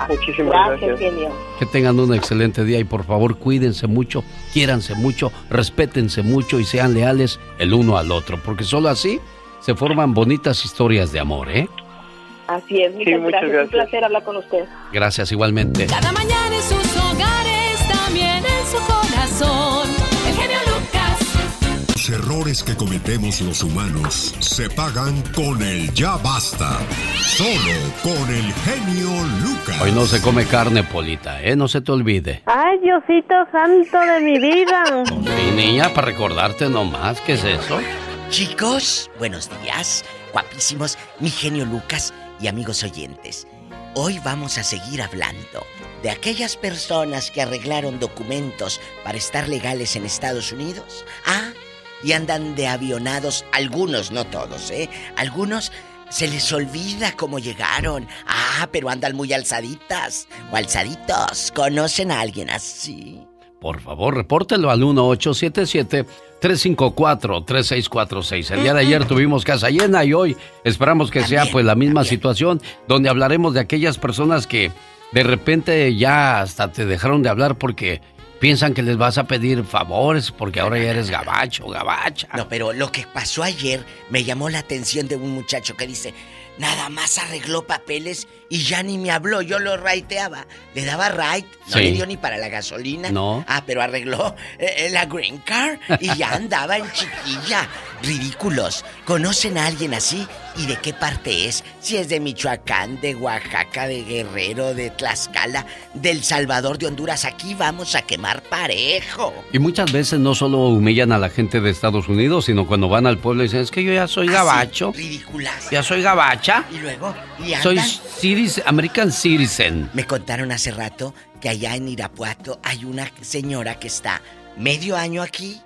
Muchísimas Gracias, gracias. genio. Que tengan un excelente día y por favor cuídense mucho, quiéranse mucho, respétense mucho y sean leales el uno al otro, porque solo así se forman bonitas historias de amor, ¿eh? Así es, muchas, muchas gracias. gracias. Un placer hablar con usted. Gracias igualmente. Cada mañana en sus hogares, también en su corazón. El genio Lucas. Los errores que cometemos los humanos se pagan con el ya basta. Solo con el genio Lucas. Hoy no se come carne, Polita, ¿eh? No se te olvide. Ay, Diosito santo de mi vida. Y niña, para recordarte nomás, ¿qué es eso? Chicos, buenos días, guapísimos, mi genio Lucas y amigos oyentes. Hoy vamos a seguir hablando de aquellas personas que arreglaron documentos para estar legales en Estados Unidos. Ah, y andan de avionados, algunos, no todos, ¿eh? Algunos se les olvida cómo llegaron. Ah, pero andan muy alzaditas o alzaditos. ¿Conocen a alguien así? Por favor, repórtelo al 1877-354-3646. El día de ayer tuvimos casa llena y hoy esperamos que sea pues la misma situación donde hablaremos de aquellas personas que de repente ya hasta te dejaron de hablar porque piensan que les vas a pedir favores porque ahora ya eres gabacho, gabacha. No, pero lo que pasó ayer me llamó la atención de un muchacho que dice, nada más arregló papeles y ya ni me habló, yo lo raiteaba. Le daba right, no Sí. le dio ni para la gasolina. No. Ah, pero arregló eh, eh, la green card y ya andaba en chiquilla. Ridículos. ¿Conocen a alguien así? ¿Y de qué parte es? Si es de Michoacán, de Oaxaca, de Guerrero, de Tlaxcala, del Salvador, de Honduras. Aquí vamos a quemar parejo. Y muchas veces no solo humillan a la gente de Estados Unidos, sino cuando van al pueblo y dicen, es que yo ya soy gabacho. Ridículas. Ya soy gabacha. Y luego, y Soy citizen- American Citizen. Me contaron hace rato que allá en Irapuato hay una señora que está medio año aquí,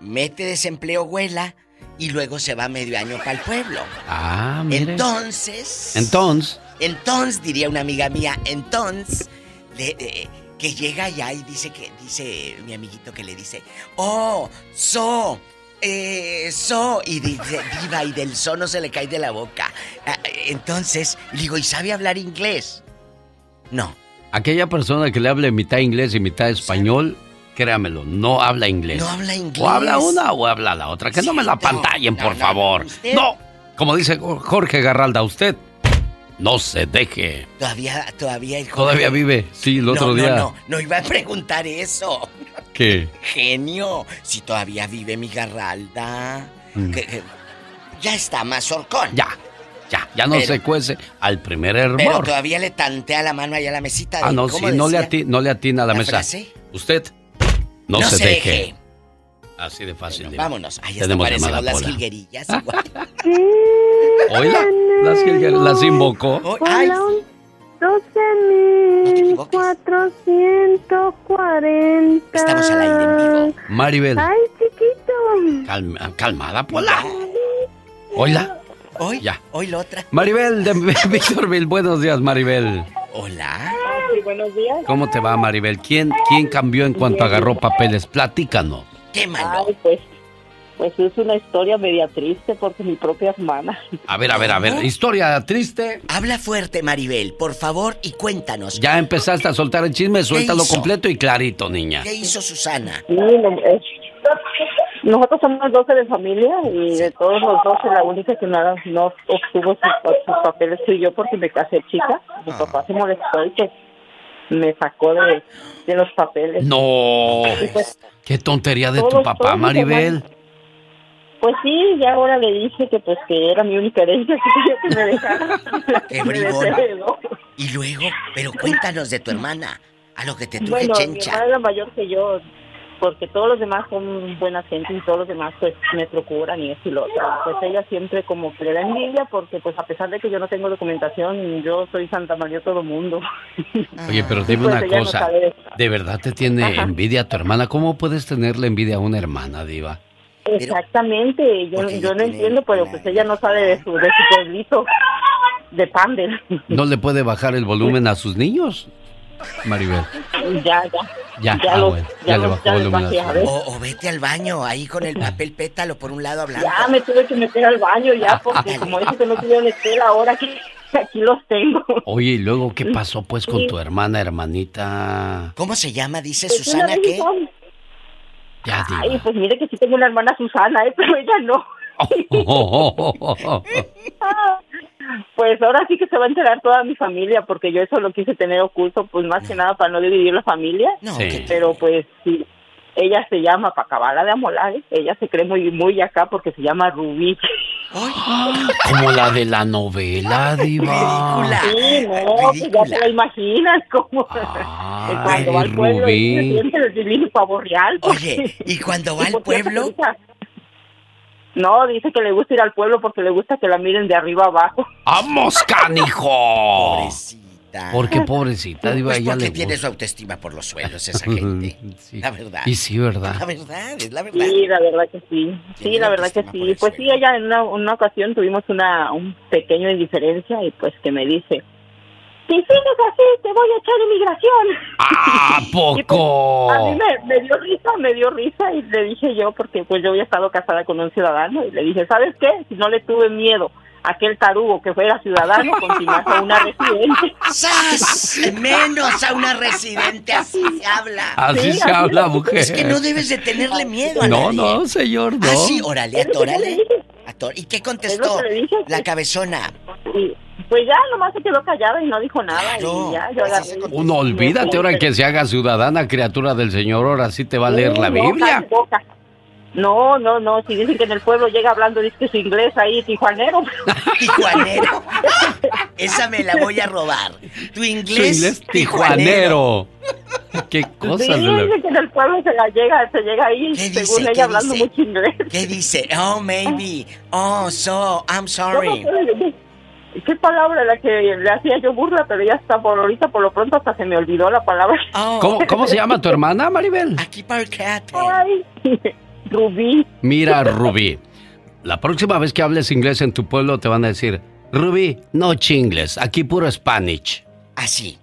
mete desempleo, huela, y luego se va medio año para el pueblo. Ah, mire. Entonces. Entonces. Entonces, diría una amiga mía, entonces, eh, que llega allá y dice que, dice mi amiguito que le dice, oh, so, eh, so, y diva, y del so no se le cae de la boca. Ah, Entonces, digo, ¿y sabe hablar inglés? No. Aquella persona que le hable mitad inglés y mitad español, créamelo, no habla inglés. No habla inglés. O habla una o habla la otra. Que no me la pantallen, por favor. No. Como dice Jorge Garralda, usted no se deje. Todavía, todavía el Todavía vive. Sí, el otro no, día. No, no, no iba a preguntar eso. ¿Qué? Genio, si todavía vive mi Garralda. Mm. Que- que- ya está más horcón. Ya, ya, ya no Pero- se cuece al primer Pero hervor. todavía le tantea la mano ahí a la mesita. Ah, de- no, ¿cómo sí, no le, decía? ati- no le atina a la, ¿La mesa. frase? Usted no, No se, se deje. deje. Así de fácil. Bueno, vámonos. Ahí está, Tenemos parecemos llamada, las jilguerillas. igual. Oiga, las, jilguer- las invocó. Oh, ay, Hola, 12.440. Estamos al aire en vivo. Maribel, Ay, chiquito. calma- calmada, Pola. Oiga. Hoy, Ya. hoy la otra. Maribel de Victorville, buenos días, Maribel. Hola. Sí, buenos días. ¿Cómo te va, Maribel? ¿Quién, quién cambió en cuanto agarró papeles? Platícanos. Quémalo. Ay, pues, pues es una historia media triste porque mi propia hermana. A ver, a ver, a ver. Historia triste. Habla fuerte, Maribel, por favor, y cuéntanos. Ya empezaste a soltar el chisme, suéltalo hizo? completo y clarito, niña. ¿Qué hizo Susana? Sí, no, es- nosotros somos 12 de familia y de todos los 12 la única que no, no obtuvo sus, sus papeles fui yo porque me casé chica. Mi papá se molestó y pues me sacó de, de los papeles. No. Y pues, Qué tontería de tu Todos, papá, todos mis Maribel. pues sí, ya ahora le dije que pues que era mi única herencia, que quería que me dejara. Qué bribona. Y luego, pero cuéntanos de tu hermana. A lo que te truje Bueno, mi chencha. hermana era mayor que yo, porque todos los demás son buena gente y todos los demás pues me procuran y esto y lo otro. Pues ella siempre como que le da envidia porque pues a pesar de que yo no tengo documentación, yo soy Santa María todo mundo. Oye, pero dime Pues una no cosa. de- ¿De verdad te tiene Ajá. envidia tu hermana? ¿Cómo puedes tenerle envidia a una hermana, Diva? Exactamente, yo, yo no entiendo, pero pues ella no sabe de su, de su pueblito de Pandel. ¿No le puede bajar el volumen a sus niños? Maribel. ya, ya. Ya, Ya ah, bueno, ya ya, le bajó el volumen a. O, o vete al baño ahí con el papel pétalo por un lado hablando. Ya me tuve que meter al baño ya porque como dice que no tuvieron escuela ahora que aquí los tengo. Oye, ¿y luego qué pasó pues con tu hermana, hermanita? ¿Cómo se llama? Dice Pues Susana son- Ya. Ay, pues mire que sí tengo una hermana Susana, ¿eh? pero ella no. Pues ahora sí que se va a enterar toda mi familia, porque yo eso lo quise tener oculto, pues más que nada para no dividir la familia. Sí. Pero pues sí, ella se llama, para acabarla de amolar, ¿eh? ella se cree muy muy acá porque se llama Rubí. Como la de la novela, diva. Sí, no, pues ya te la imaginas como cuando va al pueblo Rubí. y se siente el divino pavo real. Oye, ¿y cuando va al pueblo? No, dice que le gusta ir al pueblo porque le gusta que la miren de arriba abajo. ¡Vamos, canijo! Pobrecita. ¿Por qué pobrecita? Pues Ella porque le tiene su autoestima por los suelos esa gente. La verdad. Y sí, ¿verdad? La verdad, es la verdad. Sí, la verdad que sí. Sí, la verdad que sí. Pues sí, ella en una, una ocasión tuvimos una un pequeño indiferencia y pues que me dice, si sigues así te voy a echar inmigración. ¿A poco? A mí me, me dio risa, me dio risa y le dije yo, porque pues yo había estado casada con un ciudadano y le dije, ¿sabes qué? Si no le tuve miedo a aquel tarugo que fuera ciudadano, continuar a una residente. ¡Sas! Menos a una residente, así se habla. Así se habla, mujer. Es que no debes de tenerle miedo a No, nadie. no, señor, no. Ah, sí, órale, atórale. ¿Y qué contestó que la cabezona? Y pues ya nomás se quedó callada y no dijo nada y ya yo agarré Uno, olvídate ahora que se haga ciudadana, criatura del Señor, ahora sí te va a leer la No, Biblia. boca. No, no, no, si dicen que en el pueblo llega hablando, dice que su inglés ahí, tijuanero. Tijuanero. Esa me la voy a robar. Tu Su inglés, inglés tijuanero. Qué cosas Sí, de la- dice que en el pueblo se la llega, se llega ahí, ¿Qué según dice? ella ¿Qué hablando dice? mucho inglés. ¿Qué dice? Oh, maybe. Oh, so, I'm sorry. ¿Qué palabra la que le hacía yo burla? Pero ya está por ahorita, por lo pronto hasta se me olvidó la palabra. ¿Cómo, cómo se llama tu hermana, Maribel? Aquí parqueate. Ay, Rubí. Mira, Rubí, la próxima vez que hables inglés en tu pueblo te van a decir, Rubí, no chingles, aquí puro Spanish. Así.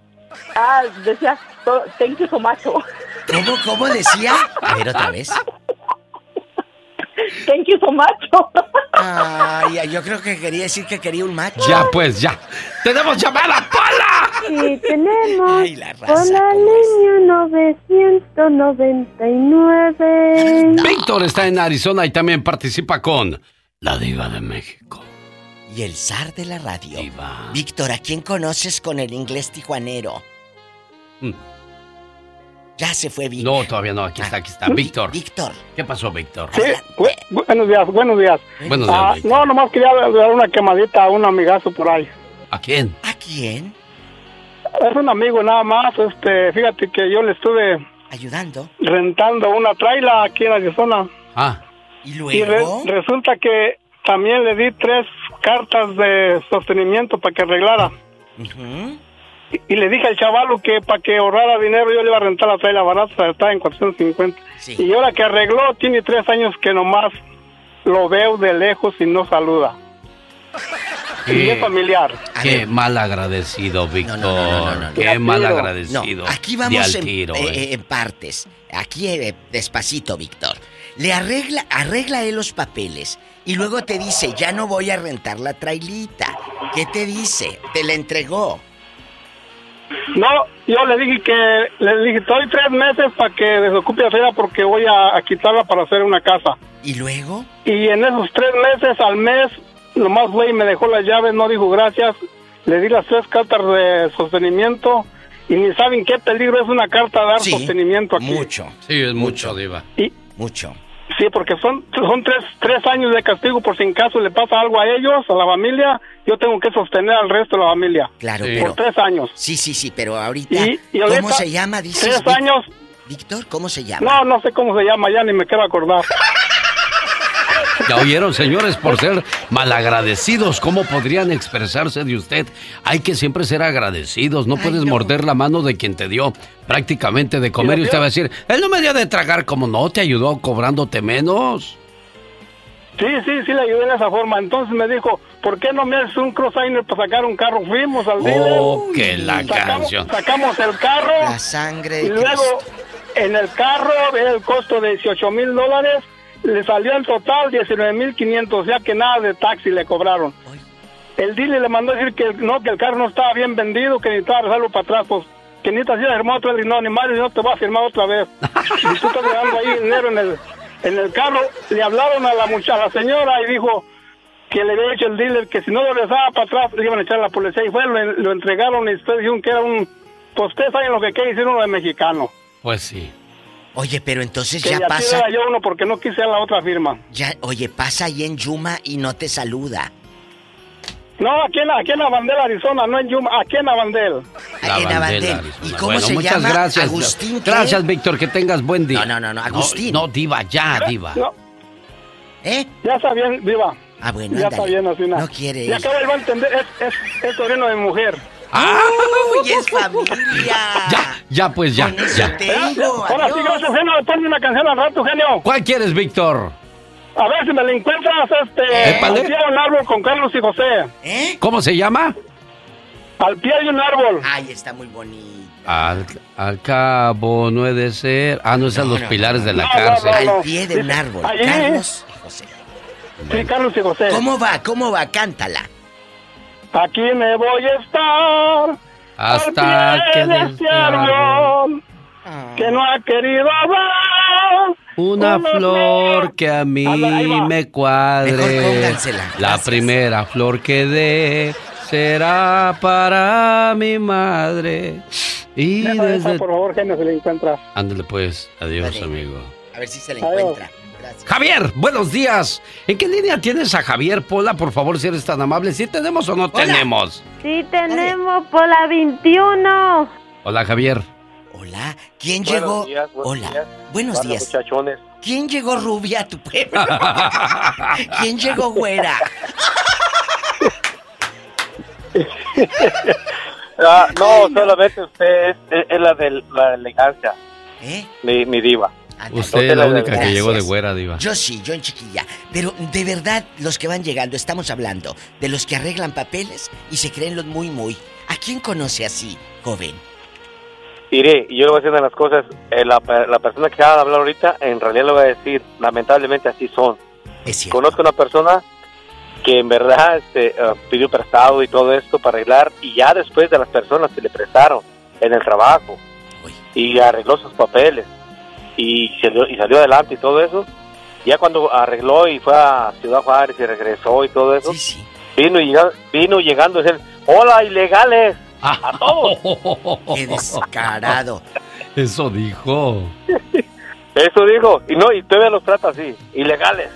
Ah, decía, thank you so much. ¿Cómo, cómo decía? A ver, otra vez. Thank you so much. Ay, yo creo que quería decir que quería un macho. Ya, pues, ya. ¡Tenemos llamada, Pola! Sí, tenemos Ay, la raza, con la línea 999. Víctor está en Arizona y también participa con la diva de México. Y el zar de la radio. Víctor, ¿a quién conoces con el inglés tijuanero? Mm. Ya se fue Víctor. No, todavía no, aquí está, aquí está. Víctor. Víctor. ¿Qué pasó, Víctor? Sí, bu- buenos días, buenos días. Buenos días, Ah, no, nomás quería dar una quemadita a un amigazo por ahí. ¿A quién? ¿A quién? Es un amigo nada más, este, fíjate que yo le estuve ayudando rentando una traila aquí en Arizona. Ah. ¿Y Y re- resulta que también le di tres cartas de sostenimiento para que arreglara. Y, y le dije al chavalo que para que ahorrara dinero yo le iba a rentar la traila barata, estaba en 450. Y ahora que arregló, tiene tres años que nomás lo veo de lejos y no saluda. Y es familiar. Qué mal agradecido, Víctor. Qué mal agradecido. No, aquí vamos en, tiro, eh, eh. eh, en partes. Aquí eh, despacito, Víctor. Le arregla, arregla él los papeles y luego te dice, ya no voy a rentar la trailita. ¿Qué te dice? Te la entregó. No, yo le dije que, le dije, estoy tres meses para que desocupe la porque voy a, a quitarla para hacer una casa. ¿Y luego? Y en esos tres meses al mes, nomás fue y me dejó las llaves, no dijo gracias. Le di las tres cartas de sostenimiento y ni saben qué peligro es una carta de dar sostenimiento aquí. Mucho. Sí, es mucho, Diva. Mucho. Sí, porque son, son tres, tres años de castigo por si en caso le pasa algo a ellos, a la familia, yo tengo que sostener al resto de la familia. Claro, Por pero... tres años. Sí, sí, sí, pero ahorita... Y- y ¿Cómo ahorita, se llama? Dices, Tres años. Víctor, ¿cómo se llama? No, no sé cómo se llama, ya ni me quiero acordar. Ya oyeron, señores, por ser malagradecidos, ¿cómo podrían expresarse de usted? Hay que siempre ser agradecidos, no puedes morder la mano de quien te dio prácticamente de comer y usted va a decir, él no me dio de tragar, como no, te ayudó cobrándote menos. Sí, sí, sí le ayudé en esa forma. Entonces me dijo, ¿por qué no me haces un crossigner para sacar un carro? Fuimos al dealer. Oh, que la Sacamos- canción. Sacamos el carro. La sangre Y luego, en el carro, era el costo de 18 mil dólares. Le salió en total 19 mil 500, o sea que nada de taxi le cobraron. el dealer le mandó a decir que no, que el carro no estaba bien vendido, que necesitaba regresarlo para atrás, pues que necesitas ir a firmar otra vez. No, ni madre, no te voy a firmar otra vez. y tú estás dejando ahí dinero en el, en el carro. Le hablaron a la muchacha, a la señora y dijo que le había dicho el dealer que si no lo regresaba para atrás le iban a echar a la policía. Y fue, lo, lo entregaron y después dijeron que era un... Pues ustedes saben lo que quiere decir uno de mexicano. Pues sí. Oye, pero entonces Que ya pasa. yo uno porque no quise a la otra firma. Ya, oye, pasa ahí en Yuma y no te saluda. No, aquí en, aquí en Avandel, Arizona, no en Yuma, aquí en Avandel. Ah, en. Arizona. ¿Y cómo Bueno, se muchas llama? gracias. Agustín, ¿qué? Gracias, Víctor, que tengas buen día. No, no, no, no, Agustín. No, diva, ya, diva. No. ¿Eh? Ya está bien, viva. Ah, bueno, Ya está bien, así nada. No quiere Ya acaba él va a entender, es, es, es sobrino de mi mujer. ¡Uy, es familia! Ya, pues ya, ya. Tengo, Ahora sí, gracias, genio. Ponme una canción al rato, genio. ¿Cuál quieres, Víctor? A ver si me la encuentras, este... Épale. Al pie de un árbol con Carlos y José. ¿Eh? ¿Cómo se llama? Al pie de un árbol. Ay, está muy bonito. Al, al cabo no he de ser. Ah, no, esos los pilares de la No, cárcel. no, no. Al pie de un árbol. Allí. Carlos y José. Sí, Carlos y José. ¿Cómo va? ¿Cómo va? Cántala. Aquí me voy a estar. Hasta al que pie de des- este árbol que no ha querido dar. Una flor que a mí me cuadre. La primera flor que dé será para mi madre. Y esa, desde... por favor, genio, si la encuentras. Ándale pues, adiós amigo. A ver si se la Adiós. Javier, buenos días. ¿En qué línea tienes a Javier Pola? Por favor, si eres tan amable. ¿Sí tenemos o no tenemos? Sí, tenemos por la 21. Hola, Javier. Hola. ¿Quién Buenos llegó? días, buenos Hola. días. Buenos Hola, días. muchachones. ¿Quién llegó rubia a tu pueblo? ¿Quién llegó güera? Ah, no, solamente usted es, es- es la de la elegancia. ¿Eh? Mi, mi diva. Usted es la única que Gracias. llegó de güera, diva. Yo sí, yo en chiquilla. Pero de verdad, los que van llegando, estamos hablando de los que arreglan papeles y se creen los muy, muy. ¿A quién conoce así, joven? Iré, y yo le voy a decir una de las cosas, eh, la, la persona que acaba de hablar ahorita, en realidad le voy a decir, lamentablemente así son. Conozco una persona que en verdad este, eh, pidió prestado y todo esto para arreglar, y ya después de las personas que le prestaron en el trabajo, y arregló sus papeles, y salió, y salió adelante y todo eso, ya cuando arregló y fue a Ciudad Juárez y regresó y todo eso, vino, y vino llegando a decir, hola ilegales, a todos. Qué descarado. Eso dijo. Eso dijo, y no, y todavía los trata así, ilegales.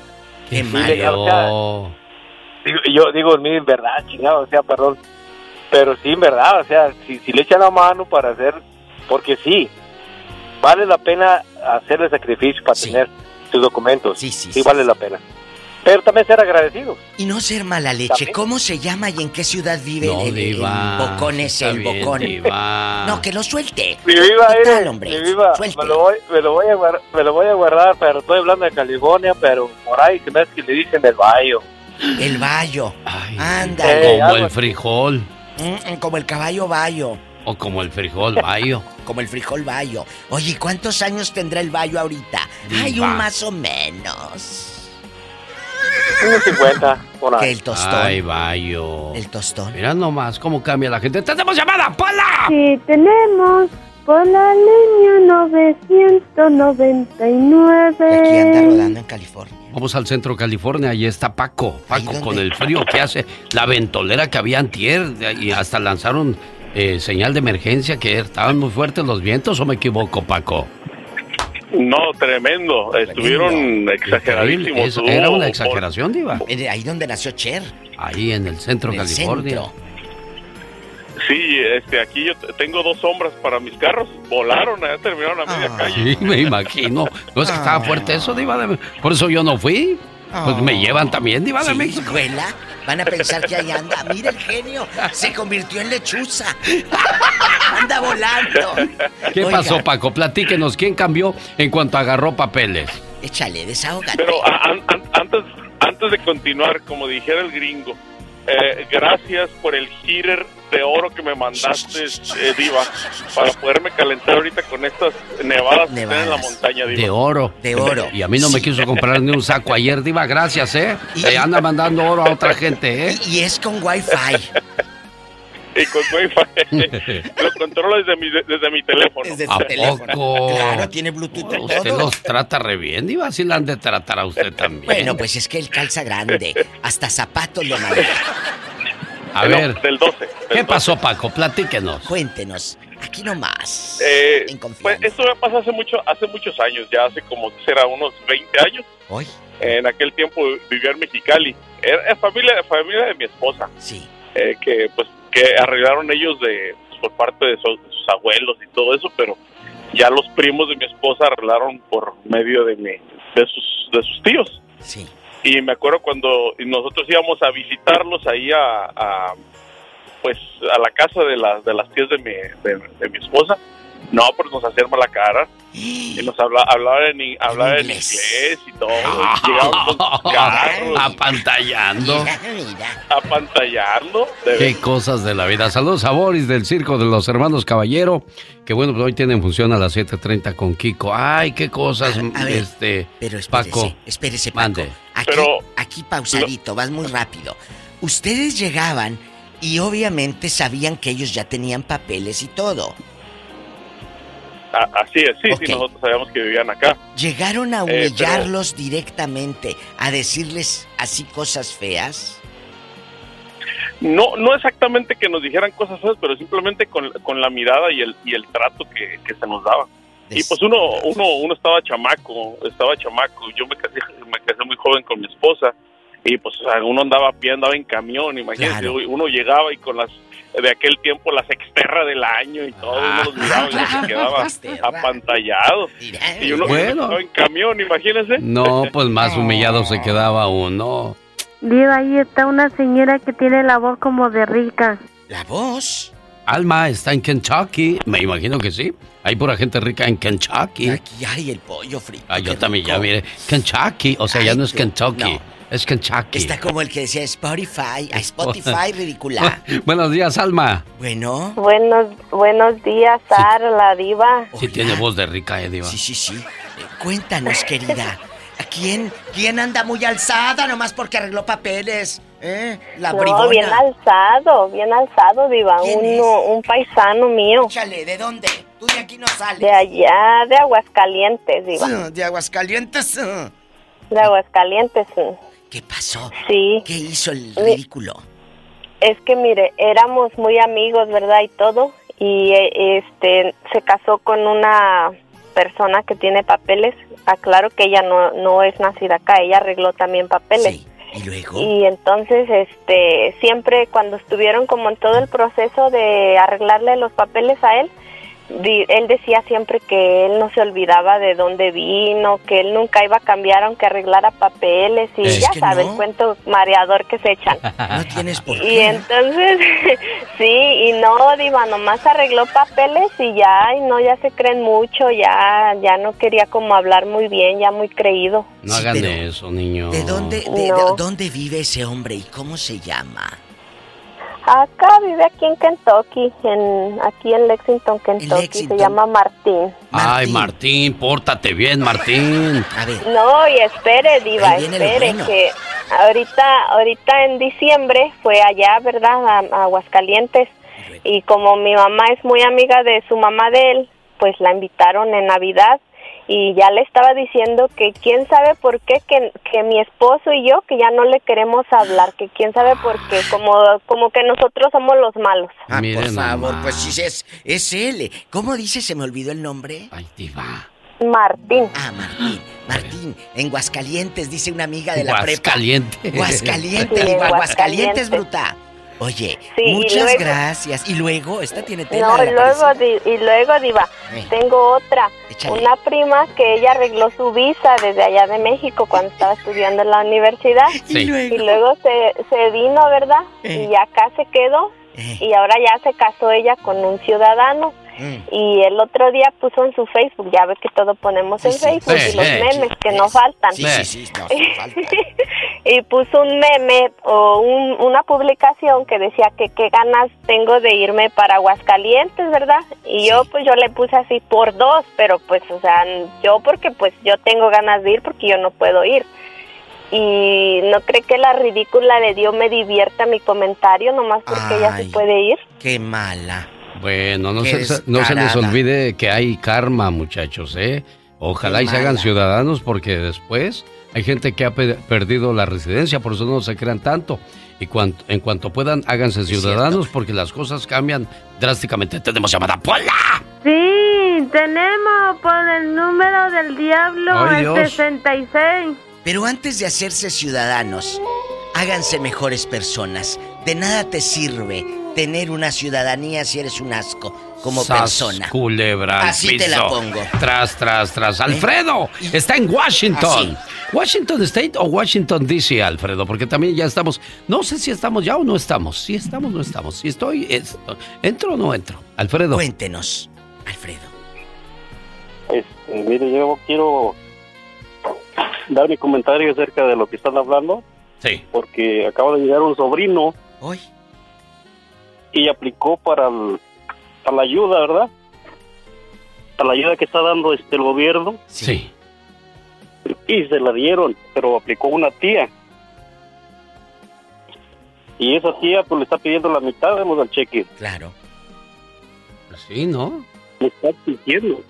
Qué Ilegal, o sea, feo. digo- y yo digo, en mí, en verdad, chingado, o sea, perdón. Pero sí, en verdad, o sea, si, si le echan la mano para hacer, porque sí, vale la pena hacer el sacrificio para tener sus documentos. Sí, sí, vale la pena. Pero también ser agradecidos. Y no ser mala leche. ¿Cómo se llama y en qué ciudad vive No, el, el- el diva, bocón ese, el bien, bocón? diva. No, que lo suelte. Mi viva, ¿Qué mire, tal, hombre? mi viva, me lo, voy, me, lo voy a guardar, me lo voy a guardar, pero estoy hablando de California, pero por ahí se me hace que le dicen el bayo. El bayo. Ándale. Como el frijol. Mm, mm, como el caballo bayo. O como el frijol bayo. Como el frijol bayo. Oye, ¿cuántos años tendrá el bayo ahorita? Hay un más o menos. Unos 50, por ahí. Que el tostón. Ay, bayo. El tostón. Mira nomás cómo cambia la gente. ¡Tenemos llamada, Pola! Sí, tenemos por la línea 999. Aquí anda rodando en California. Vamos al centro de California, ahí está Paco. Paco, con el frío que hace, la ventolera que había antier, y hasta lanzaron eh, señal de emergencia que estaban muy fuertes los vientos, ¿o me equivoco, Paco? No, tremendo. Estuvieron exageradísimos. Era una exageración, Diva. Ahí donde nació Cher. Ahí en el centro de California. centro. Sí, este, aquí yo tengo dos sombras para mis carros. Volaron, ya terminaron a media calle. Sí, me imagino. No es que estaba fuerte eso, Diva. Por eso yo no fui. Pues me llevan también, Diva de Sí, México. escuela. Van a pensar que ahí anda. Mira el genio. Se convirtió en lechuza. Anda volando. ¿Qué Oiga, pasó, Paco? Platíquenos, ¿quién cambió en cuanto agarró papeles? Échale, desahógate. Pero a- an- an- antes, antes de continuar, como dijera el gringo, eh, gracias por el heater de oro que me mandaste, eh, Diva, para poderme calentar ahorita con estas nevadas, que están en la montaña, Diva. De oro. De oro. Y a mí no me quiso comprar ni un saco ayer, Diva, gracias, ¿eh? Le anda mandando oro a otra gente, ¿eh? Y, es con Wi-Fi. y con Wi-Fi. Lo controlo desde mi, desde mi teléfono. Desde ¿A poco? Claro, tiene Bluetooth. y Usted todo. los trata re bien, Diva, así la han de tratar a usted también. Bueno, pues es que él calza grande. Hasta zapatos lo manda. A No, ver, Del 12. ¿qué pasó, Paco? Platíquenos. Cuéntenos. Aquí nomás. Eh, En confianza. pues esto me pasó hace mucho, hace muchos años, ya hace como será unos 20 años. Hoy. En aquel tiempo vivía en Mexicali. Era era familia, familia de mi esposa. Sí. Eh, que pues que arreglaron ellos de pues, por parte de, su- de sus abuelos y todo eso, pero ya los primos de mi esposa arreglaron por medio de mi, de sus de sus tíos. Sí. Y me acuerdo cuando nosotros íbamos a visitarlos ahí a, a, pues a la casa de las de las tías de mi, de, de mi esposa. No, pues nos hacían mala cara. Y nos habla, hablaban en, en inglés y todo. Llegaban con carros. Apantallando. Qué cosas de la vida. Saludos a Boris del Circo de los Hermanos Caballero. Que bueno, pues hoy tienen función a las 7.30 con Kiko. Ay, qué cosas, A ver, este, Pero espérese, Paco. espérese, Paco. Mande. Aquí, aquí pausadito, vas muy rápido. Ustedes llegaban y obviamente sabían que ellos ya tenían papeles y todo. A- así es, sí, sí, nosotros sabíamos que vivían acá. ¿Llegaron a Eh, pero- humillarlos directamente, a decirles así cosas feas? No, no exactamente que nos dijeran cosas feas, pero simplemente con, con la mirada y el, y el trato que, que se nos daba. Y pues uno, uno, uno estaba chamaco, estaba chamaco. Yo me casé, me casé muy joven con mi esposa y pues o sea, uno andaba a pie, andaba en camión, imagínate, Claro. uno llegaba y con las de aquel tiempo las exterra del año y todo, uno los miraba y se quedaba apantallado. Y uno, Bueno. uno estaba en camión, imagínense. No, pues más humillado se quedaba uno. Diva, ahí está una señora que tiene la voz como de rica. ¿La voz? Alma está en Kentucky. Me imagino que sí. Hay pura gente rica en Kentucky. Aquí hay el pollo frito. Ah, yo también ya mire. Kentucky. O sea, ya no es Kentucky. no. Es Kentucky. Está como el que decía Spotify, a Spotify ridícula. Buenos días, Alma. Bueno. Buenos, buenos días, Sara, la diva. Sí tiene voz de rica, eh, Diva. Sí, sí, sí. Cuéntanos, querida. ¿A quién, quién anda muy alzada nomás porque arregló papeles? ¿Eh? La no, bribona. bien alzado, bien alzado, diva. Uno, un paisano mío. Échale, ¿de dónde? Tú de aquí no sales. De allá, de Aguascalientes, diva. Ah, De Aguascalientes. ah. De Aguascalientes. sí. ¿Qué pasó? Sí. ¿Qué hizo el ridículo? Es que mire, éramos muy amigos, ¿verdad? Y todo. Y eh, este se casó con una persona que tiene papeles. Aclaro que ella no, no es nacida acá, ella arregló también papeles. ¿Y luego? Y entonces, este, siempre cuando estuvieron como en todo el proceso de arreglarle los papeles a él, él decía siempre que él no se olvidaba de dónde vino, que él nunca iba a cambiar aunque arreglara papeles y Es ya que sabe no. el cuento mareador que se echan. No tienes por Y qué. entonces, sí, y no, Diva, nomás arregló papeles y ya, y no, ya se creen mucho, ya, ya no quería como hablar muy bien, ya muy creído. No hagan eso, niño. ¿De dónde, de- dónde vive ese hombre y cómo se llama? Acá vive aquí en Kentucky, en, aquí en Lexington, Kentucky, se llama Martín. Ay, Martín, pórtate bien, Martín. A ver. No, y espere, Diva, Ahí viene lo espere, bueno. que ahorita, ahorita en diciembre fue allá, ¿verdad? A, a Aguascalientes. Y como mi mamá es muy amiga de su mamá de él, pues la invitaron en Navidad y ya le estaba diciendo que quién sabe por qué que, que mi esposo y yo que ya no le queremos hablar, que quién sabe por qué, como, como que nosotros somos los malos. Ah, Miren por favor, pues sí, es, es él. ¿Cómo dice? Se me olvidó el nombre. Ay, diva. Martín. Ah, Martín. Martín, en Guascalientes, dice una amiga de la prepa. Guascalientes. Sí, Guascalientes, Guascalientes. bruta. Oye, Sí, y muchas luego- gracias. Y luego, esta tiene tela No, y luego, di- y luego, Diva, Eh. tengo otra. Échale. Una prima que ella arregló su visa desde allá de México cuando estaba estudiando en la universidad. Y luego. Y luego se, se vino, ¿verdad? Eh. Y acá se quedó. Y ahora ya se casó ella con un ciudadano. Mm. Y el otro día puso en su Facebook, ya ves que todo ponemos en Facebook Sí, y los memes que no faltan. Sí, sí, sí, no, sí, falta. Y puso un meme o un- una publicación que decía que qué ganas tengo de irme para Aguascalientes, ¿verdad? Y yo pues yo le puse así por dos, pero pues o sea, yo porque pues yo tengo ganas de ir porque yo no puedo ir. Y no cree que la ridícula de Dios me divierta mi comentario nomás porque ella se puede ir. Qué mala. Bueno, no Qué se, no se les olvide que hay karma, muchachos, ¿eh? Ojalá Qué y se hagan ciudadanos porque después hay gente que ha pe- perdido la residencia, por eso no se crean tanto. Y cuanto, en cuanto puedan, háganse ciudadanos porque las cosas cambian drásticamente. Tenemos llamada Pola. Sí, tenemos por el número del diablo Ay, el Dios. 66. Pero antes de hacerse ciudadanos, háganse mejores personas. De nada te sirve tener una ciudadanía si eres un asco como Sas, persona. Culebra Así te la pongo. ¿Eh? Tras, tras, tras. Alfredo está en Washington. Washington State o Washington DC, Alfredo, porque también ya estamos. No sé si estamos ya o no estamos. Si estamos, no estamos. Si estoy, es- entro o no entro. Alfredo. Cuéntenos, Alfredo. Este, mire, yo quiero dar mi comentario acerca de lo que están hablando. Sí. Porque acaba de llegar un sobrino. Hoy. Y aplicó para, el- para la ayuda, ¿verdad? Para la ayuda que está dando este el gobierno. Sí. Y se la dieron, pero aplicó una tía. Y esa tía pues le está pidiendo la mitad de los del cheque. Claro. Pues sí, ¿no? Le está exigiendo.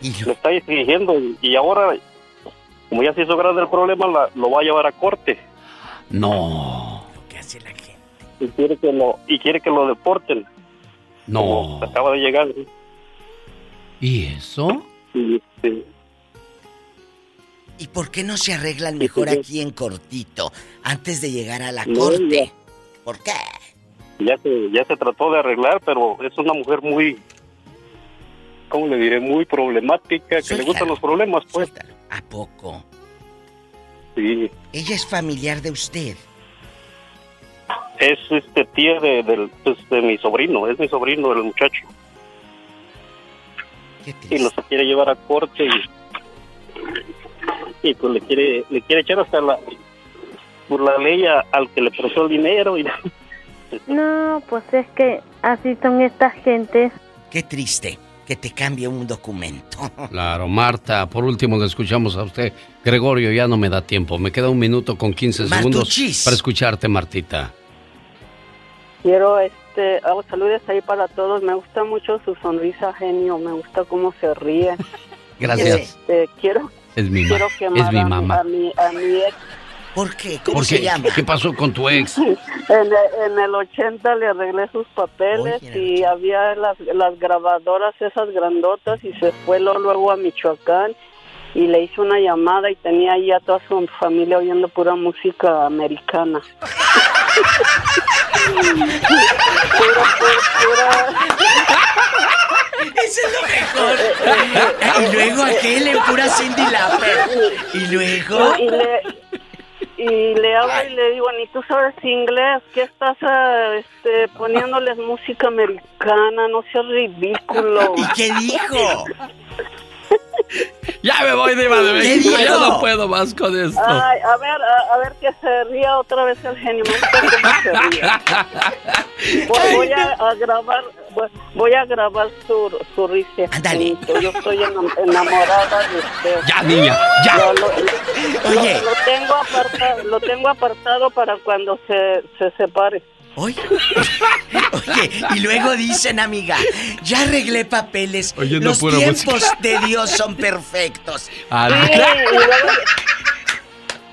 Le está exigiendo. Y ahora, como ya se hizo grande el problema, la- lo va a llevar a corte. No. Y quiere que lo, y quiere que lo deporten. No. Acaba de llegar. ¿Y eso? Y, este, ¿Y por qué no se arreglan mejor aquí en cortito antes de llegar a la No, corte? ¿Por qué? ya se, ya se trató de arreglar, pero es una mujer muy, ¿cómo le diré? Muy problemática, que le gustan los problemas, pues. ¿A poco? Sí, Ella es familiar de usted. Es este tía de, del, pues, de mi sobrino, es mi sobrino, el muchacho. Y los quiere llevar a corte y, y pues le quiere, le quiere echar hasta la, por la ley a- al que le prestó el dinero y No, pues es que así son estas gentes. Qué triste que te cambie un documento. Claro, Marta, por último le escuchamos a usted. Gregorio, ya no me da tiempo. Me queda un minuto con 15 segundos para escucharte, Martita. Quiero, este, hago saludos ahí para todos. Me gusta mucho su sonrisa, genio. Me gusta cómo se ríe. Gracias. Este, quiero, Es mi, quiero quemar es mi mamá. a mi, a mi ex. ¿Por qué? ¿Por qué? ¿Qué pasó con tu ex? En, el- en el 80 le arreglé sus papeles y había las, las grabadoras esas grandotas y se fue luego a Michoacán y le hice una llamada y tenía ahí a toda su familia oyendo pura música americana. Eso es lo mejor. y luego aquel en pura Cindy Lauper. Y luego. Y le, y le hablo y le digo, ni tú sabes inglés, ¿qué estás ah, este, poniéndoles música americana? No seas ridículo. ¿Y qué dijo? Ya me voy, Diva de ¿Qué México. Ya no puedo más con esto. Ay, a ver, a, a ver que se ría otra vez el genio. Voy, voy a, a grabar, voy, voy a grabar su, su risa. Ándale. Yo estoy enam- enamorada de usted. Ya, niña, ya. Lo, lo- lo- Oye. Lo, tengo apartado, lo tengo apartado para cuando se, se separe. Oye, y luego dicen, amiga, ya arreglé papeles. Oyendo Los pura tiempos música. de Dios son perfectos. Ah, Sí, y luego,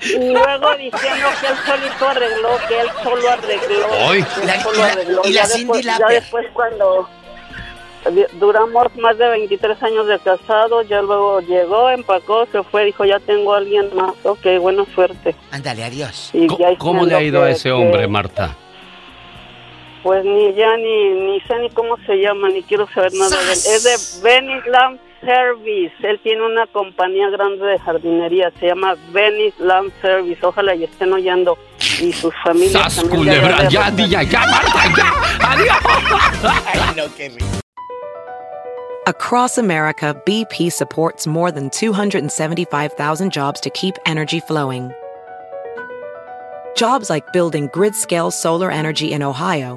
y luego diciendo que él solito arregló, que él solo arregló. Él La- solo y la- arregló. y Ya la Cindy después- Ya después cuando duramos más de 23 años de casado, ya luego llegó, empacó, se fue, dijo, ya tengo a alguien más. Ok, buena suerte. Ándale, adiós. Y ¿Cómo le ha ido a ese hombre, Marta? Pues ni ya ni, ni sé ni cómo se llama, ni quiero saber nada de él. Es de Venice Land Service. Él tiene una compañía grande de jardinería, se llama Venice Land Service. Ojalá y estén oyendo. Y sus familias ¡Sas, también. culebra! de- Ya, niña, ya, Marta, ya. ¡Adiós! Ay, no, qué risa. Across America, BP supports more than 275,000 jobs to keep energy flowing. Jobs like building grid scale solar energy in Ohio